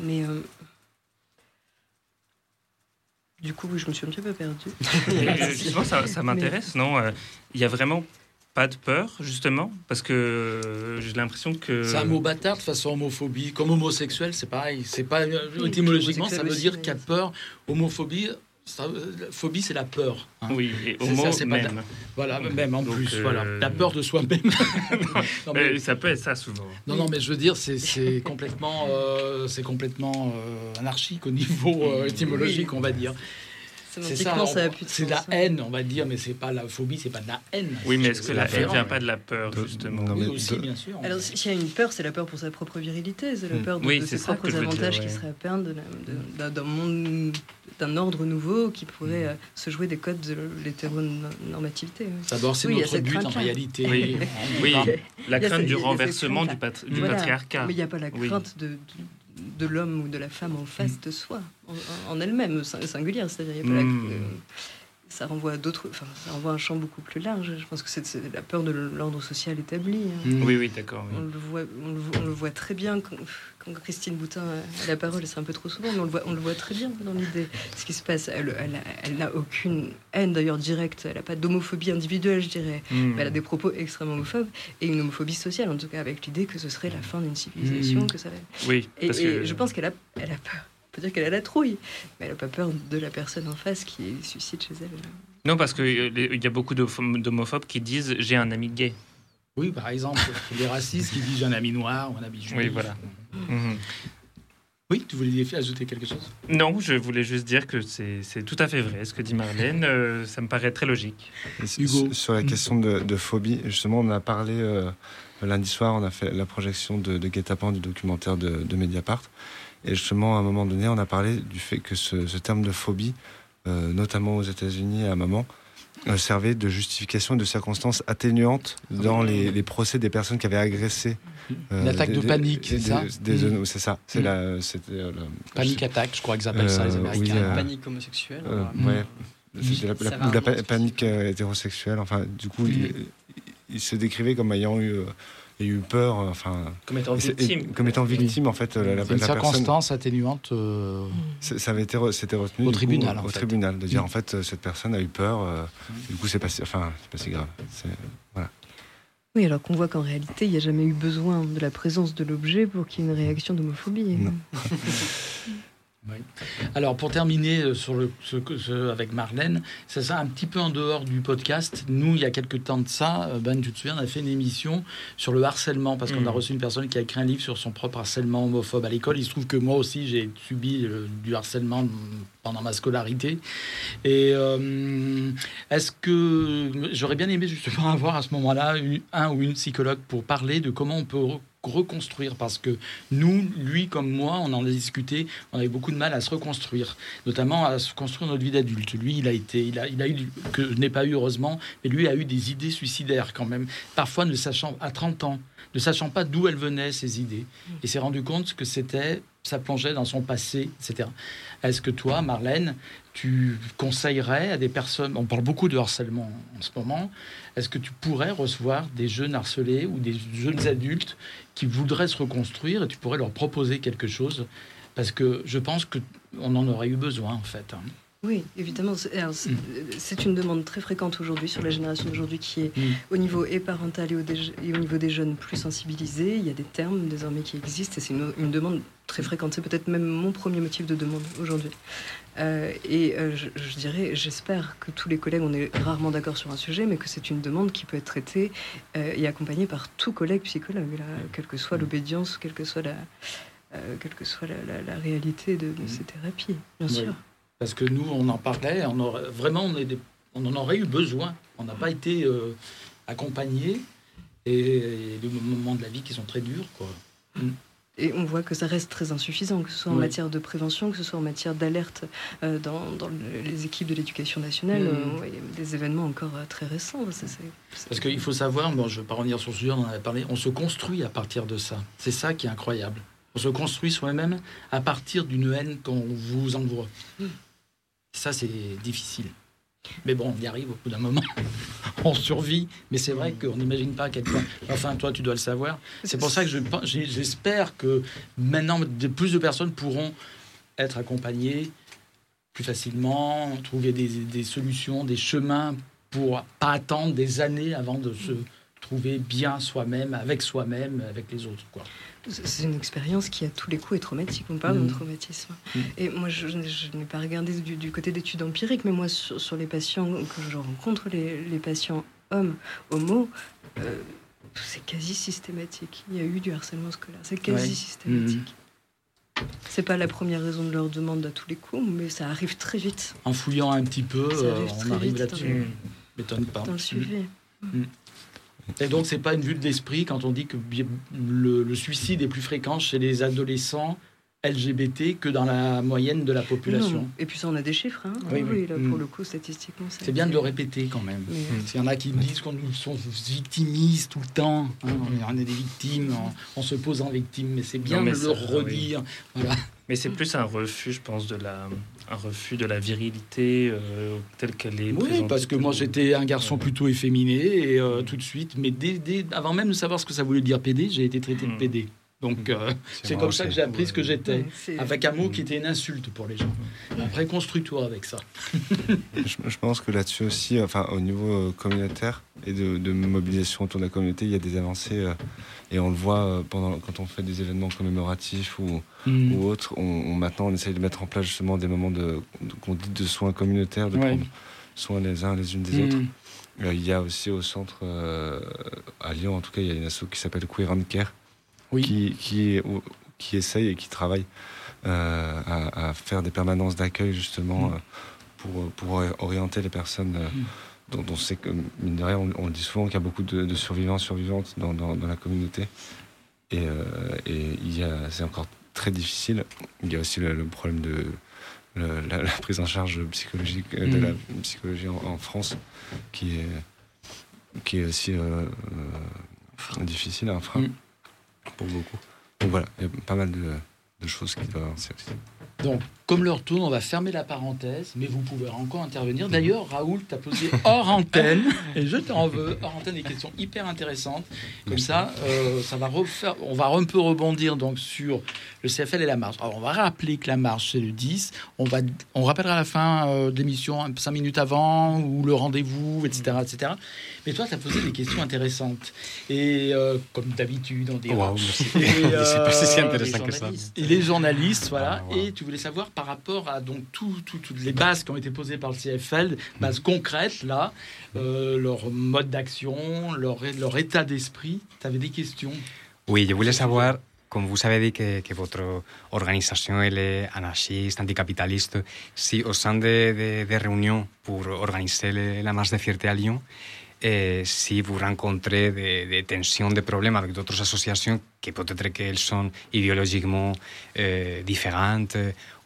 mais. Euh, du coup, je me suis un petit peu perdue. [laughs] Ça, ça m'intéresse, non? Euh, Il y a vraiment pas de peur, justement, parce que j'ai l'impression que. C'est un mot bâtard de façon homophobie. Comme homosexuel, c'est pareil. C'est pas étymologiquement, ça veut dire qu'il y a peur. Homophobie, phobie, c'est la peur. Hein. Oui, et homo, ça, même. voilà, même en plus. Voilà, euh, la peur de soi-même. [laughs] ça peut être ça souvent. Non, non, mais je veux dire, c'est complètement, euh, c'est complètement euh, anarchique au niveau étymologique, on va dire. C'est ça, c'est la haine, on va dire, mais c'est pas la phobie, c'est pas de la haine. Oui, mais est-ce que la haine vient pas de la peur, justement Oui, aussi, bien sûr. Alors, s'il y a une peur, c'est la peur pour sa propre virilité, c'est la hmm. peur de, ses propres avantages qui seraient à perdre d'un monde, d'un ordre nouveau qui pourrait hmm. euh, se jouer des codes de l'hétéronormativité. D'abord, c'est notre but en réalité. Oui, [laughs] la crainte du renversement du patriarcat. Mais il n'y a pas la crainte de de l'homme ou de la femme en face mm. de soi, en, elle-même, singulière. C'est-à-dire. Ça renvoie à d'autres, enfin, ça renvoie à un champ beaucoup plus large. Je pense que c'est la peur de l'ordre social établi. Hein. Mm. Oui, oui, d'accord. On, le voit, on, le voit, très bien quand, Christine Boutin a la parole, c'est un peu trop souvent, mais on le voit, on le voit très bien dans l'idée. Ce qui se passe, elle, n'a aucune haine d'ailleurs directe, elle n'a pas d'homophobie individuelle, je dirais. elle a des propos extrêmement homophobes et une homophobie sociale, en tout cas avec l'idée que ce serait la fin d'une civilisation, que ça. Oui. Et, et je pense qu'elle a, elle a peur peut dire qu'elle a la trouille, mais elle n'a pas peur de la personne en face qui suscite chez elle. Non, parce qu'il euh, y a beaucoup d'homophobes qui disent j'ai un ami gay. Oui, par exemple, les racistes qui disent j'ai un ami noir ou un ami juif. Oui, voilà. Mhm. Oui, tu voulais ajouter quelque chose? Non, je voulais juste dire que c'est tout à fait vrai. Ce que dit Marlène, euh, ça me paraît très logique. Hugo. Sur la question de, phobie, justement, on a parlé euh, lundi soir, on a fait la projection de, de Guet-apens du documentaire de, de Mediapart. Et justement, à un moment donné, on a parlé du fait que ce, terme de phobie, euh, notamment aux États-Unis à un moment, euh, servait de justification de circonstances atténuantes dans les, procès des personnes qui avaient agressé. Euh, Une attaque de panique, c'est ça mm. C'est ça. C'est mm. la, c'était, panique attaque, je crois qu'ils appellent ça les Américains. panique homosexuelle. ouais. C'était la, panique hétérosexuelle. Enfin, du coup, il, il, se décrivait comme ayant eu a eu peur, enfin. Comme étant victime. comme étant victime, en fait, la, la, une circonstance atténuante. Euh, ça avait été, c'était retenu au tribunal, au tribunal, de dire mm. en fait cette personne a eu peur. Euh, du coup, c'est pas, enfin, c'est pas si grave. Voilà. Oui, alors qu'on voit qu'en réalité, il n'y a jamais eu besoin de la présence de l'objet pour qu'il y ait une réaction d'homophobie. [laughs] Alors pour terminer euh, sur le, ce, avec Marlène, c'est ça un petit peu en dehors du podcast. Nous, il y a quelques temps de ça, euh, Ben, tu te souviens, on a fait une émission sur le harcèlement parce qu'on a mm. reçu une personne qui a écrit un livre sur son propre harcèlement homophobe à l'école. Il se trouve que moi aussi, j'ai subi euh, du harcèlement pendant ma scolarité. Et est-ce que j'aurais bien aimé justement [laughs] avoir à ce moment-là un ou une psychologue pour parler de comment on peut reconstruire parce que nous, lui comme moi, on en a discuté, on avait beaucoup de mal à se reconstruire, notamment à se construire notre vie d'adulte. Lui, il a été, il a, il a eu, que je n'ai pas eu heureusement, mais lui a eu des idées suicidaires quand même, parfois ne sachant, à 30 ans, ne sachant pas d'où elles venaient, ces idées, et s'est rendu compte que c'était, ça plongeait dans son passé, etc. Est-ce que toi, Marlène, tu conseillerais à des personnes, on parle beaucoup de harcèlement en ce moment, est-ce que tu pourrais recevoir des jeunes harcelés ou des jeunes adultes qui voudraient se reconstruire et tu pourrais leur proposer quelque chose Parce que je pense qu'on en aurait eu besoin en fait. Oui, évidemment. Mm. C'est une demande très fréquente aujourd'hui sur la génération d'aujourd'hui qui est mm. au niveau et parental et au, niveau des jeunes plus sensibilisés. Il y a des termes désormais qui existent et c'est une, demande très fréquente. C'est peut-être même mon premier motif de demande aujourd'hui. Euh, et euh, je, dirais, j'espère que tous les collègues, on est rarement d'accord sur un sujet, mais que c'est une demande qui peut être traitée euh, et accompagnée par tout collègue psychologue, quelle que soit mm. l'obédience, quelle que soit la, quelle que soit la, réalité de, ces thérapies, bien sûr. Parce que nous, on en parlait, on aurait, vraiment, on, est on en aurait eu besoin. On n'a pas été accompagnés et, des moments de la vie qui sont très durs. Quoi. Mm. Et on voit que ça reste très insuffisant, que ce soit en Oui. matière de prévention, que ce soit en matière d'alerte euh, dans, dans le- les équipes de l'éducation nationale. Mhm. euh, des événements encore euh, très récents. Ça, Parce qu'il faut savoir, bon, je ne vais pas revenir sur ce sujet, on en parlé, on se construit à partir de ça. C'est ça qui est incroyable. On se construit soi-même à partir d'une haine qu'on vous envoie. Ça, c'est difficile. Mais bon, on y arrive au bout d'un moment. [laughs] on survit. Mais c'est vrai qu'on n'imagine pas à quel point. Enfin, toi, tu dois le savoir. C'est pour ça que j'espère que maintenant, de plus de personnes pourront être accompagnées plus facilement, trouver des, des solutions, des chemins pour pas attendre des années avant de se trouver bien soi-même, avec soi-même, avec les autres. Quoi. C'est une expérience qui, à tous les coups, est traumatique. On parle Mhm. de traumatisme. Mhm. Et moi, je, je n'ai pas regardé du, du côté d'études empiriques, mais moi, sur, sur les patients que je rencontre, les, les patients hommes, homo, euh, c'est quasi systématique. Il y a eu du harcèlement scolaire. C'est quasi Ouais. systématique. C'est pas la première raison de leur demande à tous les coups, mais ça arrive très vite En fouillant un petit peu, euh, on arrive là-dessus. Mm. M'étonne pas. dans le suivi. Et donc, c'est pas une vue de l'esprit quand on dit que le, le suicide est plus fréquent chez les adolescents LGBT que dans la moyenne de la population. Non. Et puis ça, on a des chiffres. Hein. Oui, oui. là, Mm. pour le coup, statistiquement. C'est bien de le répéter quand même. Parce qu'il y en a qui disent qu'on nous sont victimise tout le temps. hein, on, est, on est des victimes, on, on se pose en victime, mais c'est bien Non, mais de ça, le oui. redire. Voilà. Mais c'est plus un refus, je pense, de la, un refus de la virilité euh, telle qu'elle est. Oui, présentée. parce que moi j'étais un garçon plutôt efféminé et euh, tout de suite, mais dès, dès- avant même de savoir ce que ça voulait dire PD, j'ai été traité de Mm. PD. Donc euh, c'est comme aussi. ça que j'ai appris ce que j'étais. Avec un mot qui était une insulte pour les gens. Après, construis-toi avec ça. [laughs] Je, je pense que là-dessus aussi, enfin, au niveau euh, communautaire et de, de mobilisation autour de la communauté, il y a des avancées. euh, et on le voit pendant, quand on fait des événements commémoratifs ou, Mm. ou autres. On, on- maintenant, on essaye de mettre en place justement des moments de, de- qu'on dit de soins communautaires, de Ouais. prendre soin les uns les unes des autres. Mm. Euh, il y a aussi au centre, euh, à Lyon en tout cas, il y a une asso qui s'appelle Queer and Care, Oui. qui, qui, qui essaye et qui travaille euh, à, à faire des permanences d'accueil justement Mm. euh, pour, pour orienter les personnes euh, Mm. dont on sait que, mine de rien, on, on le dit souvent qu'il y a beaucoup de, de survivants, survivantes dans, dans, dans la communauté. Et, euh, et il y a, c'est encore très difficile. Il y a aussi le, le problème de le- la, la prise en charge psychologique euh, de Mm. la psychologie en, en France, qui est, qui est aussi difficile, un frein Mm. Pour beaucoup. Donc voilà, il y a pas mal de, choses qui doivent aussi. Donc, comme l'heure tourne, on va fermer la parenthèse, mais vous pouvez encore intervenir. D'ailleurs, Raoul t'a posé hors antenne, [laughs] et je t'en veux, hors antenne, des questions hyper intéressantes. Comme ça, euh, ça va refaire, on va un peu rebondir donc sur le CFL et la marche. Alors, on va rappeler que la marche, c'est le 10. On, va, on rappellera à la fin euh, de l'émission, 5 minutes avant, ou le rendez-vous, etc. etc. Mais toi, tu as posé des questions intéressantes. Et euh, comme d'habitude, on dit... Wow, C'est pas si euh, intéressant que ça. et les journalistes, voilà. Ah, wow. Et tu voulais savoir par rapport à donc tout- tout- toutes les bases qui ont été posées par le CFL, bases concrètes là, euh, leur mode d'action, leur, leur état d'esprit. Tu avais des questions? Oui, je voulais savoir, comme vous avez dit que, que votre organisation elle est anarchiste, anticapitaliste, si au sein des de, de réunions pour organiser la marche de fierté à Lyon, eh, si vous rencontrez des, des tensions, des problèmes avec d'autres associations que peut-être qu'elles sont idéologiquement euh, différentes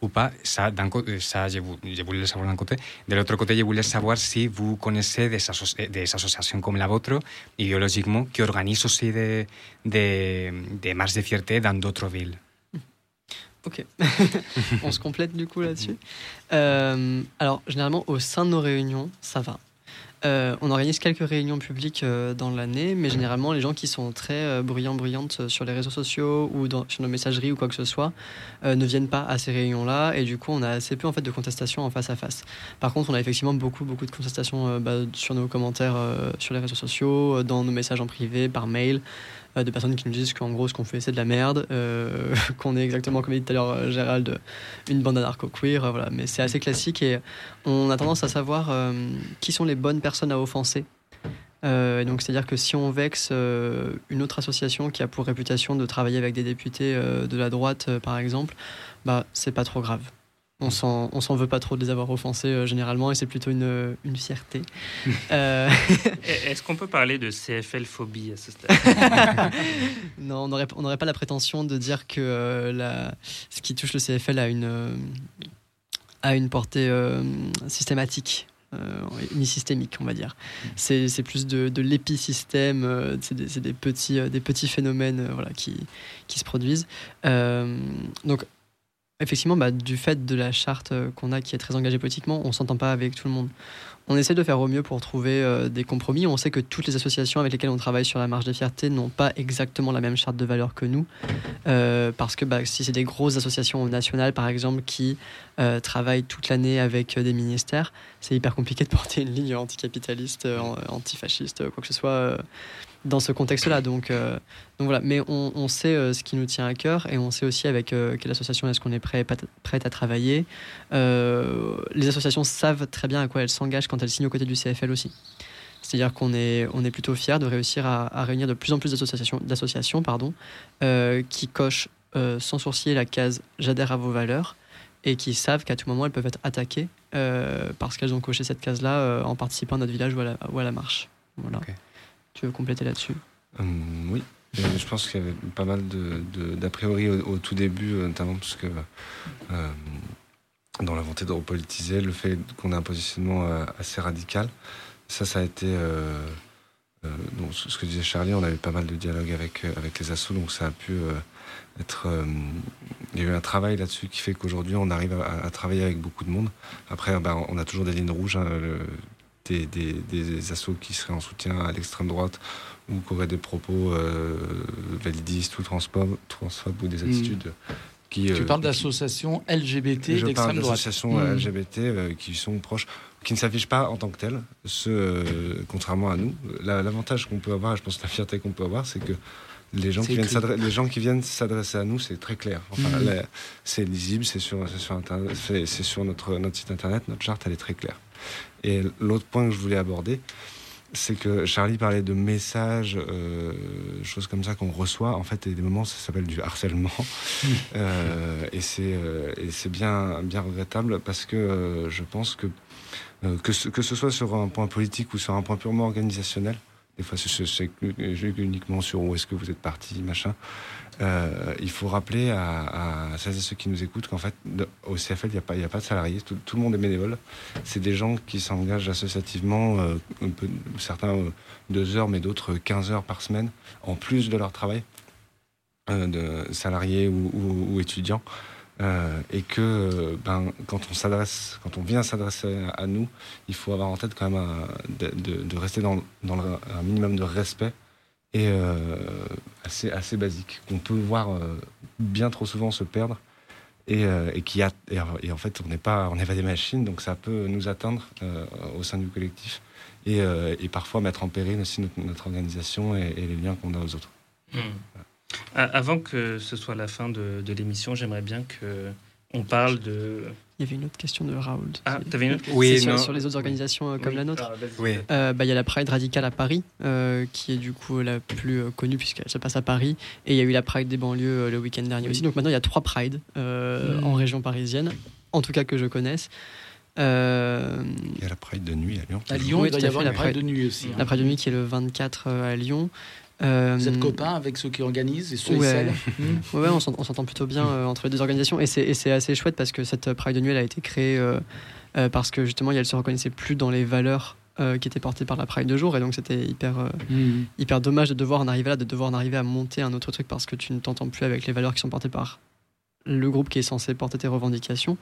ou pas, ça, ça je, je voulais savoir d'un côté. De l'autre côté, je voulais savoir si vous connaissez des, asso- des associations comme la vôtre, idéologiquement, qui organisent aussi des, des, des marches de fierté dans d'autres villes. Ok. [laughs] On se complète du coup là-dessus. Euh, alors, généralement, au sein de nos réunions, ça va. Euh, on organise quelques réunions publiques euh, dans l'année, mais généralement, les gens qui sont très euh, bruyants, bruyantes sur les réseaux sociaux ou dans, sur nos messageries ou quoi que ce soit ne viennent pas à ces réunions-là, et du coup, on a assez peu en fait de contestations en face à face. Par contre, on a effectivement beaucoup, beaucoup de contestations bah, sur nos commentaires sur les réseaux sociaux, dans nos messages en privé, par mail de personnes qui nous disent qu'en gros ce qu'on fait c'est de la merde, euh, [laughs] qu'on est exactement comme dit tout à l'heure euh, Gérald, une bande anarcho-queer, euh, voilà. Mais c'est assez classique et on a tendance à savoir euh, qui sont les bonnes personnes à offenser. Euh, donc c'est-à-dire que si on vexe euh, une autre association qui a pour réputation de travailler avec des députés euh, de la droite euh, par exemple, bah c'est pas trop grave. On s'en, on s'en veut pas trop de les avoir offensés euh, généralement et c'est plutôt une, une fierté. [laughs] Euh, [laughs] [laughs] Est-ce qu'on peut parler de CFL-phobie à ce stade? Non, on n'aurait on pas la prétention de dire que euh, la, ce qui touche le CFL a une, euh, a une portée euh, systématique. euh, ni systémique, on va dire. C'est c'est plus de, de l'épisystème, euh, c'est des, c'est des petits, euh, des petits phénomènes euh, voilà, qui, qui se produisent. Euh, donc, effectivement, bah, du fait de la charte euh, qu'on a qui est très engagée politiquement, on s'entend pas avec tout le monde. On essaie de faire au mieux pour trouver euh, des compromis. On sait que toutes les associations avec lesquelles on travaille sur la marche des fiertés n'ont pas exactement la même charte de valeur que nous. Euh, parce que bah, si c'est des grosses associations nationales, par exemple, qui travaillent toute l'année avec des ministères, c'est hyper compliqué de porter une ligne anticapitaliste, an- antifasciste, quoi que ce soit dans ce contexte-là. Donc, euh, donc voilà. Mais on, sait euh, ce qui nous tient à cœur et on sait aussi avec euh, quelle association est-ce qu'on est prêt, prête à travailler. Les associations savent très bien à quoi elles s'engagent quand elles signent aux côtés du CFL aussi. C'est-à-dire qu'on est, on est plutôt fiers de réussir à, réunir de plus en plus d'associations, d'associations qui cochent sans sourciller la case j'adhère à vos valeurs et qui savent qu'à tout moment elles peuvent être attaquées parce qu'elles ont coché cette case-là en participant à notre village ou à la, marche. Tu veux compléter là-dessus Hum, oui. Je pense qu'il y avait pas mal d'a priori au, tout début, euh, notamment parce que euh, dans la volonté de repolitiser, le fait qu'on ait un positionnement euh, assez radical, ça, ça a été. donc, ce que disait Charlie, on avait pas mal de dialogue avec, les assos, donc ça a pu être. il y a eu un travail là-dessus qui fait qu'aujourd'hui, on arrive à, travailler avec beaucoup de monde. Après, ben, on a toujours des lignes rouges, hein, des, des, des assos qui seraient en soutien à l'extrême droite ou qui auraient des propos euh, validistes ou transphobes, transphobes ou des attitudes qui. Tu euh, parles qui- d'associations LGBT je parle d'extrême droite. d'associations Mm. LGBT euh, qui sont proches, qui ne s'affichent pas en tant que telles, ce, euh, contrairement à nous. La- L'avantage qu'on peut avoir, je pense la fierté qu'on peut avoir, c'est que les gens, qui viennent les gens qui viennent s'adresser à nous, c'est très clair. Enfin, la- c'est lisible, c'est sur, sur, Internet- sur notre, notre site internet, notre charte, elle est très claire. Et l'autre point que je voulais aborder, c'est que Charlie parlait de messages, euh, choses comme ça qu'on reçoit. En fait, il y a des moments, ça s'appelle du harcèlement. [laughs] Euh, et c'est euh, et c'est bien, bien regrettable parce que je pense que, que, ce, que ce soit sur un point politique ou sur un point purement organisationnel, des fois c'est- c'est uniquement sur où est-ce que vous êtes parti, machin. Euh, il faut rappeler à, celles et ceux qui nous écoutent qu'en fait, au CFL, il n'y a, pas- de salariés, tout, le monde est bénévole. C'est des gens qui s'engagent associativement, euh, certains euh, deux heures, mais d'autres 15 heures par semaine, en plus de leur travail, euh, de salariés ou- ou étudiants. Euh, et que ben, quand on s'adresse, quand on vient s'adresser à, nous, il faut avoir en tête quand même de, rester dans, un minimum de respect et euh, assez, assez basique, qu'on peut voir euh, bien trop souvent se perdre et, qui en fait on n'est pas, on n'est pas des machines, donc ça peut nous atteindre au sein du collectif et, parfois mettre en péril aussi notre, organisation et, les liens qu'on a aux autres. Hmm. Avant que ce soit la fin de, de l'émission, j'aimerais bien que on parle de. Il y avait une autre question de Raoul. Ah, t'avais une autre Oui, C'est sur, non. sur les autres organisations euh, comme Oui. la nôtre. Ah. Oui. Euh, bah, Il y a la Pride radicale à Paris, euh, qui est du coup la plus euh, connue puisqu'elle se passe à Paris. Et il y a eu la Pride des banlieues euh, le week-end dernier aussi. Donc maintenant, il y a trois Prides euh, Mm. en région parisienne, en tout cas que je connaisse. Euh, Il y a la Pride de nuit à Lyon. À Lyon, Oui, il doit y avoir la Pride de nuit aussi. hein. la Pride de nuit qui est le 24 euh, à Lyon. Euh, Vous êtes copains avec ceux qui organisent et ceux et Ouais. celles [laughs] Hmm. Ouais, on s'ent- on s'entend plutôt bien euh, entre les deux organisations et c'est et assez chouette parce que cette Pride de nuit elle a été créée euh, euh, parce que justement elle se reconnaissait plus dans les valeurs qui étaient portées par la Pride de jour et donc c'était hyper Hmm. hyper dommage de devoir en arriver là, de devoir en arriver à monter un autre truc parce que tu ne t'entends plus avec les valeurs qui sont portées par le groupe qui est censé porter tes revendications.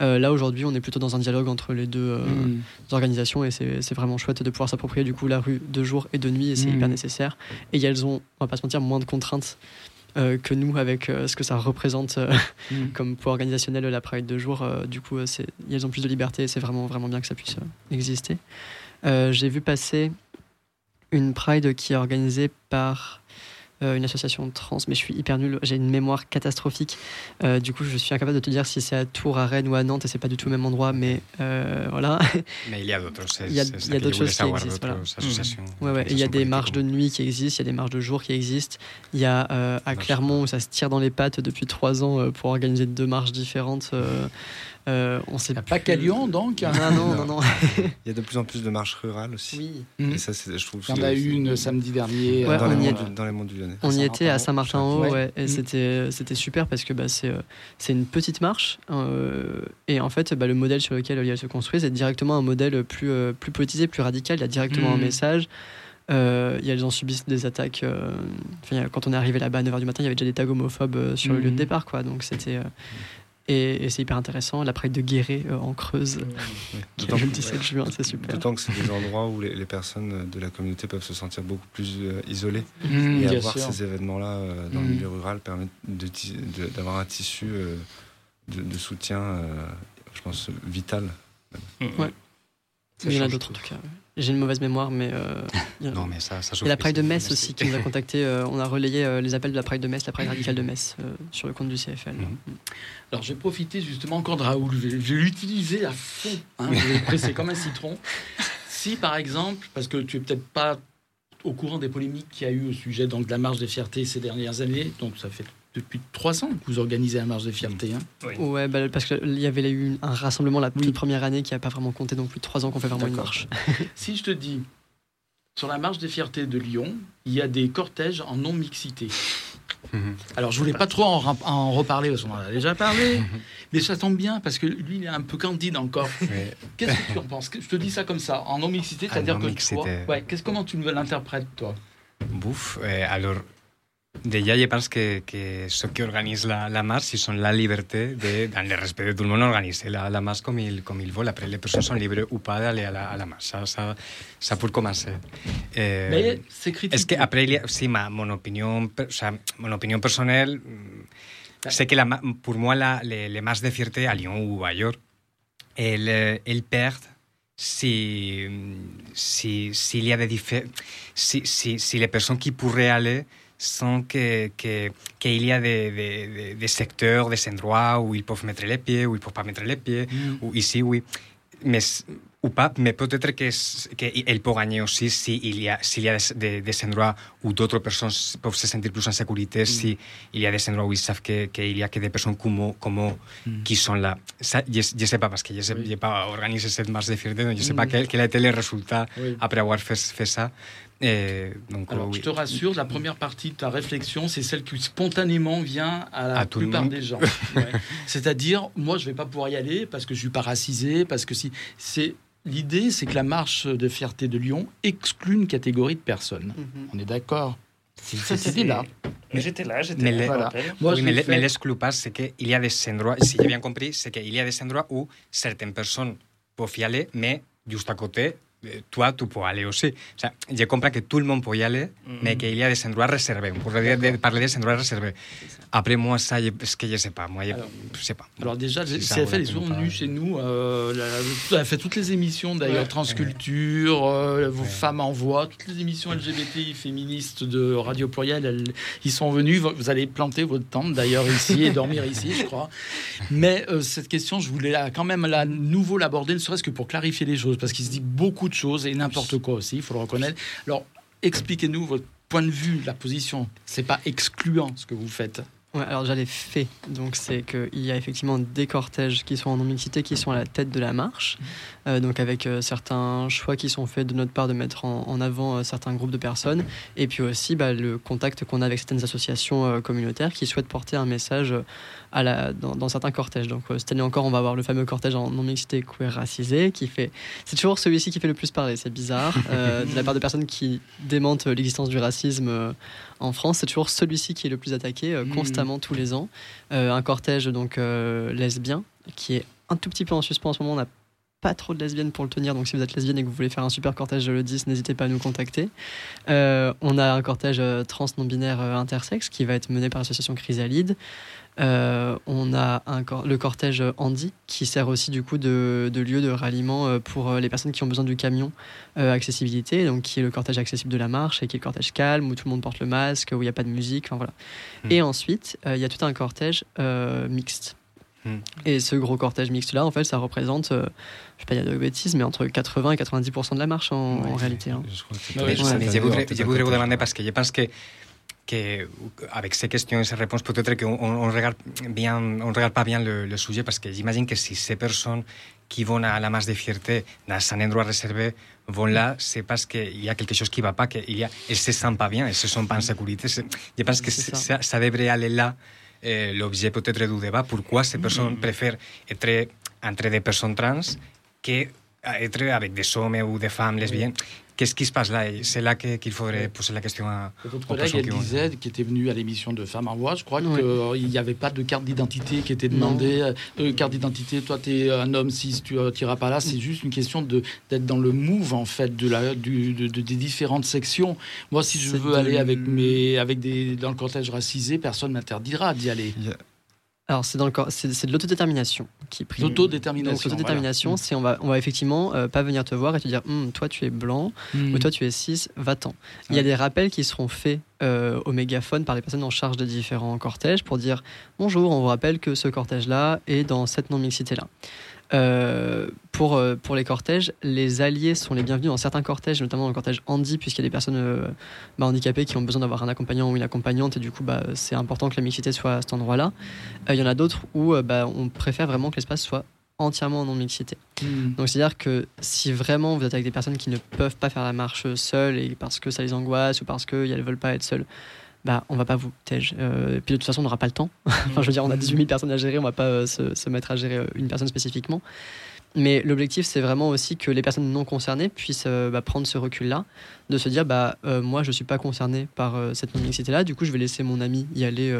Euh, là aujourd'hui on est plutôt dans un dialogue entre les deux euh, Hmm. organisations et c'est vraiment chouette de pouvoir s'approprier du coup la rue de jour et de nuit et c'est hyper nécessaire. Et elles ont, on va pas se mentir, moins de contraintes euh, que nous avec ce que ça représente Hmm. [laughs] comme poids organisationnel la Pride de jour. du coup, elles ont plus de liberté et c'est vraiment, vraiment bien que ça puisse exister. J'ai vu passer une Pride qui est organisée par euh, une association trans, mais je suis hyper nul, j'ai une mémoire catastrophique. Euh, du coup, je suis incapable de te dire si c'est à Tours, à Rennes ou à Nantes, et c'est pas du tout le même endroit, mais euh, voilà. [laughs] Mais il y a d'autres. Il y a- il y a d'autres choses qui existent, voilà. associations. Ouais, ouais. Il y a des marches de nuit qui existent, il y a des marches de jour qui existent. Il y a euh, à. Clermont où ça se tire dans les pattes depuis trois ans pour organiser deux marches différentes. Euh, on sait Il pas qu'à Lyon, donc. Non, non, non, [laughs] non. Il y a de plus en plus de marches rurales aussi. Oui. Mhm. Et ça, c'est- je trouve. Il y en a eu une samedi dernier. Ouais, dans, euh, les du, dans les monts du Lyonnais. On y était à Saint-Martin-en-Haut, Ouais. ouais, et Mm. c'était c'était super parce que bah, c'est euh, c'est une petite marche euh, et en fait bah, le modèle sur lequel elle se construit c'est directement un modèle plus euh, plus politisé, plus radical. Il y a directement un Mm. message. Euh, il y a les gens subissent des attaques. euh, il quand on est arrivé là-bas à 9h du matin, il y avait déjà des tags homophobes euh, sur le lieu de départ, quoi. Donc c'était euh, et, et c'est hyper intéressant. La Pride de Guéret euh, en Creuse, [laughs] qui D'autant est le que- 17 juin, c'est super. D'autant que c'est des [laughs] endroits où les, les personnes de la communauté peuvent se sentir beaucoup plus euh, isolées. Mhm, et avoir sûr. ces événements-là euh, dans le milieu rural permet d'avoir un tissu euh, de, de soutien, euh, je pense, vital. Ouais. Ça il y en a d'autres en tout. tout cas. J'ai une mauvaise mémoire, mais euh, [laughs] il y en a- Non, mais ça, ça Et la Pride de Metz merci. aussi qui nous a [laughs] contacté. euh, on a relayé euh, les appels de la Pride de Metz, la Pride radicale de Metz euh, sur le compte du CFL. Mhm. Alors, j'ai profité justement encore de Raoul. Je vais, l'utiliser à fond. hein. Je vais le presser comme un citron. [laughs] Si, par exemple, parce que tu es peut-être pas au courant des polémiques qu'il y a eu au sujet donc, de la marche des fiertés ces dernières années, donc ça fait depuis trois ans que vous organisez la marche des fiertés. hein. Ouais, bah, parce qu'il y avait eu un rassemblement la toute Oui. première année qui n'a pas vraiment compté, donc plus de trois ans qu'on fait vraiment une marche. [laughs] Si je te dis, sur la marche des fiertés de Lyon, il y a des cortèges en non-mixité. Mhm. Alors, je voulais pas trop en, reparler parce qu'on en a déjà parlé, mais ça tombe bien parce que lui, il est un peu candide encore. [laughs] Mais Qu'est-ce que tu en penses? Je te dis ça comme ça, en non-mixité, c'est-à-dire que toi, ouais, qu'est-ce comment tu l'interprètes toi? Bouf, eh, alors, déjà je pense que, que ceux qui organisent la, la marche, ils ont la liberté, de, dans le respect de tout le monde, organiser la, la marche comme ils, comme ils veulent. Après, les personnes sont libres ou pas d'aller à la, à la marche. Ça, ça, ça pour commencer. Eh, Mais c'est critique. es que après, il y a- sí, ma, mon, opinion, per- o sea, mon opinion personnelle, mm, c'est que la, ma- pour moi, la, les, les marches de fierté à Lyon ou ailleurs, elles, euh, elles perdent si, si, s'il y a des diffé- si, si, si les personnes qui pourraient aller sont que, que, qu'il y a des, des, des- secteurs, des endroits où ils peuvent mettre les pieds, où ils ne peuvent pas mettre les pieds, Mm. ou ici, oui. Mais, ou pas, mais peut-être que, s- que elle peut gagner aussi s'il y a, s'il y a des, des, des endroits où d'autres personnes peuvent se sentir plus en sécurité, si il y a des endroits où ils savent que- qu'il y a que des personnes comme, comme Mm. qui sont là. Ça, je ne sais pas, parce que je Oui. n'ai pas organisé cette marche de fierté, donc je ne sais Mm. pas quel, quel a été le résultat Oui. après avoir fait, fait ça. Et donc, Alors, oui. je te rassure, la première partie de ta réflexion, c'est celle qui spontanément vient à la À plupart des gens. [laughs] Ouais. C'est-à-dire, moi, je vais pas pouvoir y aller parce que je suis pas racisé, parce que si c'est l'idée, c'est que la marche de fierté de Lyon exclut une catégorie de personnes. On est d'accord? C'est cette [laughs] idée-là. Mais j'étais là, j'étais là. Voilà. Moi, oui, je mais, l'exclut pas, c'est qu'il y a des endroits, si j'ai bien compris, c'est qu'il y a des endroits où certaines personnes peuvent y aller, mais juste à côté, toi, tu peux aller aussi. O sea, je comprends que tout le monde peut y aller, mais qu'il y a des endroits réservés. On pourrait de- parler des endroits réservés. Après, moi, ça, je- que je sais pas. Moi, je, Alors- je sais pas. Alors déjà, le CFL est voilà, souvent tu nous venu parles. chez nous. Euh, la- a fait toutes les émissions d'ailleurs, Ouais. Transculture, euh, vos Ouais. femmes en voix, toutes les émissions LGBTI féministes de Radio Pluriel. elles- ils sont venus. Vous allez planter votre tente d'ailleurs ici et dormir [laughs] ici, je crois. Mais euh, cette question, je voulais la- quand même la nouveau l'aborder, ne serait-ce que pour clarifier les choses, parce qu'il se dit beaucoup de choses et n'importe quoi aussi. Il faut le reconnaître. Alors, expliquez-nous votre point de vue, la position. C'est pas excluant ce que vous faites. Ouais, alors déjà les faits, donc c'est qu'il y a effectivement des cortèges qui sont en non-mixité, qui sont à la tête de la marche, Euh, donc avec euh, certains choix qui sont faits de notre part de mettre en, en avant euh, certains groupes de personnes, et puis aussi bah, le contact qu'on a avec certaines associations euh, communautaires qui souhaitent porter un message euh, à la, dans, dans certains cortèges. Donc euh, cette année encore, on va avoir le fameux cortège en non-mixité queer racisé, qui fait, c'est toujours celui-ci qui fait le plus parler, c'est bizarre, euh, [laughs] de la part de personnes qui démentent l'existence du racisme. euh, en France, c'est toujours celui-ci qui est le plus attaqué euh, Mhm. constamment tous les ans. Euh, un cortège donc euh, lesbien qui est un tout petit peu en suspens en ce moment. On n'a pas trop de lesbiennes pour le tenir, donc si vous êtes lesbienne et que vous voulez faire un super cortège le 10, n'hésitez pas à nous contacter. On a un cortège trans non binaire intersexe qui va être mené par l'association Chrysalide. Euh, on a un cor- le cortège Andy qui sert aussi du coup de, de lieu de ralliement euh, pour euh, les personnes qui ont besoin du camion euh, accessibilité, donc qui est le cortège accessible de la marche et qui est le cortège calme où tout le monde porte le masque, où il n'y a pas de musique, enfin voilà. Hmm. Et ensuite, euh, il y a tout un cortège euh, mixte. Hmm. Et ce gros cortège mixte là, en fait, ça représente, euh, je sais pas, il y a de bêtises, mais entre 80 et 90% de la marche en, en réalité. hein. Je crois que Ouais, pas- mais je voudrais, je vous demander parce que je pense que que avec ces questions et ces réponses, peut-être qu'on on regarde bien, on regarde pas bien le, le sujet parce que j'imagine que si ces personnes qui vont à la masse de fierté dans un endroit réservé vont là, c'est parce qu'il y a quelque chose qui va pas, qu'ils ne se sentent pas bien, ne se sentent pas en sécurité. Je pense que ça. Ça, ça devrait aller là, euh, l'objet peut-être du débat, pourquoi ces personnes mm. préfèrent être entre des personnes trans que être avec des hommes ou des femmes lesbiennes. Qu'est-ce qui se passe là? C'est là qu'il faudrait poser la question à Votre collègue, elle disait, qui était venue à l'émission de Femmes en Voix, je crois qu'il n'y avait pas de carte d'identité qui était demandée. Euh, carte d'identité, toi, tu es un homme, si tu n'iras pas là, c'est juste une question d'être dans le move, en fait, de la, du, de, des différentes sections. Moi, si je veux aller avec mes, avec des, dans le cortège racisé, personne ne m'interdira d'y aller. Alors c'est dans le c'est de l'autodétermination qui prime. L'autodétermination. L'autodétermination, c'est on va on va effectivement euh, pas venir te voir et te dire hum, toi tu es blanc hum. ou toi tu es cis, va-t'en. Il y a des rappels qui seront faits euh, au mégaphone par les personnes en charge de différents cortèges pour dire bonjour, on vous rappelle que ce cortège là est dans cette non mixité là. Euh, pour, euh, pour les cortèges, les alliés sont les bienvenus dans certains cortèges, notamment dans le cortège Andy, puisqu'il y a des personnes euh, bah, handicapées qui ont besoin d'avoir un accompagnant ou une accompagnante, et du coup, bah, c'est important que la mixité soit à cet endroit-là. Il y en a d'autres où bah, on préfère vraiment que l'espace soit entièrement en non-mixité. Hmm. Donc c'est-à-dire que si vraiment vous êtes avec des personnes qui ne peuvent pas faire la marche seules, et parce que ça les angoisse, ou parce qu'elles ne veulent pas être seules, bah, on va pas vous tège. Euh, puis de toute façon, on n'aura pas le temps. [laughs] enfin, je veux dire, on a 18 000 personnes à gérer, on va pas euh, se, mettre à gérer euh, une personne spécifiquement. Mais l'objectif, c'est vraiment aussi que les personnes non concernées puissent bah, prendre ce recul-là, de se dire, bah, moi, je suis pas concerné par cette non-mixité-là, du coup, je vais laisser mon ami y aller,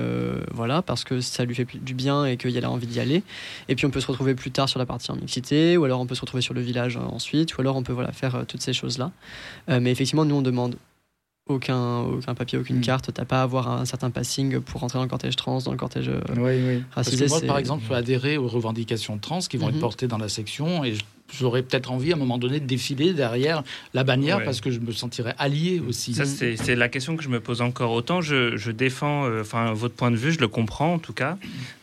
voilà, parce que ça lui fait du bien et qu'il a envie d'y aller. Et puis, on peut se retrouver plus tard sur la partie en mixité, ou alors on peut se retrouver sur le village ensuite, ou alors on peut voilà, faire toutes ces choses-là. mais effectivement, nous, on demande aucun, aucun papier, aucune mm. carte. T'as pas à avoir un certain passing pour rentrer dans le cortège trans, dans le cortège euh, oui, oui. racisé. Parce que moi, par exemple, je peux adhérer aux revendications trans qui vont être mm-hmm. portées dans la section et j'aurais peut-être envie à un moment donné de défiler derrière la bannière parce que je me sentirais allié aussi. Ça, c'est la question que je me pose encore. Autant je, je défends euh, enfin votre point de vue, je le comprends en tout cas,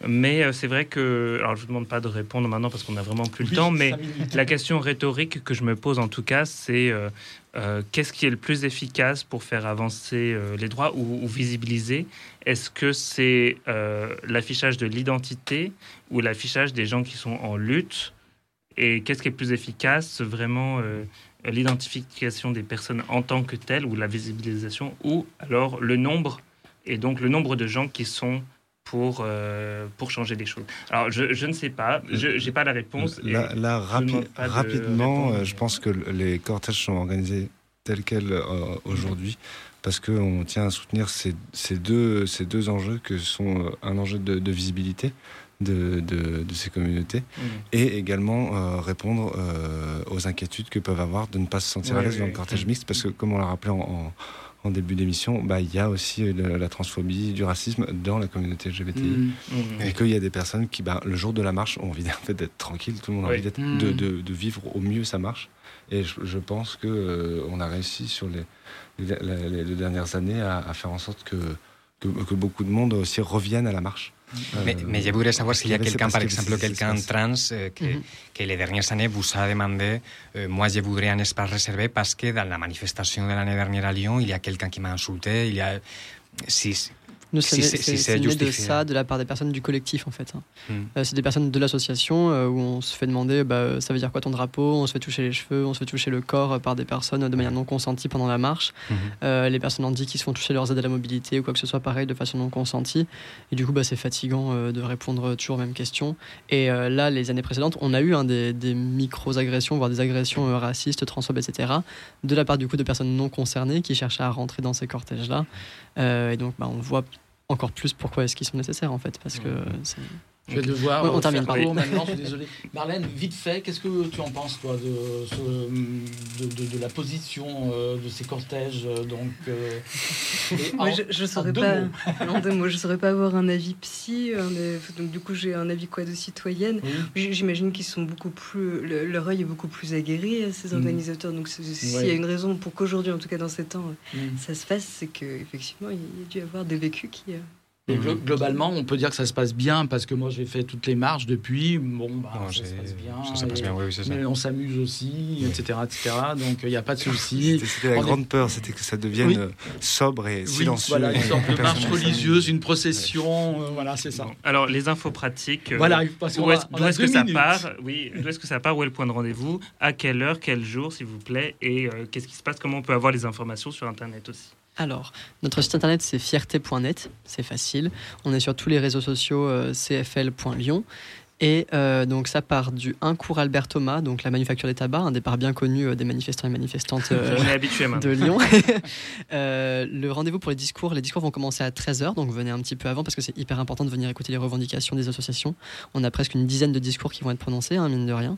mais euh, c'est vrai que. Alors je vous demande pas de répondre maintenant parce qu'on a vraiment plus le temps, mais la question rhétorique que je me pose en tout cas, c'est euh, qu'est-ce qui est le plus efficace pour faire avancer les droits ou, visibiliser? Est-ce que c'est l'affichage de l'identité ou l'affichage des gens qui sont en lutte? Et qu'est-ce qui est plus efficace Vraiment euh, l'identification des personnes en tant que telles ou la visibilisation ou alors le nombre et donc le nombre de gens qui sont pour, euh, pour changer les choses. Alors, je, je ne sais pas, je n'ai pas la réponse. Là, rapidement, euh, je pense que les cortèges sont organisés tels quels aujourd'hui parce qu'on tient à soutenir ces, ces, deux, ces deux enjeux que sont un enjeu de, de visibilité de, de, ces communautés mmh. et également euh, répondre euh, aux inquiétudes que peuvent avoir de ne pas se sentir à l'aise dans le cortège mixte parce que comme on l'a rappelé en, en, début d'émission, bah, il y a aussi la, transphobie, du racisme dans la communauté LGBTI mmh. Mmh. et qu'il y a des personnes qui, bah, le jour de la marche, ont envie en fait, d'être tranquille, tout le monde a envie de, de, de, vivre au mieux sa marche et je, pense que euh, on a réussi sur les, les, deux dernières années à, à, faire en sorte que, que, que beaucoup de monde aussi reviennent à la marche. Mais, mais, je voudrais savoir s'il y a quelqu'un, par exemple, quelqu'un trans euh, que, mm -hmm. que, les dernières années vous a demandé euh, moi je voudrais un espace réservé parce que dans la manifestation de l'année dernière à Lyon, il y a quelqu'un qui m'a insulté, il y a... Si, nous, c'est si de ça de la part des personnes du collectif en fait. Hein. Hmm. Euh, c'est des personnes de l'association euh, où on se fait demander bah, ça veut dire quoi ton drapeau, on se fait toucher les cheveux, on se fait toucher le corps par des personnes de manière non consentie pendant la marche. Hmm. Euh, les personnes handies qui se font toucher leurs aides à la mobilité ou quoi que ce soit pareil de façon non consentie. Et du coup bah, c'est fatigant de répondre toujours aux mêmes questions. Et là les années précédentes on a eu hein, des, des micro-agressions, voire des agressions racistes, transphobes, etc. de la part du coup de personnes non concernées qui cherchaient à rentrer dans ces cortèges-là. et donc bah, on voit encore plus pourquoi est-ce qu'ils sont nécessaires en fait parce que je vais devoir on termine par maintenant, je suis [laughs] désolé. Marlène, vite fait, qu'est-ce que tu en penses toi de, de, de, la position euh, de ces cortèges euh, donc euh, [laughs] je, ne saurais pas [laughs] en deux mots, je saurais pas avoir un avis psy donc du coup j'ai un avis quoi de citoyenne. J'imagine qu'ils sont beaucoup plus leur œil est beaucoup plus aguerri à ces mm. organisateurs donc s'il y a une raison pour qu'aujourd'hui en tout cas dans ces temps mm. ça se fasse c'est que effectivement il y a dû y avoir des vécus qui Et Mhm. glo- globalement, on peut dire que ça se passe bien parce que moi j'ai fait toutes les marches depuis. Bon, bah, Non, ça se passe bien. ça se passe bien, oui, oui, c'est ça. mais on s'amuse aussi, etc., etc. Donc il n'y a pas de souci. C'était la On est- grande peur, c'était que ça devienne Oui. euh, sobre et Oui, silencieux. voilà, une sorte de Personne marche religieuse, une procession, euh, voilà, c'est ça. Bon, alors, les infos pratiques. euh, Voilà, parce qu'on Où est-ce que ça part? Oui, d'où est-ce que ça part? Où est le point de rendez-vous? À quelle heure? Quel jour, s'il vous plaît? Et euh, qu'est-ce qui se passe? Comment on peut avoir les informations sur Internet aussi? Alors, notre site internet c'est fierté.net, c'est facile. On est sur tous les réseaux sociaux euh, cfl.lyon. Et euh, donc ça part du 1 cours Albert Thomas, donc la manufacture des tabacs, un départ bien connu euh, des manifestants et manifestantes euh, On est habitué maintenant. de Lyon. [laughs] Euh, le rendez-vous pour les discours, les discours vont commencer à 13h, donc venez un petit peu avant parce que c'est hyper important de venir écouter les revendications des associations. On a presque une dizaine de discours qui vont être prononcés, hein, mine de rien.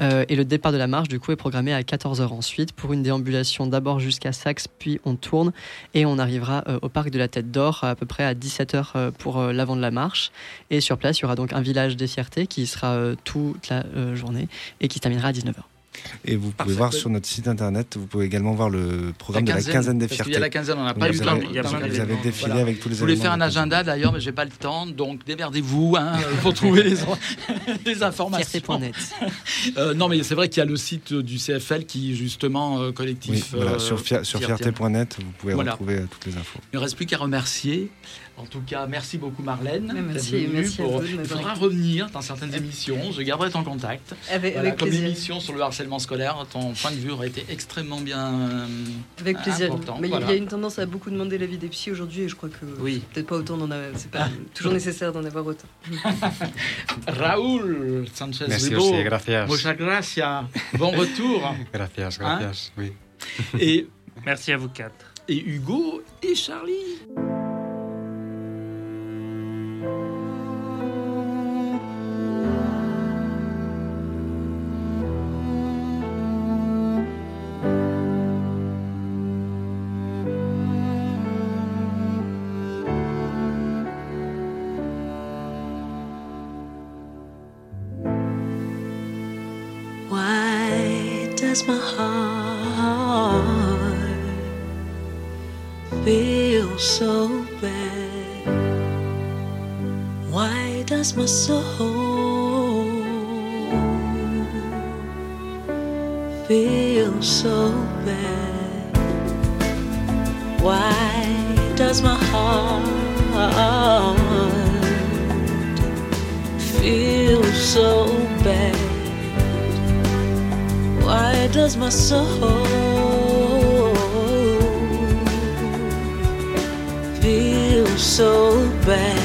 Et le départ de la marche, du coup, est programmé à 14h ensuite pour une déambulation d'abord jusqu'à Saxe, puis on tourne et on arrivera au parc de la Tête d'Or à peu près à 17h euh, pour l'avant de la marche. Et sur place, il y aura donc un village des fiertés qui sera euh, toute la euh, journée et qui se terminera à 19h. Et vous pouvez Parfait. voir sur notre site internet, vous pouvez également voir le programme de la quinzaine des fiertés. y a la quinzaine, on n'a pas eu vous le temps. il parler. Vous avez défilé Voilà. avec tous les Je voulais faire un agenda d'ailleurs, mais j'ai pas le temps, donc démerdez-vous hein, pour trouver les, [laughs] les informations. Fierté.net. [laughs] Euh, non, mais c'est vrai qu'il y a le site du CFL qui justement euh, Oui, collectif. voilà, euh, sur, Fierté. fierté.net, vous pouvez Voilà. retrouver euh, toutes les infos. Il ne reste plus qu'à remercier. En tout cas, merci beaucoup Marlène. Merci, merci à pour- vous de Il faudra revenir dans certaines émissions. Je garderai ton contact. Avec, Voilà, avec comme plaisir. l'émission sur le harcèlement scolaire, ton point de vue aurait été extrêmement bien. euh, Avec plaisir. important, Mais il y a- voilà. il y a une tendance à beaucoup demander l'avis des psys aujourd'hui et je crois que Oui. peut-être pas autant d'en avoir. C'est pas [laughs] toujours nécessaire d'en avoir autant. [laughs] Raoul Sanchez Merci Ribo, aussi, gracias. muchas gracias. Bon retour. Gracias, Hein gracias. Oui. et, [laughs] Merci à vous quatre. et Hugo et Charlie. My heart feel so bad? Why does my soul feel so bad? Why does my heart feel so bad? Why does my soul feel so bad?